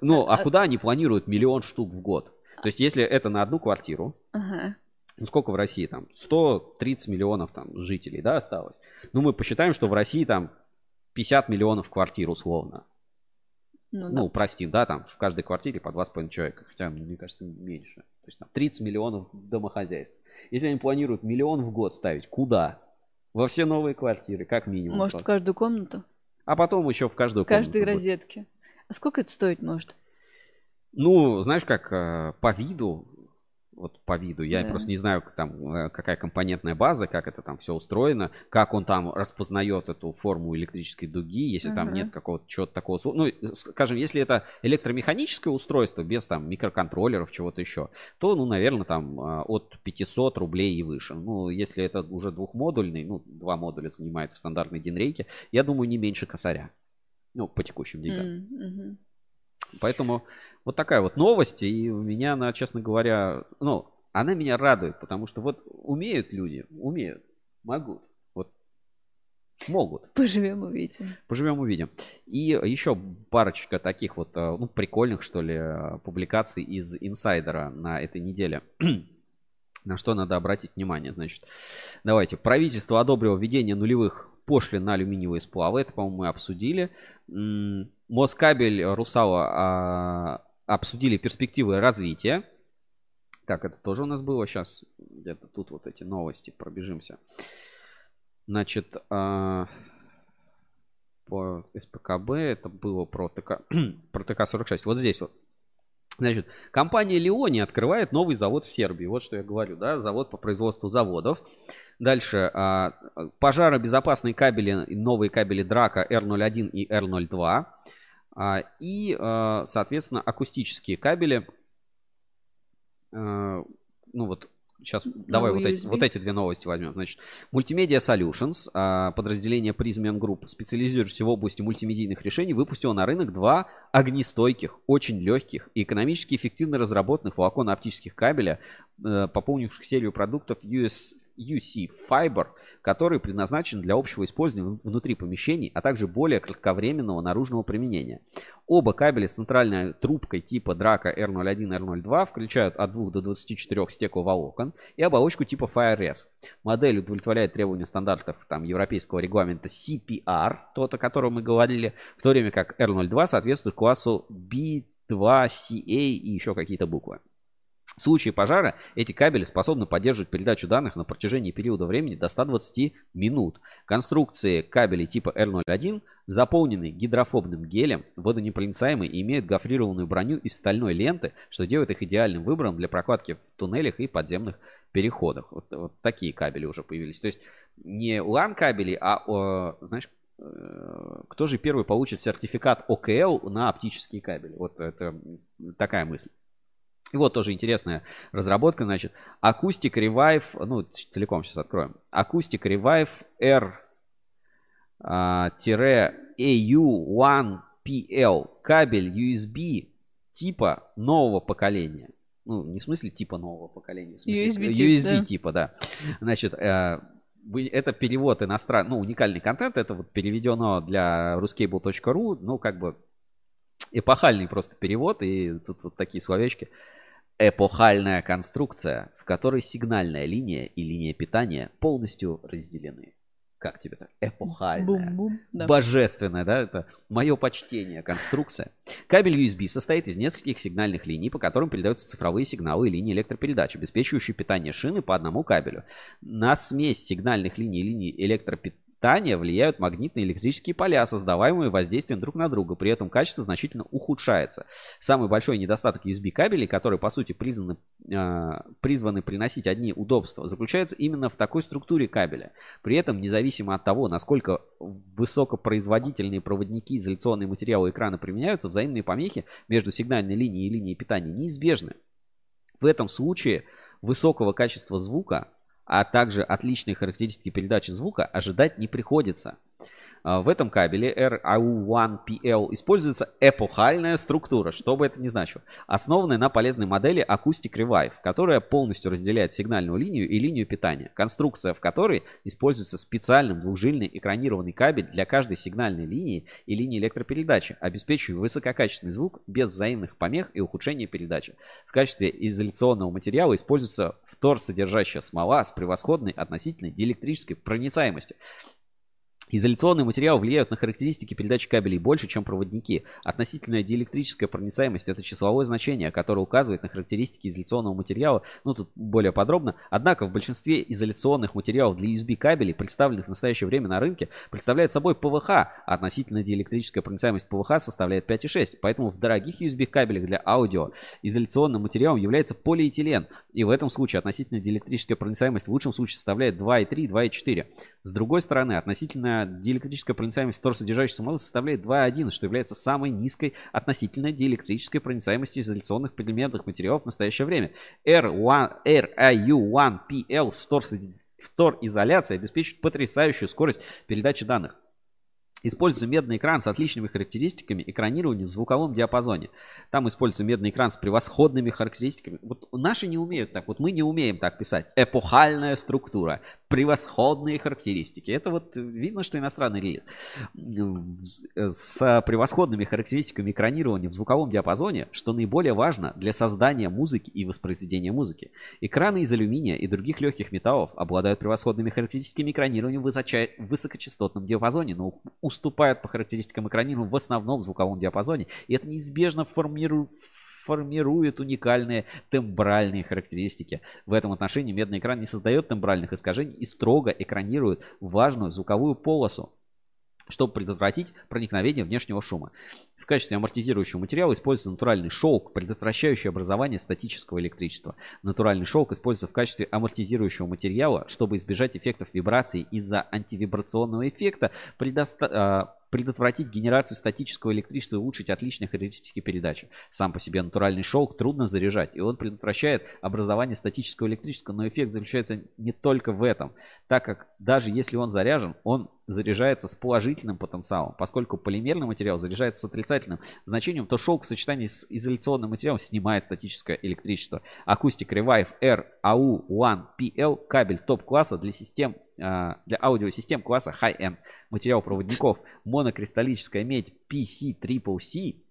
Ну, а А- куда они планируют миллион штук в год? То есть, если это на одну квартиру, Ага. ну, сколько в России там? 130 миллионов там жителей, да, осталось? Ну, мы посчитаем, что в России там 50 миллионов квартир условно. Ну, Ну, да. прости, да, там в каждой квартире по 2,5 человека. Хотя, мне кажется, меньше. То есть там 30 миллионов домохозяйств. Если они планируют миллион в год ставить, куда? Во все новые квартиры, как минимум. Может, в просто. каждую комнату? А потом еще в каждую В каждой комнату будет. розетке. А сколько это стоить может? Ну, знаешь, как э, по виду, вот по виду, я Да. просто не знаю, там, э, какая компонентная база, как это там все устроено, как он там распознает эту форму электрической дуги, если там Ага. нет какого-то чего-то такого. Ну, э, скажем, если это электромеханическое устройство без там микроконтроллеров, чего-то еще, то, ну, наверное, там э, от 500 рублей и выше. Ну, если это уже двухмодульный, ну, два модуля занимает в стандартной динрейке, я думаю, не меньше косаря. Ну, по текущим деньгам. Мгм. Поэтому вот такая вот новость, и у меня она, честно говоря, ну, она меня радует, потому что вот умеют люди, умеют, могут, вот могут. Поживем увидим. Поживем увидим. И еще парочка таких вот, э, ну, прикольных, что ли, э, публикаций из инсайдера на этой неделе. На что надо обратить внимание, значит. Давайте. Правительство одобрило введение нулевых пошлин на алюминиевые сплавы. Это, по-моему, мы обсудили. Москабель, Русала а, обсудили перспективы развития. Так, это тоже у нас было. Сейчас где-то тут вот эти новости пробежимся. Значит, а, по СПКБ это было про ТК, про ТК-46. Вот здесь вот. Значит, компания Леони открывает новый завод в Сербии. Вот что я говорю, да, завод по производству заводов. Дальше, а, пожаробезопасные кабели, новые кабели Драка R01 и R02. А, и, а, соответственно, акустические кабели. А, ну вот, сейчас давай вот эти, вот эти две новости возьмем. Значит, Multimedia Solutions, подразделение Prismian Group, специализирующееся в области мультимедийных решений, выпустило на рынок два огнестойких, очень легких и экономически эффективно разработанных волоконно-оптических кабеля, э, пополнивших серию продуктов US UC Fiber, который предназначен для общего использования внутри помещений, а также более кратковременного наружного применения. Оба кабеля с центральной трубкой типа Draco R01 R02 включают от 2 до 24 стекловолокон и оболочку типа FireS. Модель удовлетворяет требованию стандартов там, европейского регламента CPR, тот, о котором мы говорили, в то время как R02 соответствует классу B2CA и еще какие-то буквы. В случае пожара эти кабели способны поддерживать передачу данных на протяжении периода времени до 120 минут. Конструкции кабелей типа R01 заполнены гидрофобным гелем, водонепроницаемы и имеют гофрированную броню из стальной ленты, что делает их идеальным выбором для прокладки в туннелях и подземных переходах. Вот, вот такие кабели уже появились. То есть не LAN кабели, а, о, знаешь, э, кто же первый получит сертификат ОКЛ на оптические кабели? Вот это такая мысль. И вот тоже интересная разработка, значит, Acoustic Revive, ну, целиком сейчас откроем. Acoustic Revive R-AU1PL кабель USB типа нового поколения. Ну, не в смысле типа нового поколения, в смысле USB, USB да. типа, да. Значит, э, вы- это перевод иностранный, ну, уникальный контент, это вот переведено для ruscable.ru, ну, как бы эпохальный просто перевод, и тут вот такие словечки. Эпохальная конструкция, в которой сигнальная линия и линия питания полностью разделены. Как тебе так? Эпохальная. Бум-бум. Да. Божественная, да, это мое почтение, конструкция. Кабель USB состоит из нескольких сигнальных линий, по которым передаются цифровые сигналы и линии электропередач, обеспечивающие питание шины по одному кабелю. На смесь сигнальных линий и линий электропитания влияют магнитные электрические поля, создаваемые воздействием друг на друга. При этом качество значительно ухудшается. Самый большой недостаток USB кабелей, которые по сути признаны, э, призваны приносить одни удобства, заключается именно в такой структуре кабеля. При этом, независимо от того, насколько высокопроизводительные проводники, изоляционные материалы экрана применяются, взаимные помехи между сигнальной линией и линией питания неизбежны. В этом случае высокого качества звука, а также отличные характеристики передачи звука ожидать не приходится. А, В этом кабеле RAU1PL используется эпохальная структура, что бы это ни значило, основанная на полезной модели Acoustic Revive, которая полностью разделяет сигнальную линию и линию питания, конструкция в которой используется специальный двухжильный экранированный кабель для каждой сигнальной линии и линии электропередачи, обеспечивая высококачественный звук без взаимных помех и ухудшения передачи. В качестве изоляционного материала используется фтор, содержащая смола с превосходной относительной диэлектрической проницаемостью. Изоляционные материалы влияют на характеристики передачи кабелей больше, чем проводники. Относительная диэлектрическая проницаемость – это числовое значение, которое указывает на характеристики изоляционного материала, ну тут более подробно. Однако в большинстве изоляционных материалов для USB кабелей, представленных в настоящее время на рынке, представляют собой ПВХ, а относительная диэлектрическая проницаемость ПВХ составляет 5,6. Поэтому в дорогих USB кабелях для аудио изоляционным материалом является полиэтилен. И в этом случае относительная диэлектрическая проницаемость в лучшем случае составляет 2,3, 2,4. С другой стороны, относительная диэлектрическая проницаемость вторсодержащей смолы составляет 2,1, что является самой низкой относительно диэлектрической проницаемостью изоляционных предметных материалов в настоящее время. R1, RIU1PL с вторизоляцией обеспечивает потрясающую скорость передачи данных. Используется медный экран с отличными характеристиками экранирования в звуковом диапазоне. Там используется медный экран с превосходными характеристиками. Вот наши не умеют так, вот мы не умеем так писать. Эпохальная структура, превосходные характеристики. Это вот видно, что иностранный релиз. С превосходными характеристиками экранирования в звуковом диапазоне, что наиболее важно для создания музыки и воспроизведения музыки. Экраны из алюминия и других легких металлов обладают превосходными характеристиками экранирования в высоча- высокочастотном диапазоне, но уступают по характеристикам экранирования в основном в звуковом диапазоне. И это неизбежно формирует формирует уникальные тембральные характеристики. В этом отношении медный экран не создает тембральных искажений и строго экранирует важную звуковую полосу чтобы предотвратить проникновение внешнего шума. В качестве амортизирующего материала используется натуральный шелк, предотвращающий образование статического электричества. Натуральный шелк используется в качестве амортизирующего материала, чтобы избежать эффектов вибрации из-за антивибрационного эффекта. Предоста- а, предотвратить генерацию статического электричества и улучшить отличные характеристики передачи. Сам по себе натуральный шелк трудно заряжать, и он предотвращает образование статического электричества, но эффект заключается не только в этом, так как даже если он заряжен, он заряжается с положительным потенциалом. Поскольку полимерный материал заряжается с отрицательным значением, то шелк в сочетании с изоляционным материалом снимает статическое электричество. Акустик Revive R AU1 PL кабель топ-класса для систем для аудиосистем класса High-End. Материал проводников монокристаллическая медь PC-Triple-C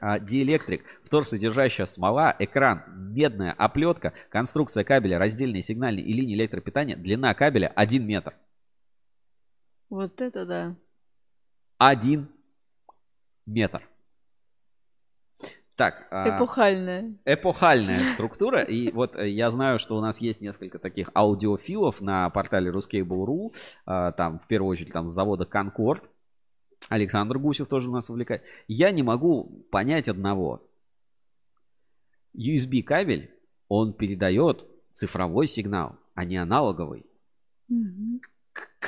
а, диэлектрик, вторсодержащая смола, экран, медная оплетка, конструкция кабеля, раздельные сигнальные и линии электропитания, длина кабеля 1 метр. Вот это да. 1 метр. Так, а, Эпохальная. эпохальная структура. И вот э, я знаю, что у нас есть несколько таких аудиофилов на портале Ruscable.ru. А, Там, в первую очередь, там с завода Конкорд. Александр Гусев тоже у нас увлекает. Я не могу понять одного. USB кабель, он передает цифровой сигнал, а не аналоговый. Мгм.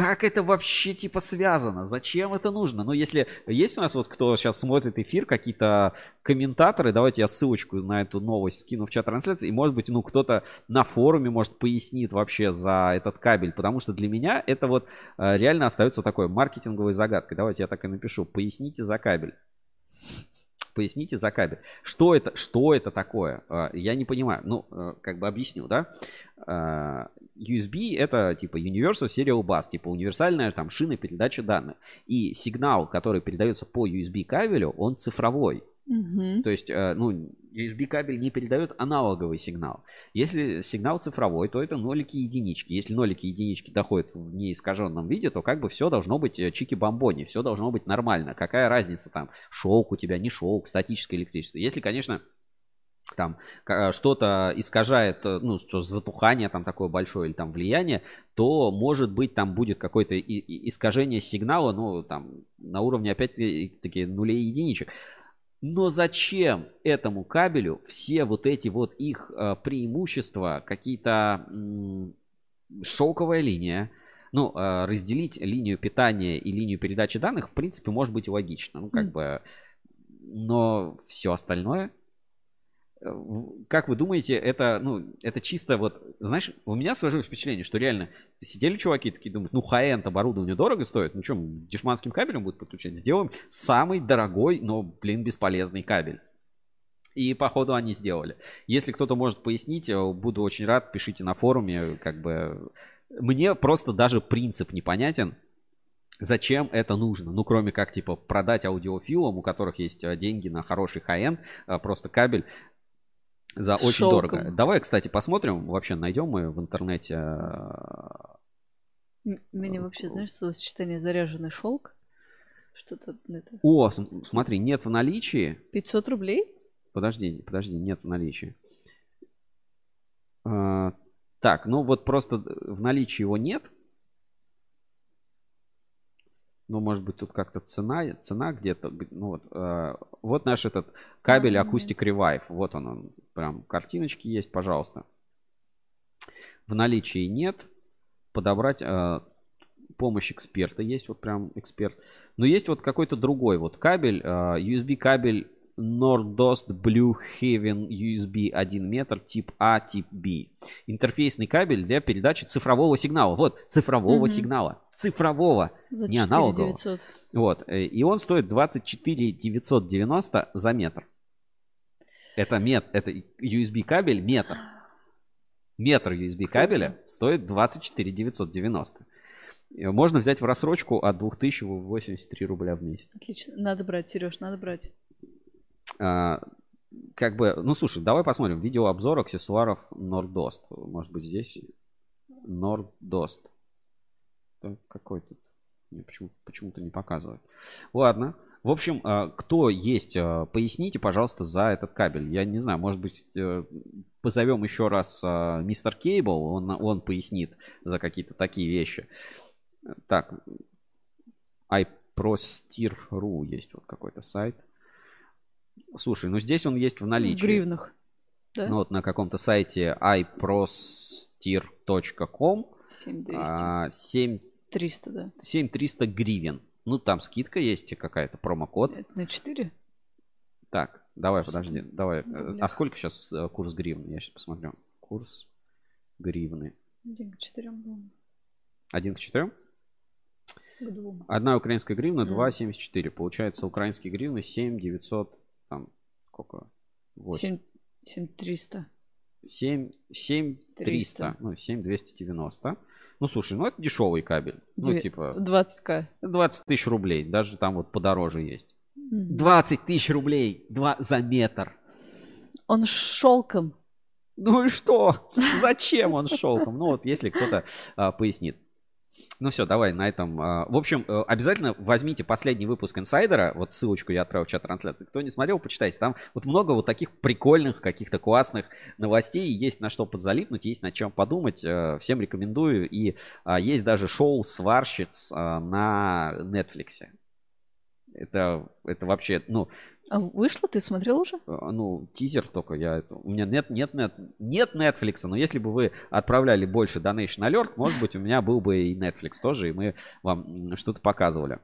Как это вообще типа связано? Зачем это нужно? Ну, если есть у нас вот кто сейчас смотрит эфир, какие-то комментаторы, давайте я ссылочку на эту новость скину в чат трансляции, и может быть, ну, кто-то на форуме, может, пояснит вообще за этот кабель, потому что для меня это вот э, реально остается такой маркетинговой загадкой. Давайте я так и напишу. Поясните за кабель. Поясните за кабель. Что это, что это такое? Э, Я не понимаю. Ну, э, как бы объясню, да? Э, USB это типа Universal Serial Bus, типа универсальная там шина передачи данных. И сигнал, который передается по USB кабелю, он цифровой. То есть, э, ну, USB кабель не передает аналоговый сигнал. Если сигнал цифровой, то это нолики и единички. Если нолики и единички доходят в неискаженном виде, то как бы все должно быть э, чики-бомбони, все должно быть нормально. Какая разница там, шелк у тебя, не шелк, статическое электричество. Если, конечно, там ка- что-то искажает, э, ну, что затухание там такое большое или там влияние, то может быть там будет какое-то искажение сигнала, ну, там на уровне опять-таки нулей и единичек. Но зачем этому кабелю все вот эти вот их э, преимущества, какие-то шелковая линия, ну, э, разделить линию питания и линию передачи данных, в принципе, может быть логично. Ну, как бы, но все остальное, как вы думаете, это, ну, это чисто вот, знаешь, у меня сложилось впечатление, что реально сидели чуваки такие, думают, ну, high-end оборудование дорого стоит, ну, что, дешманским кабелем будет подключать? Сделаем самый дорогой, но, блин, бесполезный кабель. И походу они сделали. Если кто-то может пояснить, э, буду очень рад, пишите на форуме, как бы мне просто даже принцип непонятен, зачем это нужно. Ну, кроме как, типа, продать аудиофилам, у которых есть э, деньги на хороший э, просто кабель за очень шелком. дорого. Давай, кстати, посмотрим, вообще найдем мы в интернете. э, М- Мне вообще, знаешь, словосочетание заряженный шелк. Что-то это. О, смотри, нет в наличии. 500 рублей? Подожди, подожди, нет в наличии. А, так, ну вот просто в наличии его нет. Ну, может быть, тут как-то цена, цена где-то. Ну вот, э, вот наш этот кабель А, Acoustic Revive. Вот он, он, прям картиночки есть, пожалуйста. В наличии нет. Подобрать э, помощь эксперта есть, вот прям эксперт. Но есть вот какой-то другой вот кабель, э, USB кабель Nordost Blue Heaven USB 1 метр тип А, тип B. Интерфейсный кабель для передачи цифрового сигнала. Вот, цифрового Мгм. сигнала. Цифрового. Не аналогового. 4900. Вот. э, И он стоит 24 990 за метр. Это мет, это USB кабель метр. Метр USB кабеля стоит 24 990. Э, Можно взять в рассрочку от 2083 рубля в месяц. Отлично. Надо брать, Сереж, надо брать. А, как бы, ну слушай, давай посмотрим видеообзор аксессуаров Нордост. Может быть здесь. Так, Какой тут? Не, почему, почему-то не показывает. Ладно. В общем, а, кто есть, а, поясните, пожалуйста, за этот кабель. Я не знаю, может быть, э, позовем еще раз мистер Кейбл, он, он пояснит за какие-то такие вещи. Так, iProstir.ru есть вот какой-то сайт. Слушай, ну здесь он есть в В наличии. гривнах. Да? Ну вот на каком-то сайте iprostir.com 7200. а, 7 300, да. 7300 гривен. Ну, там скидка есть какая-то, промокод. Это на 4? Так, давай, подожди, давай. э, А рублях. сколько сейчас курс гривны? Я сейчас посмотрю. Курс гривны. Один к 4 был. Один к четырем? К двум. Одна украинская гривна, Мгм. 2,74. Получается, украинские гривны 7 900, там, сколько? 8. 7, 7300. 7, 7 300. 300. Ну, 7 290. Ну, слушай, ну это дешевый кабель. Ну, Девя- типа, 20к. 20 тысяч рублей. Даже там вот подороже есть. Мгм. 20 тысяч рублей два за метр. Он шелком. Ну и что? Зачем он шелком? Ну вот, если кто-то а, пояснит. Ну все, давай на этом. а, в общем, э, обязательно возьмите последний выпуск инсайдера. Вот ссылочку я отправил в чат трансляции. Кто не смотрел, почитайте. Там вот много вот таких прикольных, каких-то классных новостей. Есть на что подзалипнуть, есть над чем подумать. Э, Всем рекомендую. И а, есть даже шоу сварщиц а, на Netflix. Это, это вообще, ну, А вышло? Ты смотрел уже? Э, ну, тизер только я... У меня нет, нет, нет, нет Netflix, но если бы вы отправляли больше Donation Alert, может быть, у меня был бы и Netflix тоже, и мы вам что-то показывали.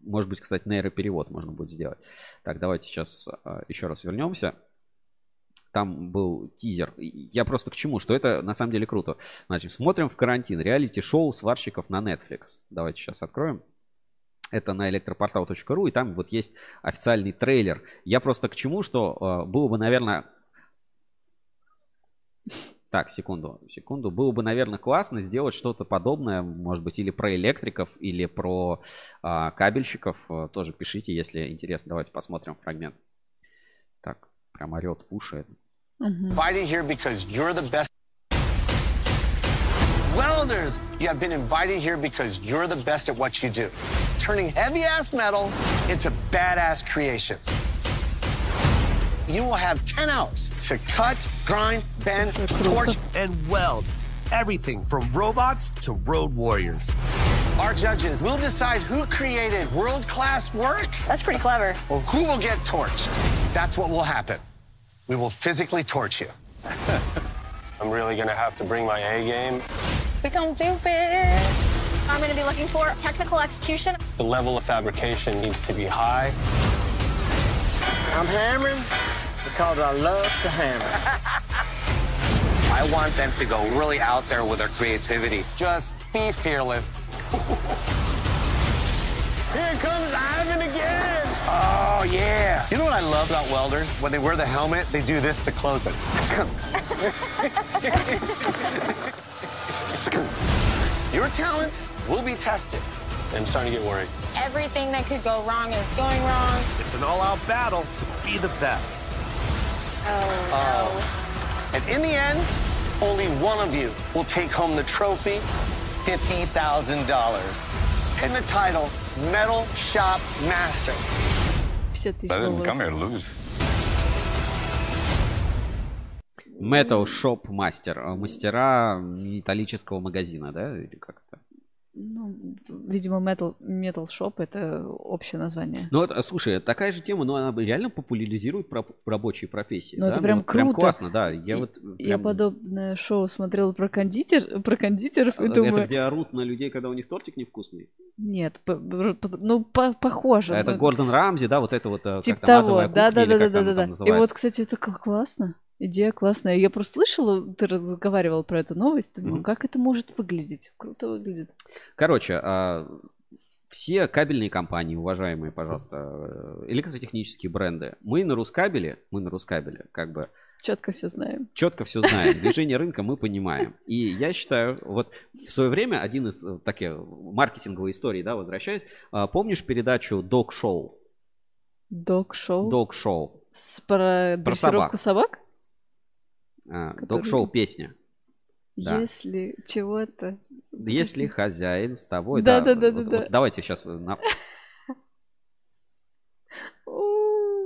Может быть, кстати, нейроперевод можно будет сделать. Так, давайте сейчас а, еще раз вернемся. Там был тизер. Я просто к чему? Что это на самом деле круто. Значит, смотрим в карантин. Реалити-шоу сварщиков на Netflix. Давайте сейчас откроем. Это на электропортал.ру, и там вот есть официальный трейлер. Я просто к чему, что э, было бы, наверное... Так, секунду, секунду. Было бы, наверное, классно сделать что-то подобное, может быть, или про электриков, или про а, кабельщиков. Э, Тоже пишите, если интересно. Давайте посмотрим фрагмент. Так, прям орет в уши. Мгм. Welders, you have been invited here because you're the best at what you do, turning heavy ass metal into badass creations. You will have 10 hours to cut, grind, bend, torch, and weld everything from robots to road warriors. Our judges will decide who created world class work That's pretty clever. or who will get torched. That's what will happen. We will physically torch you. I'm really gonna have to bring my A game. Become stupid. I'm going to be looking for technical execution. The level of fabrication needs to be high. I'm hammering because I love to hammer. I want them to go really out there with their creativity. Just be fearless. Here comes Ivan again! Oh, yeah. You know what I love about welders? When they wear the helmet, they do this to close it. Your talents will be tested. I'm starting to get worried. Everything that could go wrong is going wrong. It's an all-out battle to be the best. Oh, uh. And in the end, only one of you will take home the trophy, $50,000, and the title Metal Shop Master. I didn't come here to lose. Metal Shop Master. э, Мастера металлического магазина, да? Или как это? Ну, видимо, Metal, Metal Shop это общее название. Ну, вот, э, слушай, это такая же тема, но она реально популяризирует рабочие профессии. Ну, да? это прям вот прям круто. классно, да. Я И- вот Я прям подобное шоу смотрела про кондитер, про кондитеров и Это думаю, где орут на людей, когда у них тортик невкусный? нет, п- п- п- ну по- похоже. Это ну, Гордон Рамзи, да, вот это вот Типа того, адовая да, кухня да, или да, как да, оно да, там да. И вот, кстати, это кл- классно. Идея классная. Я просто слышала, ты разговаривал про эту новость, думаю, Мгм. как это может выглядеть? Круто выглядит. Короче, а, все кабельные компании, уважаемые, пожалуйста, э, электротехнические бренды, мы на Рускабеле, мы на Рускабеле, как бы Четко все знаем. четко все знаем. Движение рынка мы понимаем. И я считаю, вот в свое время один из э, таких маркетинговой историй, да, возвращаясь, а, помнишь передачу Dog Show? Док-шоу. Dog Show. С про дрессировку собак? А, Который- Dog Show песня. Да. Если чего-то... Если хозяин с тобой. Да, да, да, вот- да, вот да. давайте сейчас. на-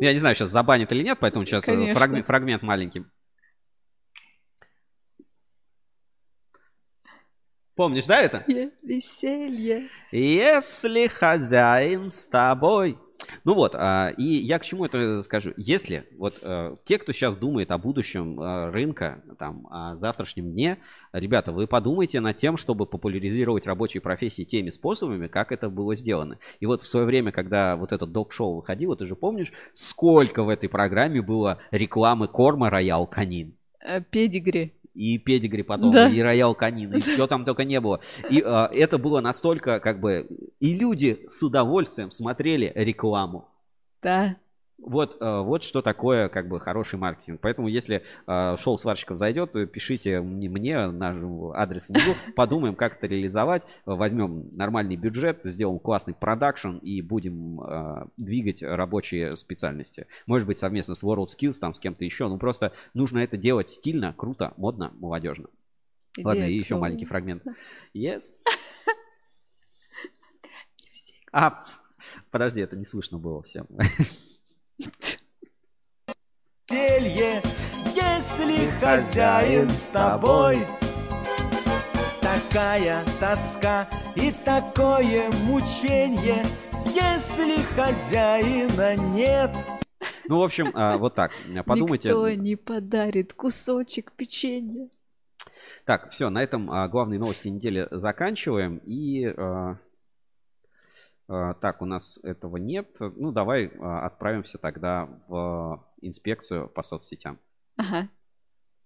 Я не знаю, сейчас забанит или нет, поэтому сейчас э, Конечно. фрагмент, фрагмент маленький. Помнишь, да, это? Веселье. Если хозяин с тобой. Ну вот, а, и я к чему это скажу? Если вот э, те, кто сейчас думает о будущем э, рынка, там, о завтрашнем дне, ребята, вы подумайте над тем, чтобы популяризировать рабочие профессии теми способами, как это было сделано. И вот в свое время, когда вот этот док-шоу выходило, ты же помнишь, сколько в этой программе было рекламы корма Роял Канин? Э, Педигри. И педигри потом, Да. и роял канин, и что там только не было. И а, это было настолько, как бы, и люди с удовольствием смотрели рекламу. Да. Вот, э, вот что такое, как бы, хороший маркетинг. Поэтому, если э, шоу сварщиков зайдет, пишите мне, наш адрес внизу, подумаем, как это реализовать, возьмем нормальный бюджет, сделаем классный продакшн и будем э, двигать рабочие специальности. Может быть, совместно с World Skills, там, с кем-то еще. Ну, просто нужно это делать стильно, круто, модно, молодежно. Идея Ладно, и еще маленький фрагмент. Yes. А, подожди, это не слышно было всем. Телье, если хозяин с тобой, такая тоска и такое мученье, если хозяина нет. Ну, в общем, а, вот так. Подумайте. Никто не подарит кусочек печенья. Так, все, на этом а, главные новости недели заканчиваем. И а, так, у нас этого нет. Ну, давай отправимся тогда в инспекцию по соцсетям. Ага.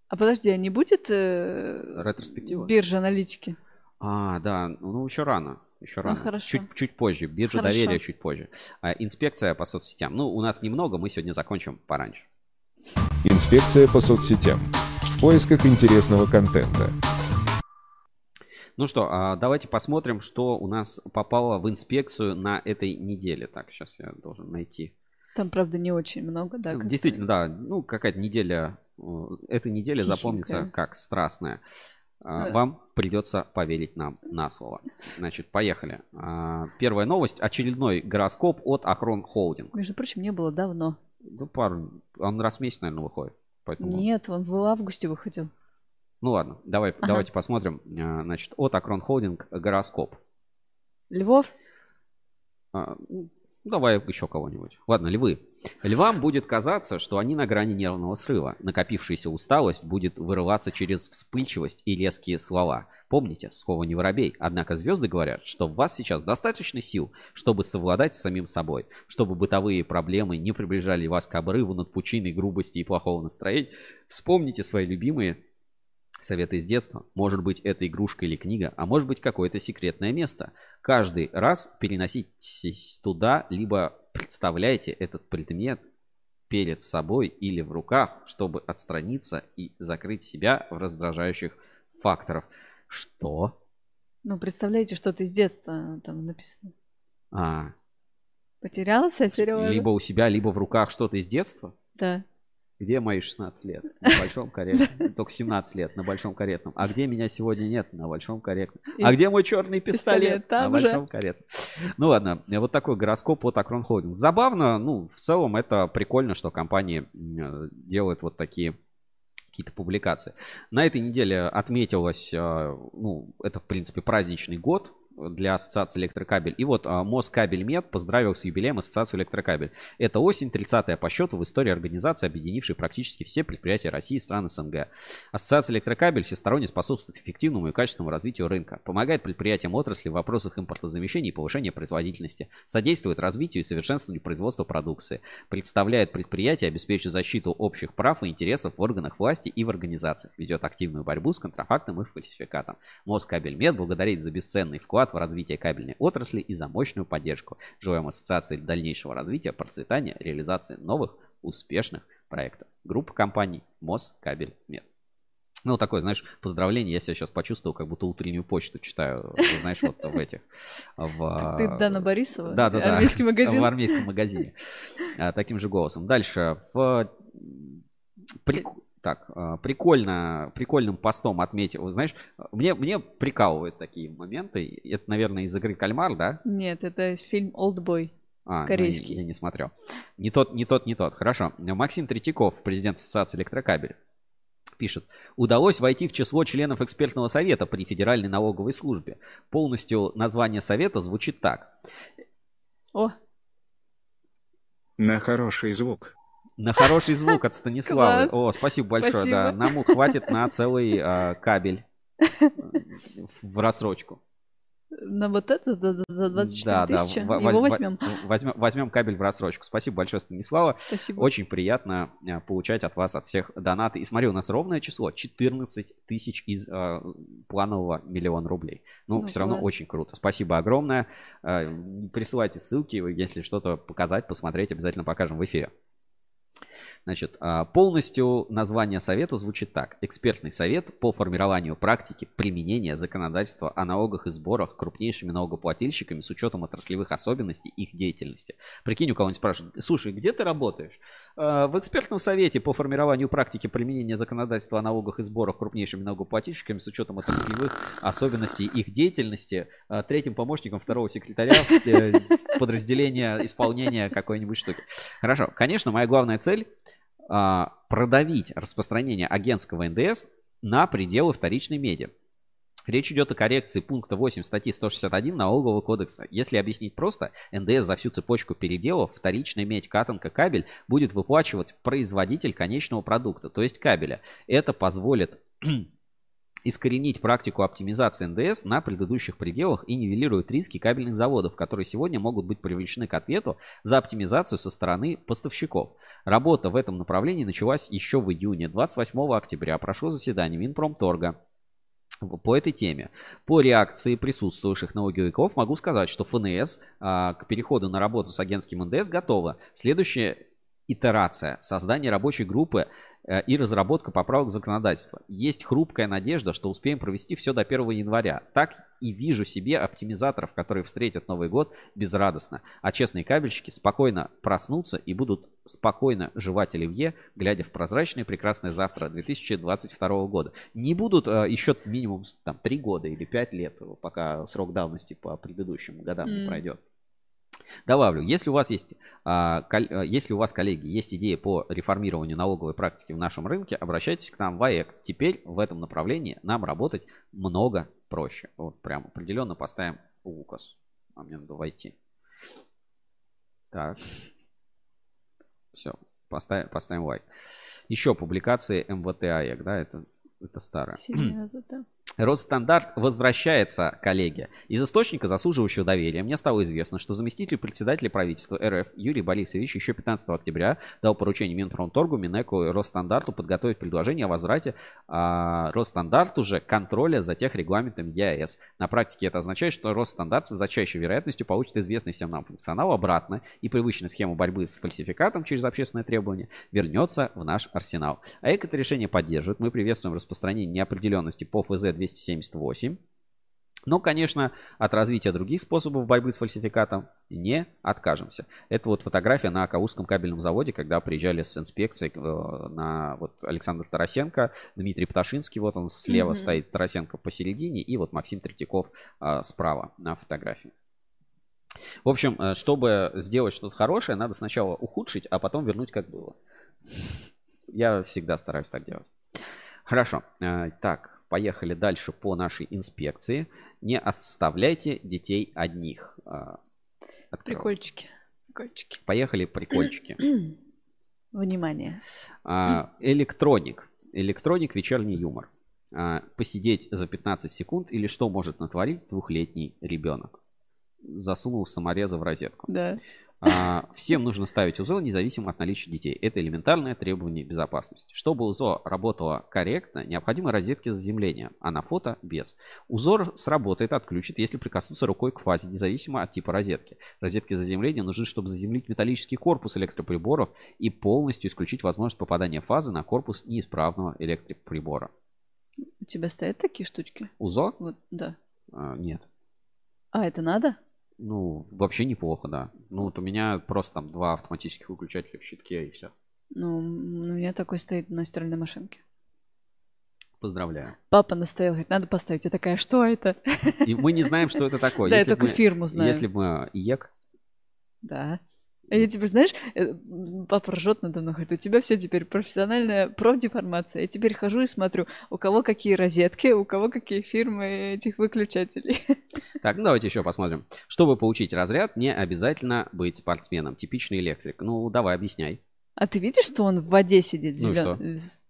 А подожди, а не будет э, Ретроспектива? биржа аналитики? А, да, ну еще рано. Еще А, рано. хорошо. Чуть, чуть позже. Биржа Хорошо. доверия чуть позже. А, инспекция по соцсетям. Ну, у нас немного, мы сегодня закончим пораньше. Инспекция по соцсетям. В поисках интересного контента. Ну что, а, давайте посмотрим, что у нас попало в инспекцию на этой неделе. Так, сейчас я должен найти. Там, правда, не очень много, да? как-то. Действительно, да. Ну, какая-то неделя. Эта неделя Тихенькая. запомнится как страстная. А. Вам придется поверить нам на слово. Значит, поехали. А, Первая новость. Очередной гороскоп от Ахрон Холдинг. Между прочим, не было давно. Ну, пару. Он раз в месяц, наверное, выходит. Поэтому... Нет, он в августе выходил. Ну ладно, давай, Ага. давайте посмотрим. А, Значит, от Акрон Холдинг гороскоп. Львов? А, ну, Давай еще кого-нибудь. Ладно, львы. Львам будет казаться, что они на грани нервного срыва. Накопившаяся усталость будет вырываться через вспыльчивость и резкие слова. Помните, слово не воробей. Однако звезды говорят, что в вас сейчас достаточно сил, чтобы совладать с самим собой, чтобы бытовые проблемы не приближали вас к обрыву над пучиной грубости и плохого настроения. Вспомните свои любимые Советы из детства. Может быть, это игрушка или книга, а может быть, какое-то секретное место. Каждый раз переноситесь туда, либо представляйте этот предмет перед собой или в руках, чтобы отстраниться и закрыть себя в раздражающих факторов. Что? Ну, представляете, что-то из детства там написано. А, Потерялся, Сережа? либо у себя, либо в руках что-то из детства? Да. Где мои 16 лет? На большом каретном. Только 17 лет на большом каретном. А где меня сегодня нет? На большом каретном. А где мой черный пистолет? Пистолет на же. большом каретном. Ну ладно, вот такой гороскоп от Акрон Холдинг. Забавно, ну, в целом это прикольно, что компании э, делают вот такие какие-то публикации. На этой неделе отметилось, э, ну, это, в принципе, праздничный год для Ассоциации Электрокабель. И вот а, Москабельмет поздравил с юбилеем Ассоциацию Электрокабель. Это осень, 30-я по счету в истории организации, объединившей практически все предприятия России и стран СНГ. Ассоциация Электрокабель всесторонне способствует эффективному и качественному развитию рынка, помогает предприятиям отрасли в вопросах импортозамещения и повышения производительности, содействует развитию и совершенствованию производства продукции, представляет предприятия, обеспечивает защиту общих прав и интересов в органах власти и в организациях, ведет активную борьбу с контрафактом и фальсификатом. Москабельмет благодарит за бесценный вклад в развитие кабельной отрасли и за мощную поддержку. Желаем ассоциации дальнейшего развития, процветания, реализации новых успешных проектов. Группа компаний Москабельмет. Ну, такое, знаешь, поздравление. Я себя сейчас почувствовал, как будто утреннюю почту читаю, знаешь, вот в этих... В... Ты Дана Борисова? Да, да, да. Армейский магазин? В армейском магазине. А, Таким же голосом. Дальше. В... прик- Так, а, прикольно, прикольным постом отметил. Знаешь, мне, мне прикалывают такие моменты. Это, наверное, из игры Кальмар, да? Нет, это фильм «Олдбой». А, ну, Корейский. я, я не смотрел. Не тот, не тот, не тот. Хорошо. Максим Третьяков, президент Ассоциации Электрокабель, пишет. Удалось войти в число членов экспертного совета при Федеральной налоговой службе. Полностью название совета звучит так. О, На хороший звук. На хороший звук от Станислава. Класс. О, спасибо большое. Спасибо. Да, нам хватит на целый а, кабель в рассрочку. На вот это за за- за 24 Да, да, тысячи? в- Его возьмем. Возьмем, возьмем кабель в рассрочку. Спасибо большое, Станислава. Спасибо. Очень приятно э, получать от вас, от всех донаты. И смотри, у нас ровное число 14 тысяч из э, планового миллиона рублей. Ну, Ну, все равно класс. очень круто. Спасибо огромное. Э, Присылайте ссылки, если что-то показать, посмотреть, обязательно покажем в эфире. Значит, а, полностью название совета звучит так. Экспертный совет по формированию практики применения законодательства о налогах и сборах крупнейшими налогоплательщиками с учетом отраслевых особенностей их деятельности. Прикинь, у кого-нибудь спрашивают, слушай, где ты работаешь? «А, В экспертном совете по формированию практики применения законодательства о налогах и сборах крупнейшими налогоплательщиками с учетом отраслевых особенностей их деятельности, а, третьим помощником второго секретаря э, подразделения исполнения какой-нибудь штуки. Хорошо, конечно, моя главная цель продавить распространение агентского НДС на пределы вторичной медиа. Речь идет о коррекции пункта 8 статьи 161 Налогового кодекса. Если объяснить просто, НДС за всю цепочку переделов вторичная медь, катанка, кабель будет выплачивать производитель конечного продукта, то есть кабеля. Это позволит искоренить практику оптимизации НДС на предыдущих пределах и нивелирует риски кабельных заводов, которые сегодня могут быть привлечены к ответу за оптимизацию со стороны поставщиков. Работа в этом направлении началась еще в июне. 28 октября прошло заседание Минпромторга по этой теме. По реакции присутствующих налоговиков могу сказать, что ФНС а, к переходу на работу с агентским НДС готова. Следующая итерация создание рабочей группы э, и разработка поправок законодательства. Есть хрупкая надежда, что успеем провести все до 1 января. Так и вижу себе оптимизаторов, которые встретят Новый год безрадостно. А честные кабельщики спокойно проснутся и будут спокойно жевать оливье, глядя в прозрачное прекрасное завтра 2022 года. Не будут э, еще минимум там 3 года или 5 лет, пока срок давности по предыдущим годам не М. пройдет. Добавлю, если у вас есть, а, а, если у вас, коллеги, есть идеи по реформированию налоговой практики в нашем рынке, обращайтесь к нам в АЭК. Теперь в этом направлении нам работать много проще. Вот прям определенно поставим указ. А мне надо войти. Так. Все, поставим, поставим лайк. Еще публикации МВТ АЭК, да, это, это старое. Серьезно, да. Росстандарт возвращается, коллеги. Из источника заслуживающего доверия мне стало известно, что заместитель председателя правительства РФ Юрий Борисович еще 15 октября дал поручение Минпромторгу, Минэку и Росстандарту подготовить предложение о возврате а, Росстандарту же контроля за техрегламентом ЕАЭС. На практике это означает, что Росстандарту за чаще вероятностью получит известный всем нам функционал обратно и привычную схему борьбы с фальсификатом через общественное требование вернется в наш арсенал. АЭК это решение поддерживает. Мы приветствуем распространение неопределенности по ФЗ 278. Но, конечно, от развития других способов борьбы с фальсификатом не откажемся. Это вот фотография на Калужском кабельном заводе, когда приезжали с инспекцией э, на вот Александр Тарасенко, Дмитрий Пташинский, вот он слева Мгм. стоит, Тарасенко посередине, и вот Максим Третьяков э, справа на фотографии. В общем, э, чтобы сделать что-то хорошее, надо сначала ухудшить, а потом вернуть как было. Я всегда стараюсь так делать. Хорошо. Так, поехали дальше по нашей инспекции. Не оставляйте детей одних. Э, открою. Прикольчики. Прикольчики. Поехали, прикольчики. Внимание. А, Электроник. Электроник вечерний юмор. А, Посидеть за 15 секунд или что может натворить двухлетний ребенок? Засунул самореза в розетку. Да. А, Всем нужно ставить УЗО независимо от наличия детей. Это элементарное требование безопасности. Чтобы УЗО работало корректно, необходимы розетки заземления, а на фото без. УЗО сработает, отключит, если прикоснуться рукой к фазе, независимо от типа розетки. Розетки заземления нужны, чтобы заземлить металлический корпус электроприборов и полностью исключить возможность попадания фазы на корпус неисправного электроприбора. У тебя стоят такие штучки? УЗО? Вот, да. А, нет. А, это надо? Ну, вообще неплохо, да. Ну, вот у меня просто там два автоматических выключателя в щитке и все. Ну, у меня такой стоит на стиральной машинке. Поздравляю. Папа настоял, говорит, надо поставить. Я такая, что это? И мы не знаем, что это такое. Да, я только фирму знаю. Если бы IEK, Да. А я теперь, знаешь, э, папа ржет надо мной, говорит, у тебя все теперь профессиональная профдеформация. Я теперь хожу и смотрю, у кого какие розетки, у кого какие фирмы этих выключателей. Так, ну давайте еще посмотрим. Чтобы получить разряд, не обязательно быть спортсменом. Типичный электрик. Ну, давай, объясняй. А ты видишь, что он в воде сидит? Ну и зелён- что?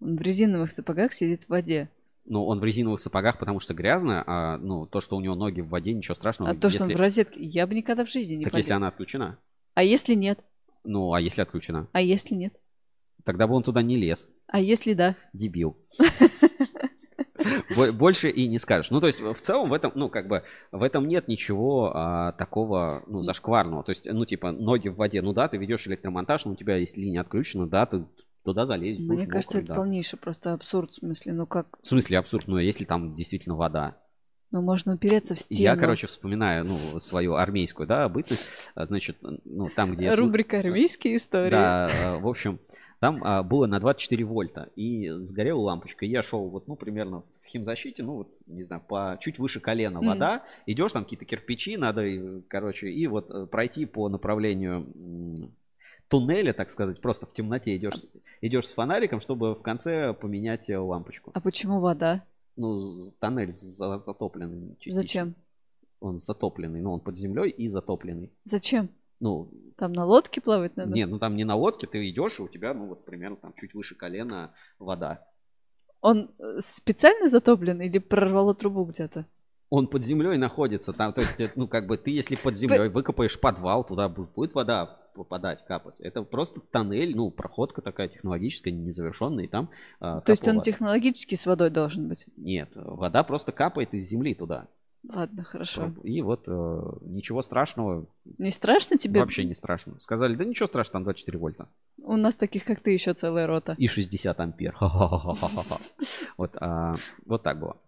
Он в резиновых сапогах сидит в воде. Ну, он в резиновых сапогах, потому что грязно, а ну, то, что у него ноги в воде, ничего страшного. А то, что он Если- в розетке, я бы никогда в жизни не Так полез. если она отключена? А если нет? Ну, а если отключена? А если нет? Тогда бы он туда не лез. А если да? Дебил. Бо- Больше и не скажешь. Ну, то есть, в целом, в этом, ну, как бы, в этом нет ничего а, такого, ну, зашкварного. То есть, ну, типа, ноги в воде, ну да, ты ведешь электромонтаж, но у тебя есть линия отключена, да, ты туда залезешь. Мне кажется, это да. полнейший просто абсурд. В смысле, ну как? В смысле абсурд, ну, если там действительно вода. Ну можно упереться в стену. Я, короче, вспоминаю, ну, свою армейскую, да, бытность, А, значит, ну, там, где... я Рубрика «Армейские истории». Да, э, в общем, там а, было на 24 вольта, и сгорела лампочка. И я шел вот, ну, примерно в химзащите, ну, вот, не знаю, по чуть выше колена вода. Идешь, там какие-то кирпичи надо, короче, и вот э, пройти по направлению м, туннеля, так сказать, просто в темноте идешь, идешь с фонариком, чтобы в конце поменять э, лампочку. А почему вода? Ну, тоннель за- затопленный. частично. Зачем? Он затопленный, ну, он под землей и затопленный. Зачем? Ну, Там на лодке плавать надо? нет, ну там не на лодке, ты идешь, и у тебя, ну, вот примерно там чуть выше колена вода. Он э, специально затоплен или прорвало трубу где-то? Он под землей находится, там, то есть, э, ну, как бы ты, если под землей выкопаешь подвал, туда бу- будет вода попадать, капать. Это просто тоннель, ну, проходка такая технологическая, незавершенная, и там... а, То есть он капала- технологически с водой должен быть? Нет, вода просто капает из земли туда. Ладно, хорошо. И вот э, ничего страшного, Не страшно тебе? вообще не страшно. Сказали, да ничего страшного, там 24 вольта. У нас таких, как ты, еще целая рота. И 60 ампер. А, вот так было.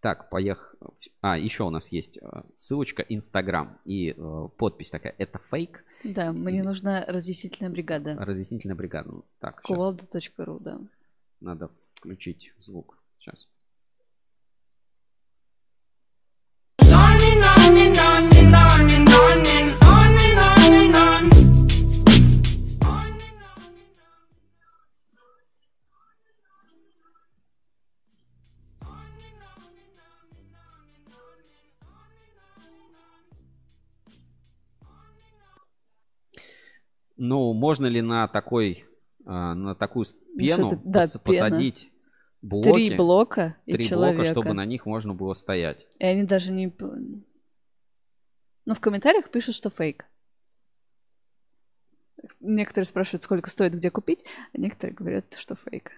Так, поехали. А, еще у нас есть э, ссылочка Инстаграм и э, подпись такая. Это фейк. Да, мне нужна разъяснительная бригада. Разъяснительная бригада. Ну, Так, Кувалда.ру, да. надо включить звук. Сейчас. Ну, можно ли на такой, а, на такую Ну, пену да, пос- пена. посадить блоки? Три блока и три человека. блока, чтобы на них можно было стоять. И они даже не... Ну, в комментариях пишут, что фейк. Некоторые спрашивают, сколько стоит, где купить, а некоторые говорят, что фейк.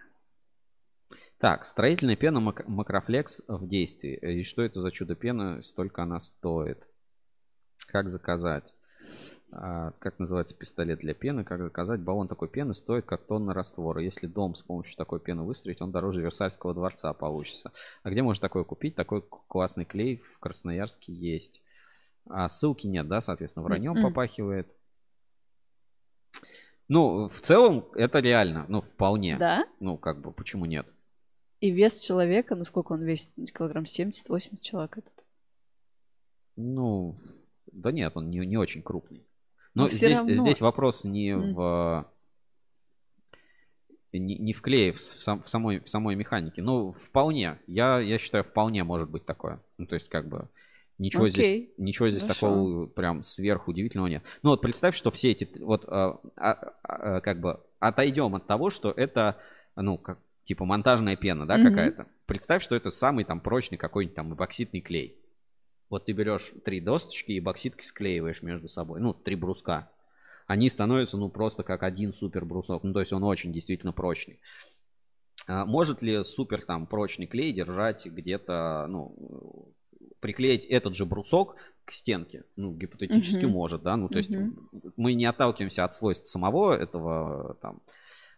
Так, строительная пена Мак- Макрофлекс в действии. И что это за чудо-пена, столько она стоит? Как заказать? А, как называется пистолет для пены? Как заказать? Баллон такой пены стоит как тонна раствора. Если дом с помощью такой пены выстроить, он дороже Версальского дворца получится. А где можно такое купить? Такой классный клей в Красноярске есть. А ссылки нет, да, соответственно, враньем Мгм. попахивает. Ну, в целом, это реально, ну, вполне. Да? Ну, как бы, почему нет? И вес человека, ну сколько он весит? Килограмм 70-80 человек этот. Ну, да нет, он не, не очень крупный. Но Но здесь, равно. здесь вопрос не в не, не в клее, в, сам- в самой, в самой механике. Ну, вполне. Я, я считаю, вполне может быть такое. Ну, то есть, как бы, ничего здесь, Окей. ничего здесь Хорошо. такого прям сверхудивительного нет. Ну, вот представь, что все эти, вот, а, а, а, как бы, отойдем от того, что это, ну, как, типа, монтажная пена, да, Мгм. какая-то. Представь, что это самый там прочный какой-нибудь там эпоксидный клей. Вот ты берешь три досточки и бокситкой склеиваешь между собой. Ну, три бруска. Они становятся, ну, просто как один супер брусок. Ну, то есть он очень действительно прочный. А может ли супер там прочный клей держать где-то, ну, приклеить этот же брусок к стенке? Ну, гипотетически Мгм. может, да? Ну, то есть Мгм. мы не отталкиваемся от свойств самого этого там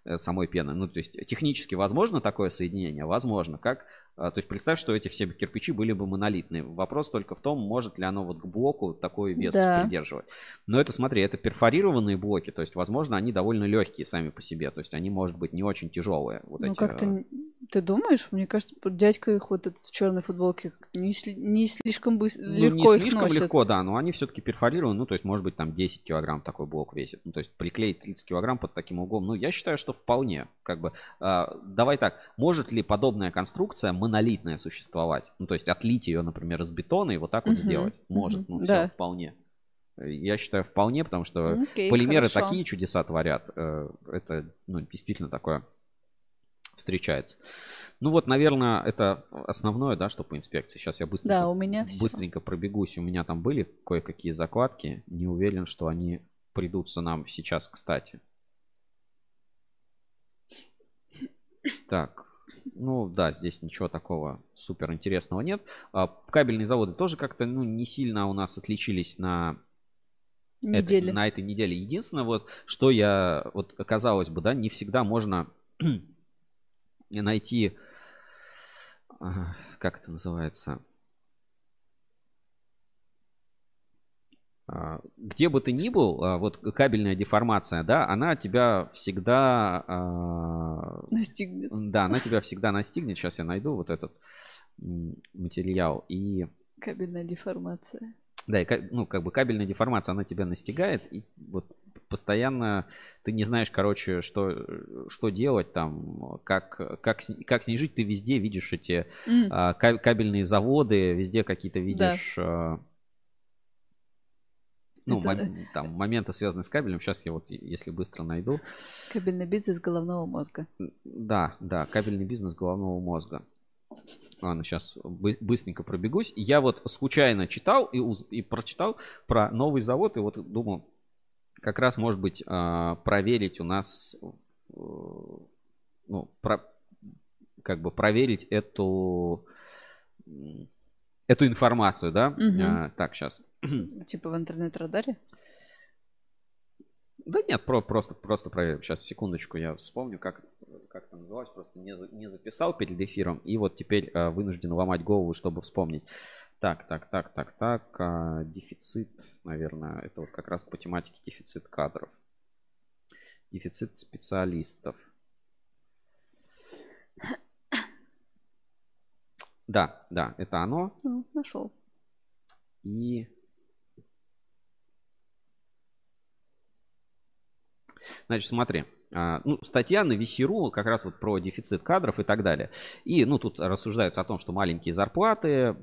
э, самой пены. Ну, то есть технически возможно такое соединение? Возможно. Как? А, То есть представь, что эти все кирпичи были бы монолитные. Вопрос только в том, может ли оно вот к блоку такой вес Да. придерживать. Но это, смотри, это перфорированные блоки, то есть, возможно, они довольно легкие сами по себе. То есть они, может быть, не очень тяжелые. Вот ну эти, как-то э, Ты думаешь? Мне кажется, дядька их вот этот в черной футболке не, не слишком быстро, Ну, легко не слишком носит. легко, да, но они все-таки перфорированы, ну, то есть, может быть, там 10 килограмм такой блок весит. Ну, то есть, приклеить 30 килограмм под таким углом, ну, я считаю, что вполне, как бы, а, давай так, может ли подобная конструкция монолитная существовать? Ну, то есть, отлить ее, например, из бетона и вот так вот Мгм, сделать? Может, мгм, ну, все, да. вполне. Я считаю, вполне, потому что Окей, полимеры хорошо. такие чудеса творят. э, Это, ну, действительно такое встречается. Ну вот, наверное, это основное, да, что по инспекции. Сейчас я быстренько, Да, у меня быстренько пробегусь. У меня там были кое-какие закладки. Не уверен, что они придутся нам сейчас, кстати. Так, ну да, здесь ничего такого супер интересного нет. А, Кабельные заводы тоже как-то ну, не сильно у нас отличились на это- Неделе. на этой неделе. Единственное, вот, что я, вот, казалось бы, да, не всегда можно найти, а, как это называется, где бы ты ни был, а, вот кабельная деформация, да, она тебя всегда... а, Настигнет. Да, она тебя всегда настигнет. Сейчас я найду вот этот материал. И Кабельная деформация. да, и ну, как бы кабельная деформация, она тебя настигает, и вот постоянно ты не знаешь, короче, что, что делать там, как, как, как снижить, ты везде видишь эти а, ка- кабельные заводы, везде какие-то видишь... а, ну, Это- там, моменты, связанные с кабелем. Сейчас я вот, если быстро найду. Кабельный бизнес головного мозга. Да, да, кабельный бизнес головного мозга. Ладно, сейчас быстренько пробегусь. Я вот случайно читал и, и прочитал про новый завод, и вот думаю, как раз, может быть, а, проверить у нас, э, ну, про- как бы проверить эту, эту информацию, да? А, так, сейчас. Типа в интернет-радаре. Да нет, про, просто, просто проверим. Сейчас, секундочку, я вспомню, как, как это называлось. Просто не, не записал перед эфиром. И вот теперь а, вынужден ломать голову, чтобы вспомнить. Так, так, так, так, так. а, дефицит, наверное, это вот как раз по тематике дефицит кадров. Дефицит специалистов. Да, да, это оно. Ну, нашел. И... Значит, смотри. а, Ну, статья на VC.ru как раз вот про дефицит кадров и так далее. И, ну, тут рассуждается о том, что маленькие зарплаты,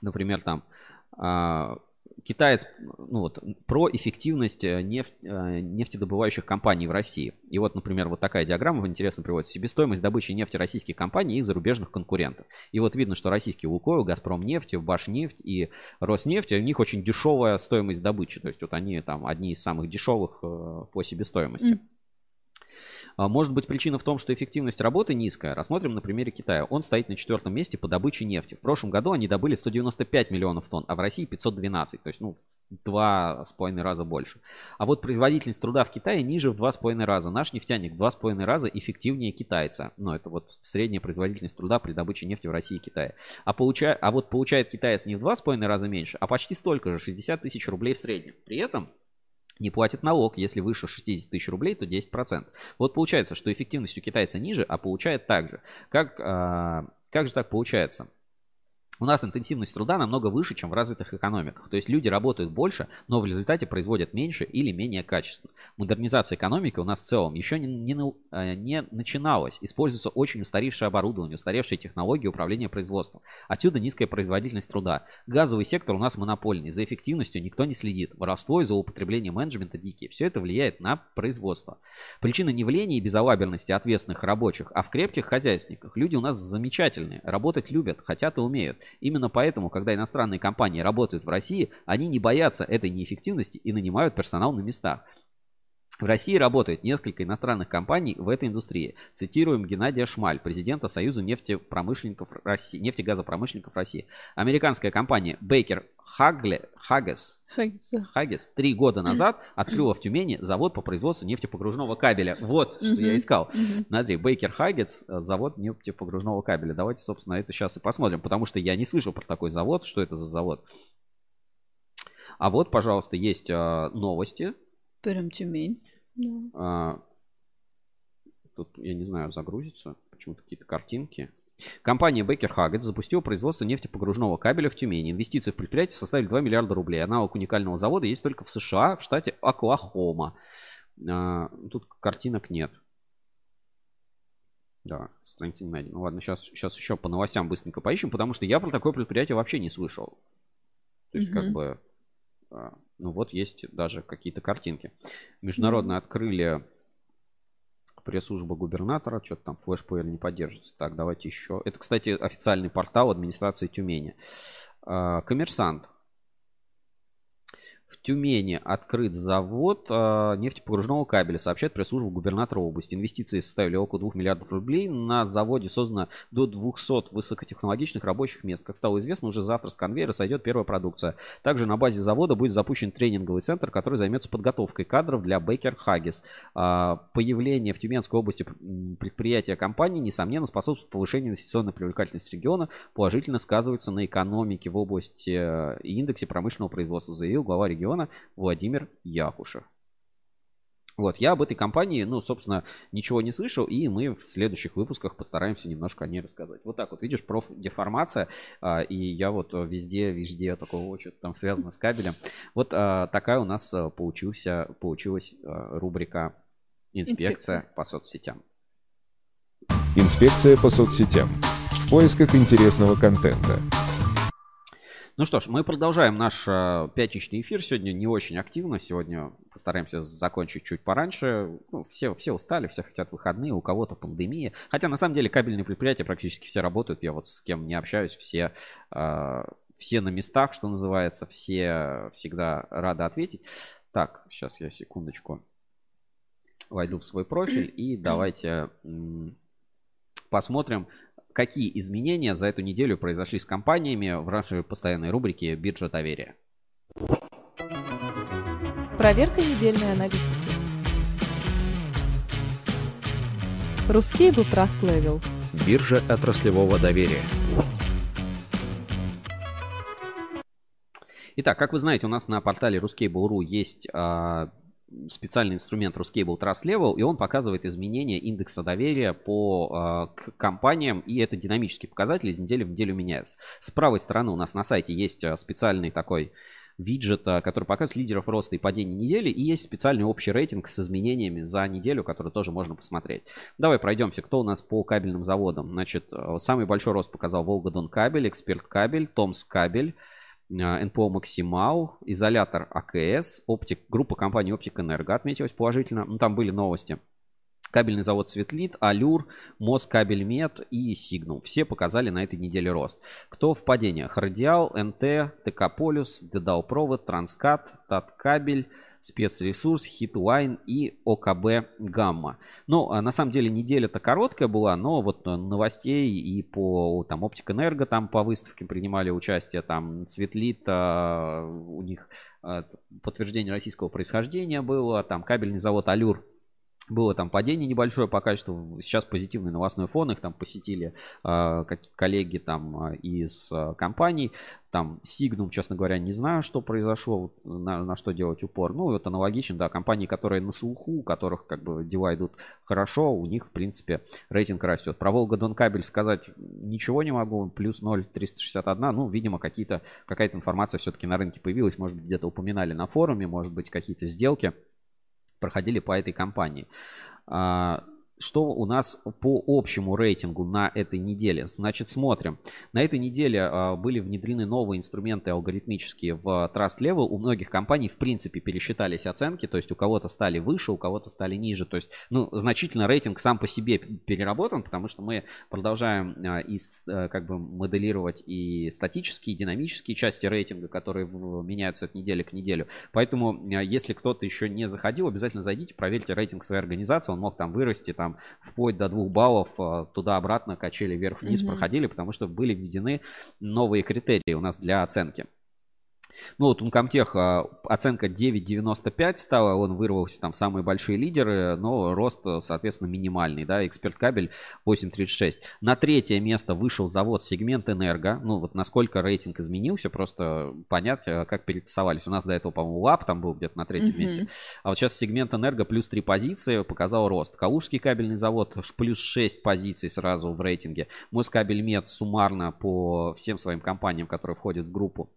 например, там, а, китаец, ну вот, про эффективность э, нефть, э, нефтедобывающих компаний в России. И вот, например, вот такая диаграмма интересно приводится. Себестоимость добычи нефти российских компаний и зарубежных конкурентов. И вот видно, что российский Лукойл, Газпром нефть, Башнефть и Роснефть, у них очень дешевая стоимость добычи. То есть вот они там одни из самых дешевых э, по себестоимости. М. А, Может быть причина в том, что эффективность работы низкая. Рассмотрим на примере Китая. Он стоит на четвертом месте по добыче нефти. В прошлом году они добыли 195 миллионов тонн, а в России 512. То есть, ну, два с половиной раза больше. А вот производительность труда в Китае ниже в два с половиной раза. Наш нефтяник в два с половиной раза эффективнее китайца. Ну, это вот средняя производительность труда при добыче нефти в России и Китае. А, получа... а вот получает китаец не в два с половиной раза меньше, а почти столько же, 60 тысяч рублей в среднем. При этом не платит налог. Если выше 60 тысяч рублей, то 10%. Вот получается, что эффективность у китайца ниже, а получает так же. Как, а, как же так получается? У нас интенсивность труда намного выше, чем в развитых экономиках. То есть люди работают больше, но в результате производят меньше или менее качественно. Модернизация экономики у нас в целом еще не, не э, не начиналась. Используется очень устаревшее оборудование, устаревшие технологии управления производством. Отсюда низкая производительность труда. Газовый сектор у нас монопольный. За эффективностью никто не следит. Воровство и злоупотребление менеджмента дикие. Все это влияет на производство. Причина не в лени и безалаберности ответственных рабочих, а в крепких хозяйственниках. Люди у нас замечательные, работать любят, хотят и умеют. Именно поэтому, когда иностранные компании работают в России, они не боятся этой неэффективности и нанимают персонал на местах. В России работает несколько иностранных компаний в этой индустрии. Цитируем Геннадия Шмаль, президента Союза нефтепромышленников России, нефтегазопромышленников России. Американская компания Baker Hagle, Haggis. Haggis три года назад открыла в Тюмени завод по производству нефтепогружного кабеля. Вот, что я искал. Смотри, Baker Haggis, э, завод нефтепогружного кабеля. Давайте, собственно, это сейчас и посмотрим, потому что я не слышал про такой завод. Что это за завод? А вот, пожалуйста, есть э, новости. Прям Тюмень. Да. А, Тут, я не знаю, загрузится. почему-то какие-то картинки. Компания Baker Haggett запустила производство нефтепогружного кабеля в Тюмени. Инвестиции в предприятие составили 2 миллиарда рублей. Аналог уникального завода есть только в США, в штате Оклахома. А, тут картинок нет. Да, страница не найдена. Ну ладно, сейчас, сейчас еще по новостям быстренько поищем, потому что я про такое предприятие вообще не слышал. То есть, mm-hmm. как бы, ну вот есть даже какие-то картинки. Международно mm-hmm. открыли пресс-служба губернатора, что-то там флеш-плеер не поддерживается. Так, давайте еще. Это, кстати, официальный портал администрации Тюмени. А, коммерсант в Тюмени открыт завод э, нефтепогружного кабеля, сообщает пресс-служба губернатора области. Инвестиции составили около 2 миллиардов рублей. На заводе создано до 200 высокотехнологичных рабочих мест. Как стало известно, уже завтра с конвейера сойдет первая продукция. Также на базе завода будет запущен тренинговый центр, который займется подготовкой кадров для Бейкер Хаггис. Появление в Тюменской области предприятия компании, несомненно, способствует повышению инвестиционной привлекательности региона, положительно сказывается на экономике в области э, и индексе промышленного производства, заявил глава региона региона Владимир Якушев. Вот, я об этой компании, ну, собственно, ничего не слышал, и мы в следующих выпусках постараемся немножко о ней рассказать. Вот так вот, видишь, профдеформация, а, и я вот везде, везде такого что-то там связано с кабелем. Вот а, такая у нас а, получился, получилась а, рубрика «Инспекция, Инспекция по соцсетям». Инспекция по соцсетям. В поисках интересного контента. Ну что ж, мы продолжаем наш э, пятничный эфир. Сегодня не очень активно. Сегодня постараемся закончить чуть пораньше. Ну, все, все устали, все хотят выходные, у кого-то пандемия. Хотя на самом деле кабельные предприятия практически все работают. Я вот с кем не общаюсь, все, э, все на местах, что называется. Все всегда рады ответить. Так, сейчас я секундочку войду в свой профиль и давайте посмотрим, какие изменения за эту неделю произошли с компаниями в нашей постоянной рубрике «Биржа доверия». Проверка недельной аналитики. Русскейбл Trust Level. Биржа отраслевого доверия. Итак, как вы знаете, у нас на портале Ruskable.ru есть а, специальный инструмент Ruscable Trust Level, и он показывает изменения индекса доверия по э, к компаниям, и это динамический показатель, из недели в неделю меняется. С правой стороны у нас на сайте есть а, специальный такой виджет, который показывает лидеров роста и падения недели, и есть специальный общий рейтинг с изменениями за неделю, который тоже можно посмотреть. Давай пройдемся, кто у нас по кабельным заводам. Значит, самый большой рост показал Волгодон кабель, Эксперт кабель, Томс кабель, а, НПО Максимал, изолятор АКС, оптик, группа компании Оптик Энерго отметилась положительно. Ну, там были новости. Кабельный завод Цветлит, Алюр, Москабельмет и Сигнал. Все показали на этой неделе рост. Кто в падениях? Радиал, НТ, ТК Полюс, Дедал Провод, Транскат, Таткабель, спецресурс, Хитлайн и ОКБ Гамма. Ну, а на самом деле неделя-то короткая была, но вот новостей и по там Оптик Энерго там по выставке принимали участие, там Цветлит, а, у них а, подтверждение российского происхождения было, там кабельный завод Алюр было там падение небольшое по качеству. Сейчас позитивный новостной фон. Их там посетили э, коллеги там э, из э, компаний. Там Signum, честно говоря, не знаю, что произошло, на, на что делать упор. Ну, это аналогично, да, компании, которые на слуху, у которых как бы дела идут хорошо, у них, в принципе, рейтинг растет. Про Волга Дон Кабель сказать ничего не могу, плюс 0,361, ну, видимо, какие-то, какая-то информация все-таки на рынке появилась, может быть, где-то упоминали на форуме, может быть, какие-то сделки проходили по этой компании. А, что у нас по общему рейтингу на этой неделе? Значит, смотрим. На этой неделе а, были внедрены новые инструменты алгоритмические в Trust Level. У многих компаний, в принципе, пересчитались оценки. То есть у кого-то стали выше, у кого-то стали ниже. То есть, ну, значительно рейтинг сам по себе переработан, потому что мы продолжаем а, и как бы моделировать и статические, и динамические части рейтинга, которые меняются от недели к неделю. Поэтому, а, если кто-то еще не заходил, обязательно зайдите, проверьте рейтинг своей организации. Он мог там вырасти, там там вплоть до двух баллов а, туда-обратно качели вверх-вниз mm-hmm. проходили, потому что были введены новые критерии у нас для оценки. Ну вот Uncomtech а, оценка 9.95 стала, он вырвался там в самые большие лидеры, но рост, соответственно, минимальный, да, эксперт кабель 8.36. На третье место вышел завод сегмент Энерго, ну вот насколько рейтинг изменился, просто понять, а, как перетасовались. У нас до этого, по-моему, ЛАП там был где-то на третьем Мгм. месте, а вот сейчас сегмент Энерго плюс 3 позиции показал рост. Калужский кабельный завод плюс 6 позиций сразу в рейтинге. Москабельмет суммарно по всем своим компаниям, которые входят в группу,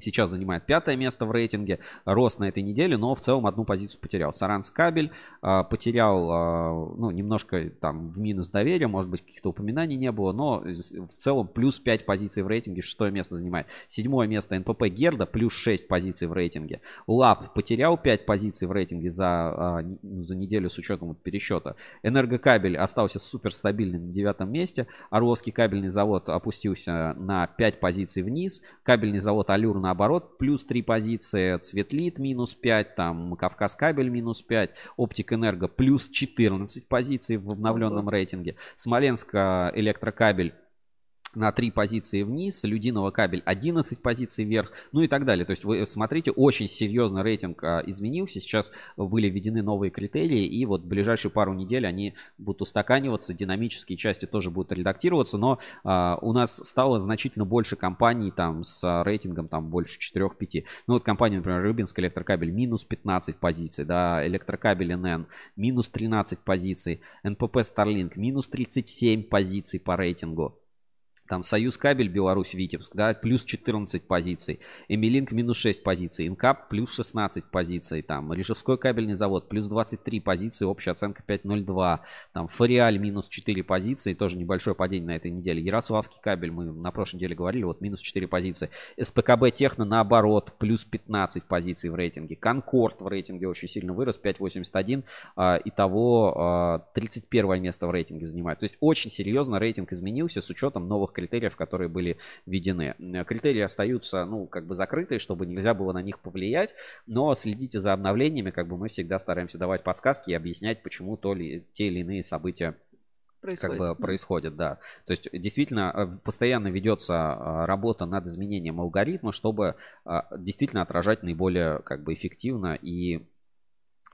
Сейчас занимает пятое место в рейтинге. Рост на этой неделе, но в целом одну позицию потерял. Саранс кабель а, потерял, а, ну, немножко там в минус доверия, может быть, каких-то упоминаний не было, но в целом плюс 5 позиций в рейтинге, шестое место занимает. Седьмое место НПП Герда, плюс 6 позиций в рейтинге. ЛАП потерял 5 позиций в рейтинге за, ну, за неделю с учетом вот пересчета. Энергокабель остался супер стабильным на девятом месте. Орловский кабельный завод опустился на 5 позиций вниз. Кабельный завод Алюр наоборот плюс 3 позиции. Цветлит минус 5. Там Кавказ кабель минус 5. Оптик Энерго плюс 14 позиций в обновленном рейтинге. Смоленск а, электрокабель на 3 позиции вниз, Людиного кабель 11 позиций вверх, ну и так далее. То есть вы смотрите, очень серьезно рейтинг а, изменился. Сейчас были введены новые критерии, и вот в ближайшие пару недель они будут устаканиваться, динамические части тоже будут редактироваться, но а, у нас стало значительно больше компаний там с а, рейтингом там больше 4-5. Ну вот компания, например, Рыбинск электрокабель минус 15 позиций, да, электрокабель НН минус 13 позиций, НПП Starlink минус 37 позиций по рейтингу. Там Союз кабель Беларусь Витебск, да, плюс 14 позиций. Эмилинк минус 6 позиций. Инкап плюс 16 позиций. Там Рижевской кабельный завод плюс 23 позиции. Общая оценка 5.02. Там Фориаль минус 4 позиции. Тоже небольшое падение на этой неделе. Ярославский кабель, мы на прошлой неделе говорили, вот минус 4 позиции. СПКБ Техно наоборот, плюс 15 позиций в рейтинге. Конкорд в рейтинге очень сильно вырос, 5.81. А, Итого а, 31 место в рейтинге занимает. То есть очень серьезно рейтинг изменился с учетом новых критериев, которые были введены. Э, Критерии остаются, ну, как бы закрытые, чтобы нельзя было на них повлиять, но следите за обновлениями, как бы мы всегда стараемся давать подсказки и объяснять, почему то ли те или иные события Происходит, как бы происходит, да. То есть действительно э, постоянно ведется э, работа над изменением алгоритма, чтобы э, действительно отражать наиболее как бы эффективно и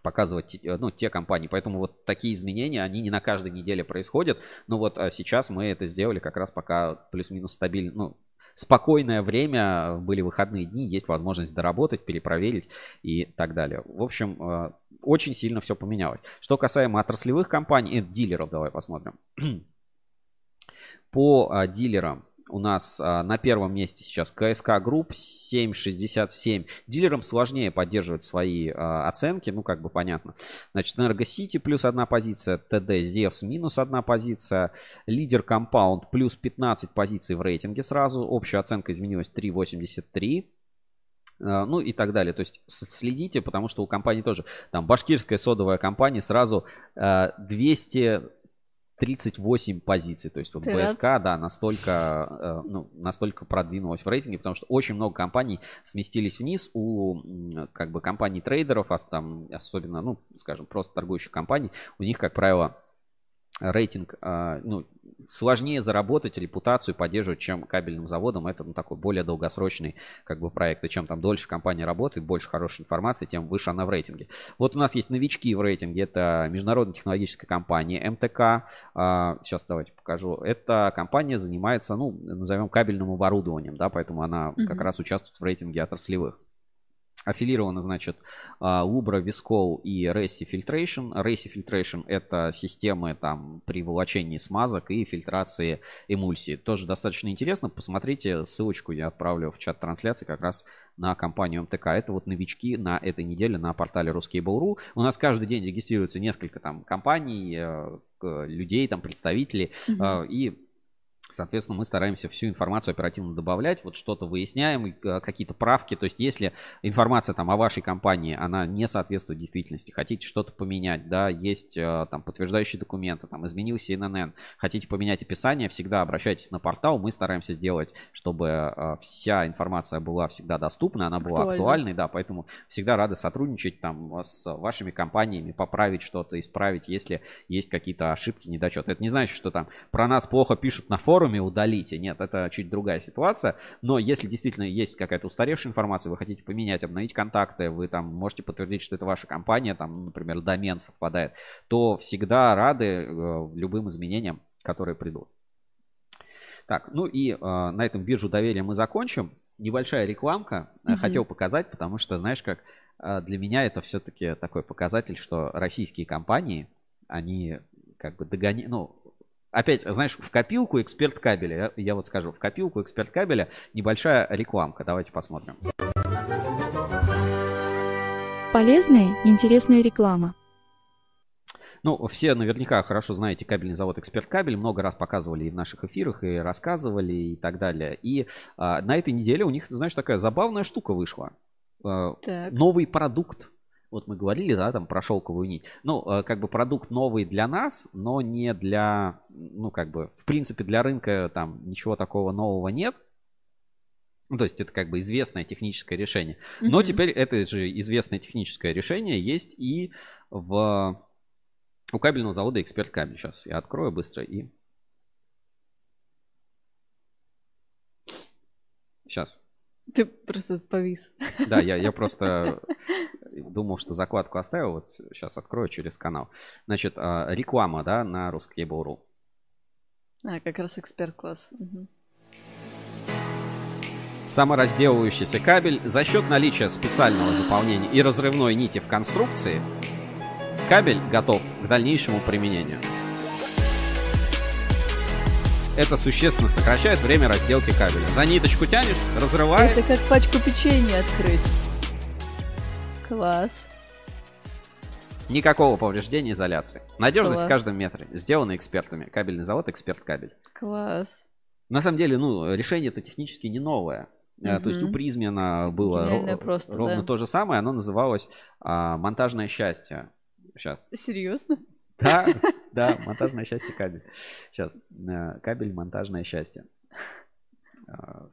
показывать э, ну, те компании. Поэтому вот такие изменения, они не на каждой неделе происходят. Но вот э, сейчас мы это сделали как раз пока плюс-минус стабильно, ну, спокойное время, были выходные дни, есть возможность доработать, перепроверить и так далее. В общем, э, очень сильно все поменялось. Что касаемо отраслевых компаний, э, дилеров, давай посмотрим. По дилерам у нас а, на первом месте сейчас КСК Групп 7,67. Дилерам сложнее поддерживать свои а, оценки, ну как бы понятно. Значит, Энергосити плюс одна позиция, ТД Зевс минус одна позиция, лидер Компаунд плюс 15 позиций в рейтинге сразу, общая оценка изменилась 3,83 а, ну и так далее. То есть следите, потому что у компании тоже, там, башкирская содовая компания сразу а, 200, 38 позиций. То есть вот Ты БСК, да, настолько, э, ну, настолько продвинулась в рейтинге, потому что очень много компаний сместились вниз. У как бы компаний трейдеров, а там особенно, ну, скажем, просто торгующих компаний, у них, как правило, рейтинг, а, ну, сложнее заработать репутацию поддерживать, чем кабельным заводом. Это ну, такой более долгосрочный как бы проект. И чем там дольше компания работает, больше хорошей информации, тем выше она в рейтинге. Вот у нас есть новички в рейтинге. Это международная технологическая компания МТК. А, Сейчас давайте покажу. Эта компания занимается, ну, назовем кабельным оборудованием, да, поэтому она как Мгм. раз участвует в рейтинге отраслевых. Аффилированы, значит, а, Lubra, Viscol и Resi Filtration. Resi Filtration — это системы там при волочении смазок и фильтрации эмульсии. Тоже достаточно интересно. Посмотрите, ссылочку я отправлю в чат трансляции как раз на компанию МТК. Это вот новички на этой неделе на портале Ruskable.ru. У нас каждый день регистрируется несколько там компаний, э, людей, там представителей. Э, И Соответственно, мы стараемся всю информацию оперативно добавлять, вот что-то выясняем, э, какие-то правки. То есть, если информация там о вашей компании, она не соответствует действительности, хотите что-то поменять, да, есть э, там подтверждающие документы, там изменился ИНН, хотите поменять описание, всегда обращайтесь на портал, мы стараемся сделать, чтобы э, вся информация была всегда доступна, она была актуальной, да, поэтому всегда рады сотрудничать там с вашими компаниями, поправить что-то, исправить, если есть какие-то ошибки, недочеты. Это не значит, что там про нас плохо пишут на форумах, форуме удалите. Нет, это чуть другая ситуация. Но если действительно есть какая-то устаревшая информация, вы хотите поменять, обновить контакты, вы там можете подтвердить, что это ваша компания, там, например, домен совпадает, то всегда рады э, любым изменениям, которые придут. Так, ну и э, на этом биржу доверия мы закончим. Небольшая рекламка. Угу. Хотел показать, потому что, знаешь, как э, для меня это все-таки такой показатель, что российские компании, они как бы догоняют, ну, опять, знаешь, в копилку эксперт кабеля, я, я вот скажу, в копилку эксперт кабеля небольшая рекламка. Давайте посмотрим. Полезная, интересная реклама. Ну, все наверняка хорошо знаете кабельный завод «Эксперт Кабель». Много раз показывали и в наших эфирах, и рассказывали, и так далее. И а, на этой неделе у них, знаешь, такая забавная штука вышла. А, новый продукт. Вот мы говорили, да, там про шелковую нить. Ну, а, как бы продукт новый для нас, но не для, ну, как бы, в принципе, для рынка там ничего такого нового нет. Ну, то есть это как бы известное техническое решение. Но mm-hmm. теперь это же известное техническое решение есть и в у кабельного завода «Эксперт Кабель». Сейчас я открою быстро и... Сейчас. Ты просто повис. Да, я, я просто думал, что закладку оставил. Вот сейчас открою через канал. Значит, а, реклама, да, на Ruskable.ru. А, как раз эксперт-класс. Угу. Саморазделывающийся кабель за счет наличия специального заполнения и разрывной нити в конструкции Кабель готов к дальнейшему применению. Это существенно сокращает время разделки кабеля. За ниточку тянешь, разрывает. Это как пачку печенья открыть. Класс. Никакого повреждения изоляции. Надежность Класс. в каждом метре. Сделано экспертами. Кабельный завод «Эксперт Кабель». Класс. На самом деле, ну, решение это технически не новое. Угу. То есть у Призмена было ров... просто, ровно да. то же самое. Оно называлось а, «Монтажное счастье». Сейчас. Серьезно? Да, да, монтажное счастье кабель. Сейчас. Э, кабель, монтажное счастье. А,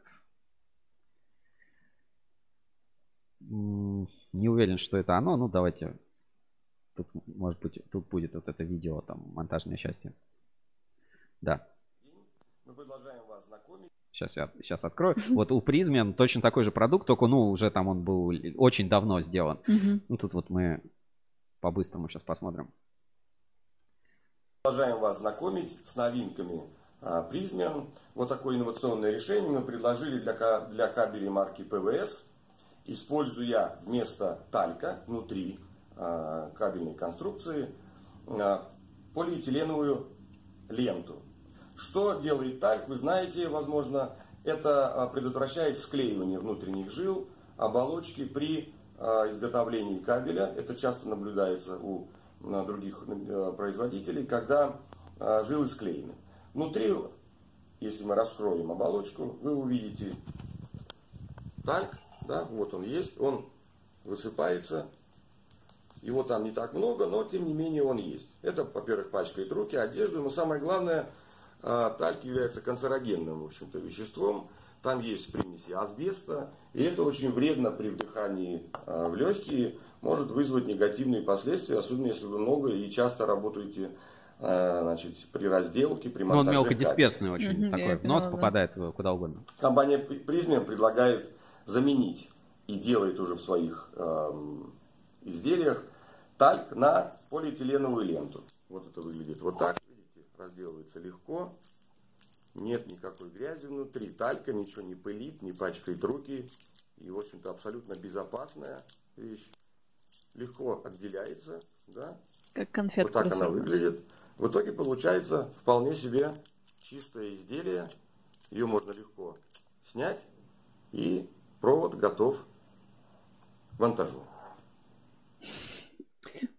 не уверен, что это оно. Ну, давайте. Тут, может быть, тут будет вот это видео, там, монтажное счастье. Да. Мы продолжаем вас знакомить. Сейчас я сейчас открою. Вот у Призмен точно такой же продукт, только, ну, уже там он был очень давно сделан. Ну, тут вот мы по-быстрому сейчас посмотрим. Продолжаем вас знакомить с новинками Призмен. Вот такое инновационное решение мы предложили для, для кабелей марки ПВС, используя вместо талька внутри а, кабельной конструкции а, полиэтиленовую ленту. Что делает тальк, вы знаете, возможно, это а, предотвращает склеивание внутренних жил оболочки при изготовлении кабеля. Это часто наблюдается у других э, производителей, когда жилы склеены. Внутри, если мы раскроем оболочку, вы увидите тальк, да, вот он есть, он высыпается. Его там не так много, но тем не менее он есть. Это, во-первых, пачкает руки, одежду, но самое главное, а, тальк является канцерогенным, в общем-то, веществом, там есть примеси асбеста, и это очень вредно при вдыхании а, в легкие, может вызвать негативные последствия, особенно если вы много и часто работаете а, значит, при разделке, при монтаже. Ну, он мелкодисперсный очень, mm-hmm, такой, в нос попадает куда угодно. Компания Prismium предлагает заменить и делает уже в своих э, изделиях тальк на полиэтиленовую ленту. Вот это выглядит вот так, видите, разделывается легко нет никакой грязи внутри, талька, ничего не пылит, не пачкает руки. И, в общем-то, абсолютно безопасная вещь. Легко отделяется, да. Как конфетка. Вот так она выглядит. В итоге получается вполне себе чистое изделие. Ее можно легко снять. И провод готов к монтажу.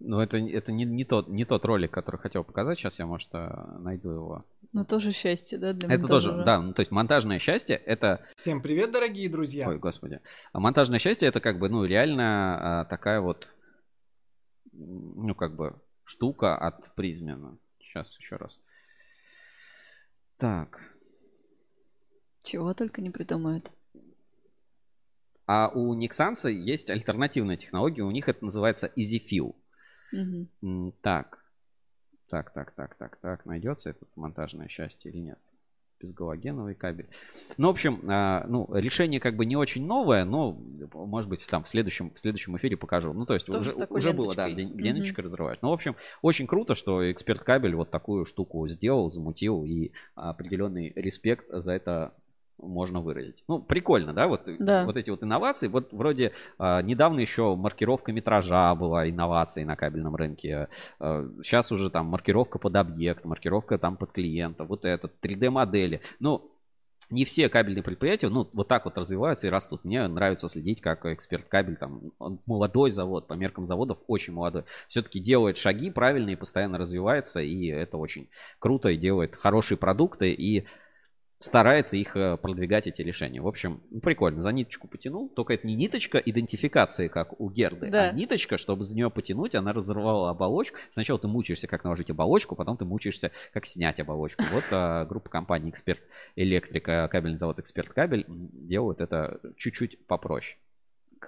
Ну, это, это не, не, тот, не тот ролик, который хотел показать. Сейчас я, может, э, найду его. Но тоже счастье, да, для Это тоже, да. Ну, то есть монтажное счастье это... Всем привет, дорогие друзья. Ой, господи. А монтажное счастье это как бы, ну, реально а, такая вот, ну, как бы штука от Призмена. Сейчас еще раз. Так. Чего только не придумают. А у Nixans есть альтернативная технология. У них это называется EasyFill. Угу. Так. Так, так, так, так, так. Найдется это монтажное счастье или нет? безгалогеновый кабель. Ну, в общем, а, ну, решение как бы не очень новое, но, может быть, там в следующем, в следующем эфире покажу. Ну, то есть Тоже уже, уже было, да, ленточкой. лен- ленточкой разрывать. Ну, в общем, очень круто, что эксперт кабель вот такую штуку сделал, замутил, и определенный респект за это можно выразить. Ну, прикольно, да, вот, Да. вот эти вот инновации. Вот вроде а, недавно еще маркировка метража была инновацией на кабельном рынке. сейчас уже там маркировка под объект, маркировка там под клиента, вот это, 3D-модели. Ну, не все кабельные предприятия, ну, вот так вот развиваются и растут. Мне нравится следить, как эксперт кабель, там, молодой завод, по меркам заводов очень молодой. Все-таки делает шаги правильные, постоянно развивается, и это очень круто, и делает хорошие продукты, и старается их э, продвигать, эти решения. В общем, ну, прикольно. За ниточку потянул. Только это не ниточка идентификации, как у Герды, Да. а ниточка, чтобы за нее потянуть, она разорвала оболочку. Сначала ты мучаешься, как наложить оболочку, потом ты мучаешься, как снять оболочку. Вот а, группа компаний Эксперт Электрика, кабельный завод Эксперт Кабель делают это чуть-чуть попроще.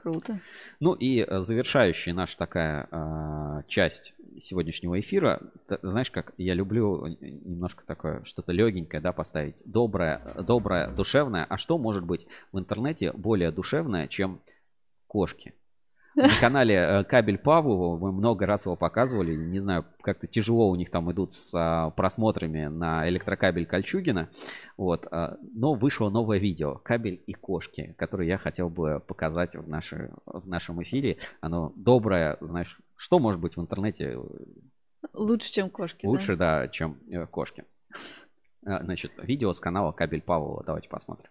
Круто. Ну и э, завершающая наша такая а, часть сегодняшнего эфира. Т- Знаешь, как я люблю э, немножко такое что-то легенькое, да, поставить. Доброе, э, доброе, душевное. А что может быть в интернете более душевное, чем кошки? На канале э, Кабель Паву мы много раз его показывали. Не знаю, как-то тяжело у них там идут с а, просмотрами на электрокабель Кольчугина. Вот. а, Но вышло новое видео «Кабель и кошки», которое я хотел бы показать в, нашей, в нашем эфире. Оно доброе, знаешь, что может быть в интернете Лучше, чем кошки. да? лучше, да, чем э, кошки. Значит, видео с канала Кабель Павлова. Давайте посмотрим.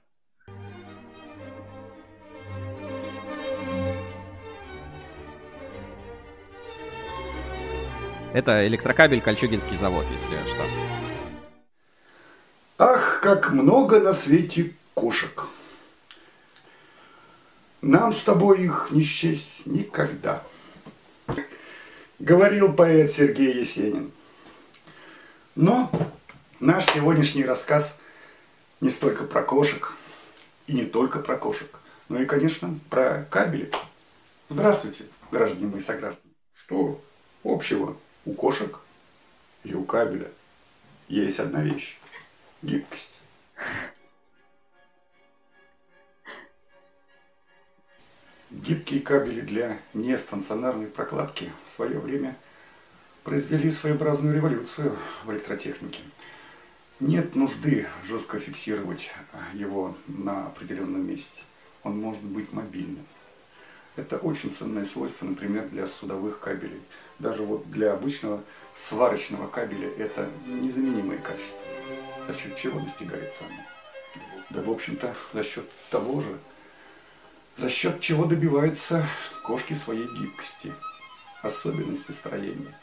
Это электрокабель Кольчугинский завод, если что. Ах, как много на свете кошек. Нам с тобой их не счесть никогда. Говорил поэт Сергей Есенин. Но наш сегодняшний рассказ не столько про кошек, и не только про кошек, но и, конечно, про кабели. Здравствуйте, граждане мои сограждане. Что общего у кошек и у кабеля? Есть одна вещь – гибкость. Гибкие кабели для нестационарной прокладки в свое время произвели своеобразную революцию в электротехнике. Нет нужды жестко фиксировать его на определенном месте. Он может быть мобильным. Это очень ценное свойство, например, для судовых кабелей. Даже вот для обычного сварочного кабеля это незаменимое качество. За счет чего достигается оно? Да, в общем-то, за счет того же, за счет чего добиваются кошки своей гибкости, особенности строения.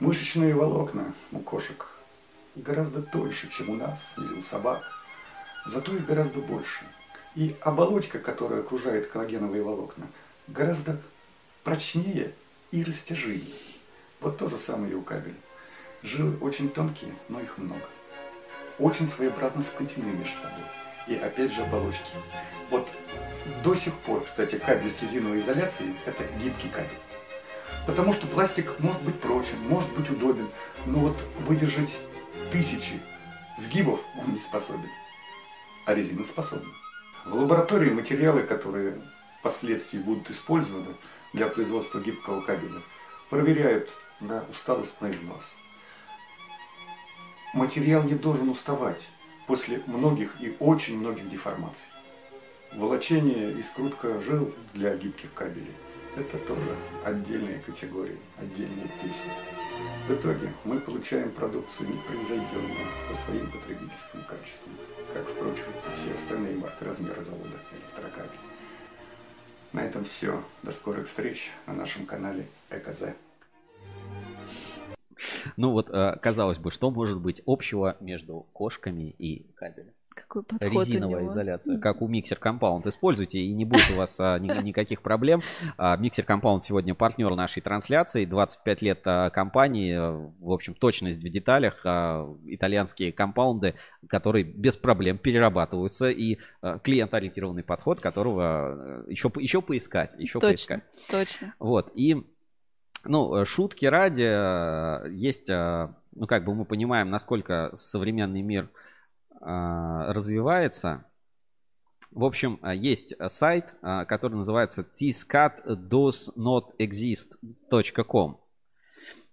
Мышечные волокна у кошек гораздо тоньше, чем у нас или у собак, зато их гораздо больше. И оболочка, которая окружает коллагеновые волокна, гораздо прочнее и растяжимее. Вот то же самое и у кабеля. Жилы очень тонкие, но их много. Очень своеобразно сплетены между собой. И опять же оболочки. Вот до сих пор, кстати, кабель с резиновой изоляцией – это гибкий кабель. Потому что пластик может быть прочен, может быть удобен, но вот выдержать тысячи сгибов он не способен. А резина способна. В лаборатории материалы, которые впоследствии будут использованы для производства гибкого кабеля, проверяют на усталость на износ. Материал не должен уставать после многих и очень многих деформаций. Волочение и скрутка жил для гибких кабелей – это тоже отдельные категории, отдельные песни. В итоге мы получаем продукцию непревзойденную по своим потребительским качествам, как, впрочем, все остальные марки размера завода электрокабель. На этом все. До скорых встреч на нашем канале ЭКЗ. Ну вот, э, казалось бы, что может быть общего между кошками и кабелем? Какой подход у Резиновая него. изоляция, как у Mixer Compound. Используйте, и не будет у вас а, ни- никаких проблем. А, Mixer Compound сегодня партнер нашей трансляции. 25 лет а, компании. а, В общем, точность в деталях. а, Итальянские компаунды, которые без проблем перерабатываются. И а, клиент-ориентированный подход, которого еще, еще поискать. Еще Точно, поискать. точно. Вот, и, ну, шутки ради, э, есть, э, ну, как бы мы понимаем, насколько современный мир а, развивается. В общем, а, есть сайт, а, который называется tscat.doesnotexist.com.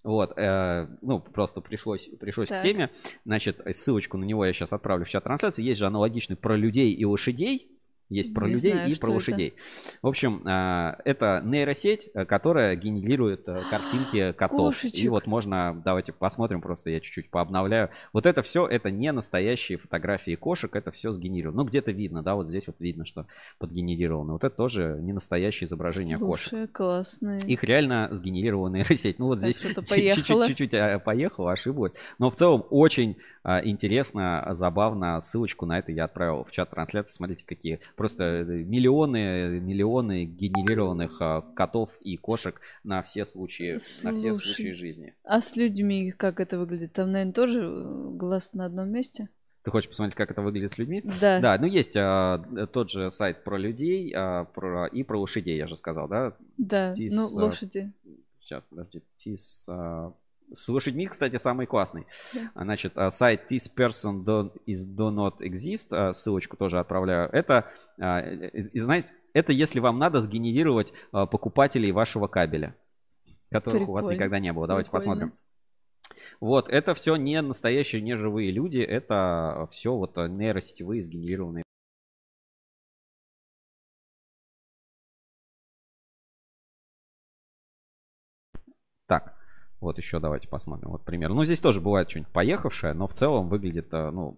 Вот, э, ну, просто пришлось, пришлось к Так. теме. Значит, ссылочку на него я сейчас отправлю в чат трансляции. Есть же аналогичный про людей и лошадей. Есть про Не людей знаю, и про это. лошадей. В общем, а, это нейросеть, э, которая генерирует э, картинки котов. И Кошечек. вот можно, давайте посмотрим, просто я чуть-чуть пообновляю. Вот это все, это не настоящие фотографии кошек, это все сгенерировано. Ну, где-то видно, да, вот здесь вот видно, что подгенерировано. Вот это тоже не настоящее изображение кошек. Слушай, классные. Их реально сгенерировала нейросеть. Ну вот Так, здесь чуть-чуть, поехала, ошиблась. Но в целом очень интересно, забавно. Ссылочку на это я отправил в чат трансляции. Смотрите, какие просто э, миллионы, миллионы генерированных а, котов и кошек на все случаи, на все Слушай, случаи жизни. А с людьми как это выглядит? Там, наверное, тоже э, глаз на одном месте? Ты хочешь посмотреть, как это выглядит с людьми? Да. Да, ну есть а, тот же сайт про людей а, про, и про лошадей, я же сказал, да? Да, Тис, ну, а, лошади. Сейчас, подожди. Тис, а, с лошадьми, кстати, самый классный. Да. Значит, а, сайт this person do, is do not exist, а, ссылочку тоже отправляю. Это, а, и- и знаете, это если вам надо сгенерировать покупателей вашего кабеля, которых у вас Прикольно. никогда не было. Давайте Прикольно. посмотрим. Вот, это все не настоящие, не живые люди, это все вот нейросетевые сгенерированные. Так, вот еще давайте посмотрим. Вот пример. Ну, здесь тоже бывает что-нибудь поехавшее, но в целом выглядит, а, ну,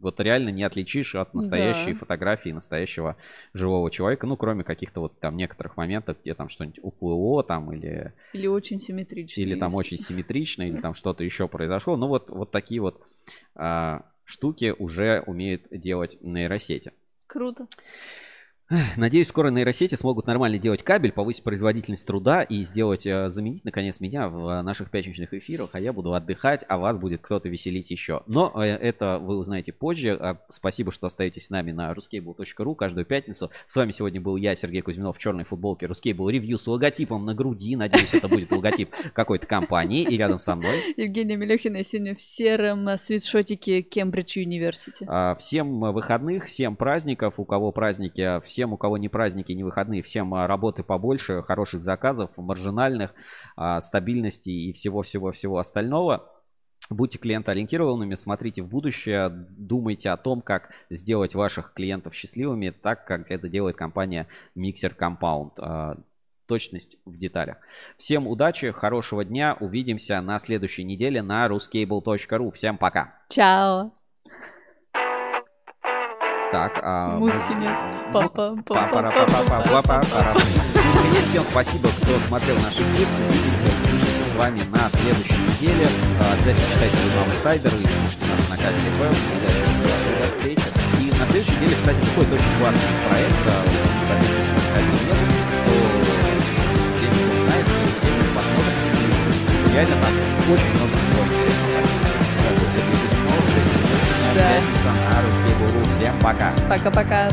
вот реально не отличишь от настоящей Да. фотографии настоящего живого человека. Ну, кроме каких-то вот там некоторых моментов, где там что-нибудь уплыло там или Или очень симметрично. или там если- очень симметрично, или там что-то еще произошло. Ну вот, вот такие вот а, штуки уже умеют делать нейросети. Круто. Надеюсь, скоро нейросети смогут нормально делать кабель, повысить производительность труда и сделать, э, заменить, наконец, меня в э, наших пятничных эфирах, а я буду отдыхать, а вас будет кто-то веселить еще. Но э, это вы узнаете позже. А, Спасибо, что остаетесь с нами на ruscable.ru каждую пятницу. С вами сегодня был я, Сергей Кузьминов, в черной футболке Ruscable ревью с логотипом на груди. Надеюсь, это будет логотип какой-то компании. И рядом со мной Евгения Мелехина сегодня в сером свитшотике Кембридж Юниверсити. А, Всем выходных, всем праздников, у кого праздники, а всем, у кого не праздники, не выходные, всем а, работы побольше, хороших заказов, маржинальных, а, стабильности и всего-всего-всего остального. Будьте клиентоориентированными, смотрите в будущее, думайте о том, как сделать ваших клиентов счастливыми, так как это делает компания Mixer Compound. А, Точность в деталях. Всем удачи, хорошего дня, увидимся на следующей неделе на ruscable.ru. Всем пока! Чао. Так, а... Музыки нет. Папа, папа, Па-пара-па-па-па-па-пара. Музыка есть. Всем спасибо, кто смотрел наш эфир. Увидимся, услышимся с вами на следующей неделе. А, Обязательно читайте журнал Insider и слушайте нас на Кабеле ФМ. И на следующей неделе, кстати, выходит очень классный проект а, совместно с Паскалем Нет. Кто где-нибудь знает, посмотрит. Реально там очень много всего Да. Пятница на Русский Всем пока. Пока-пока.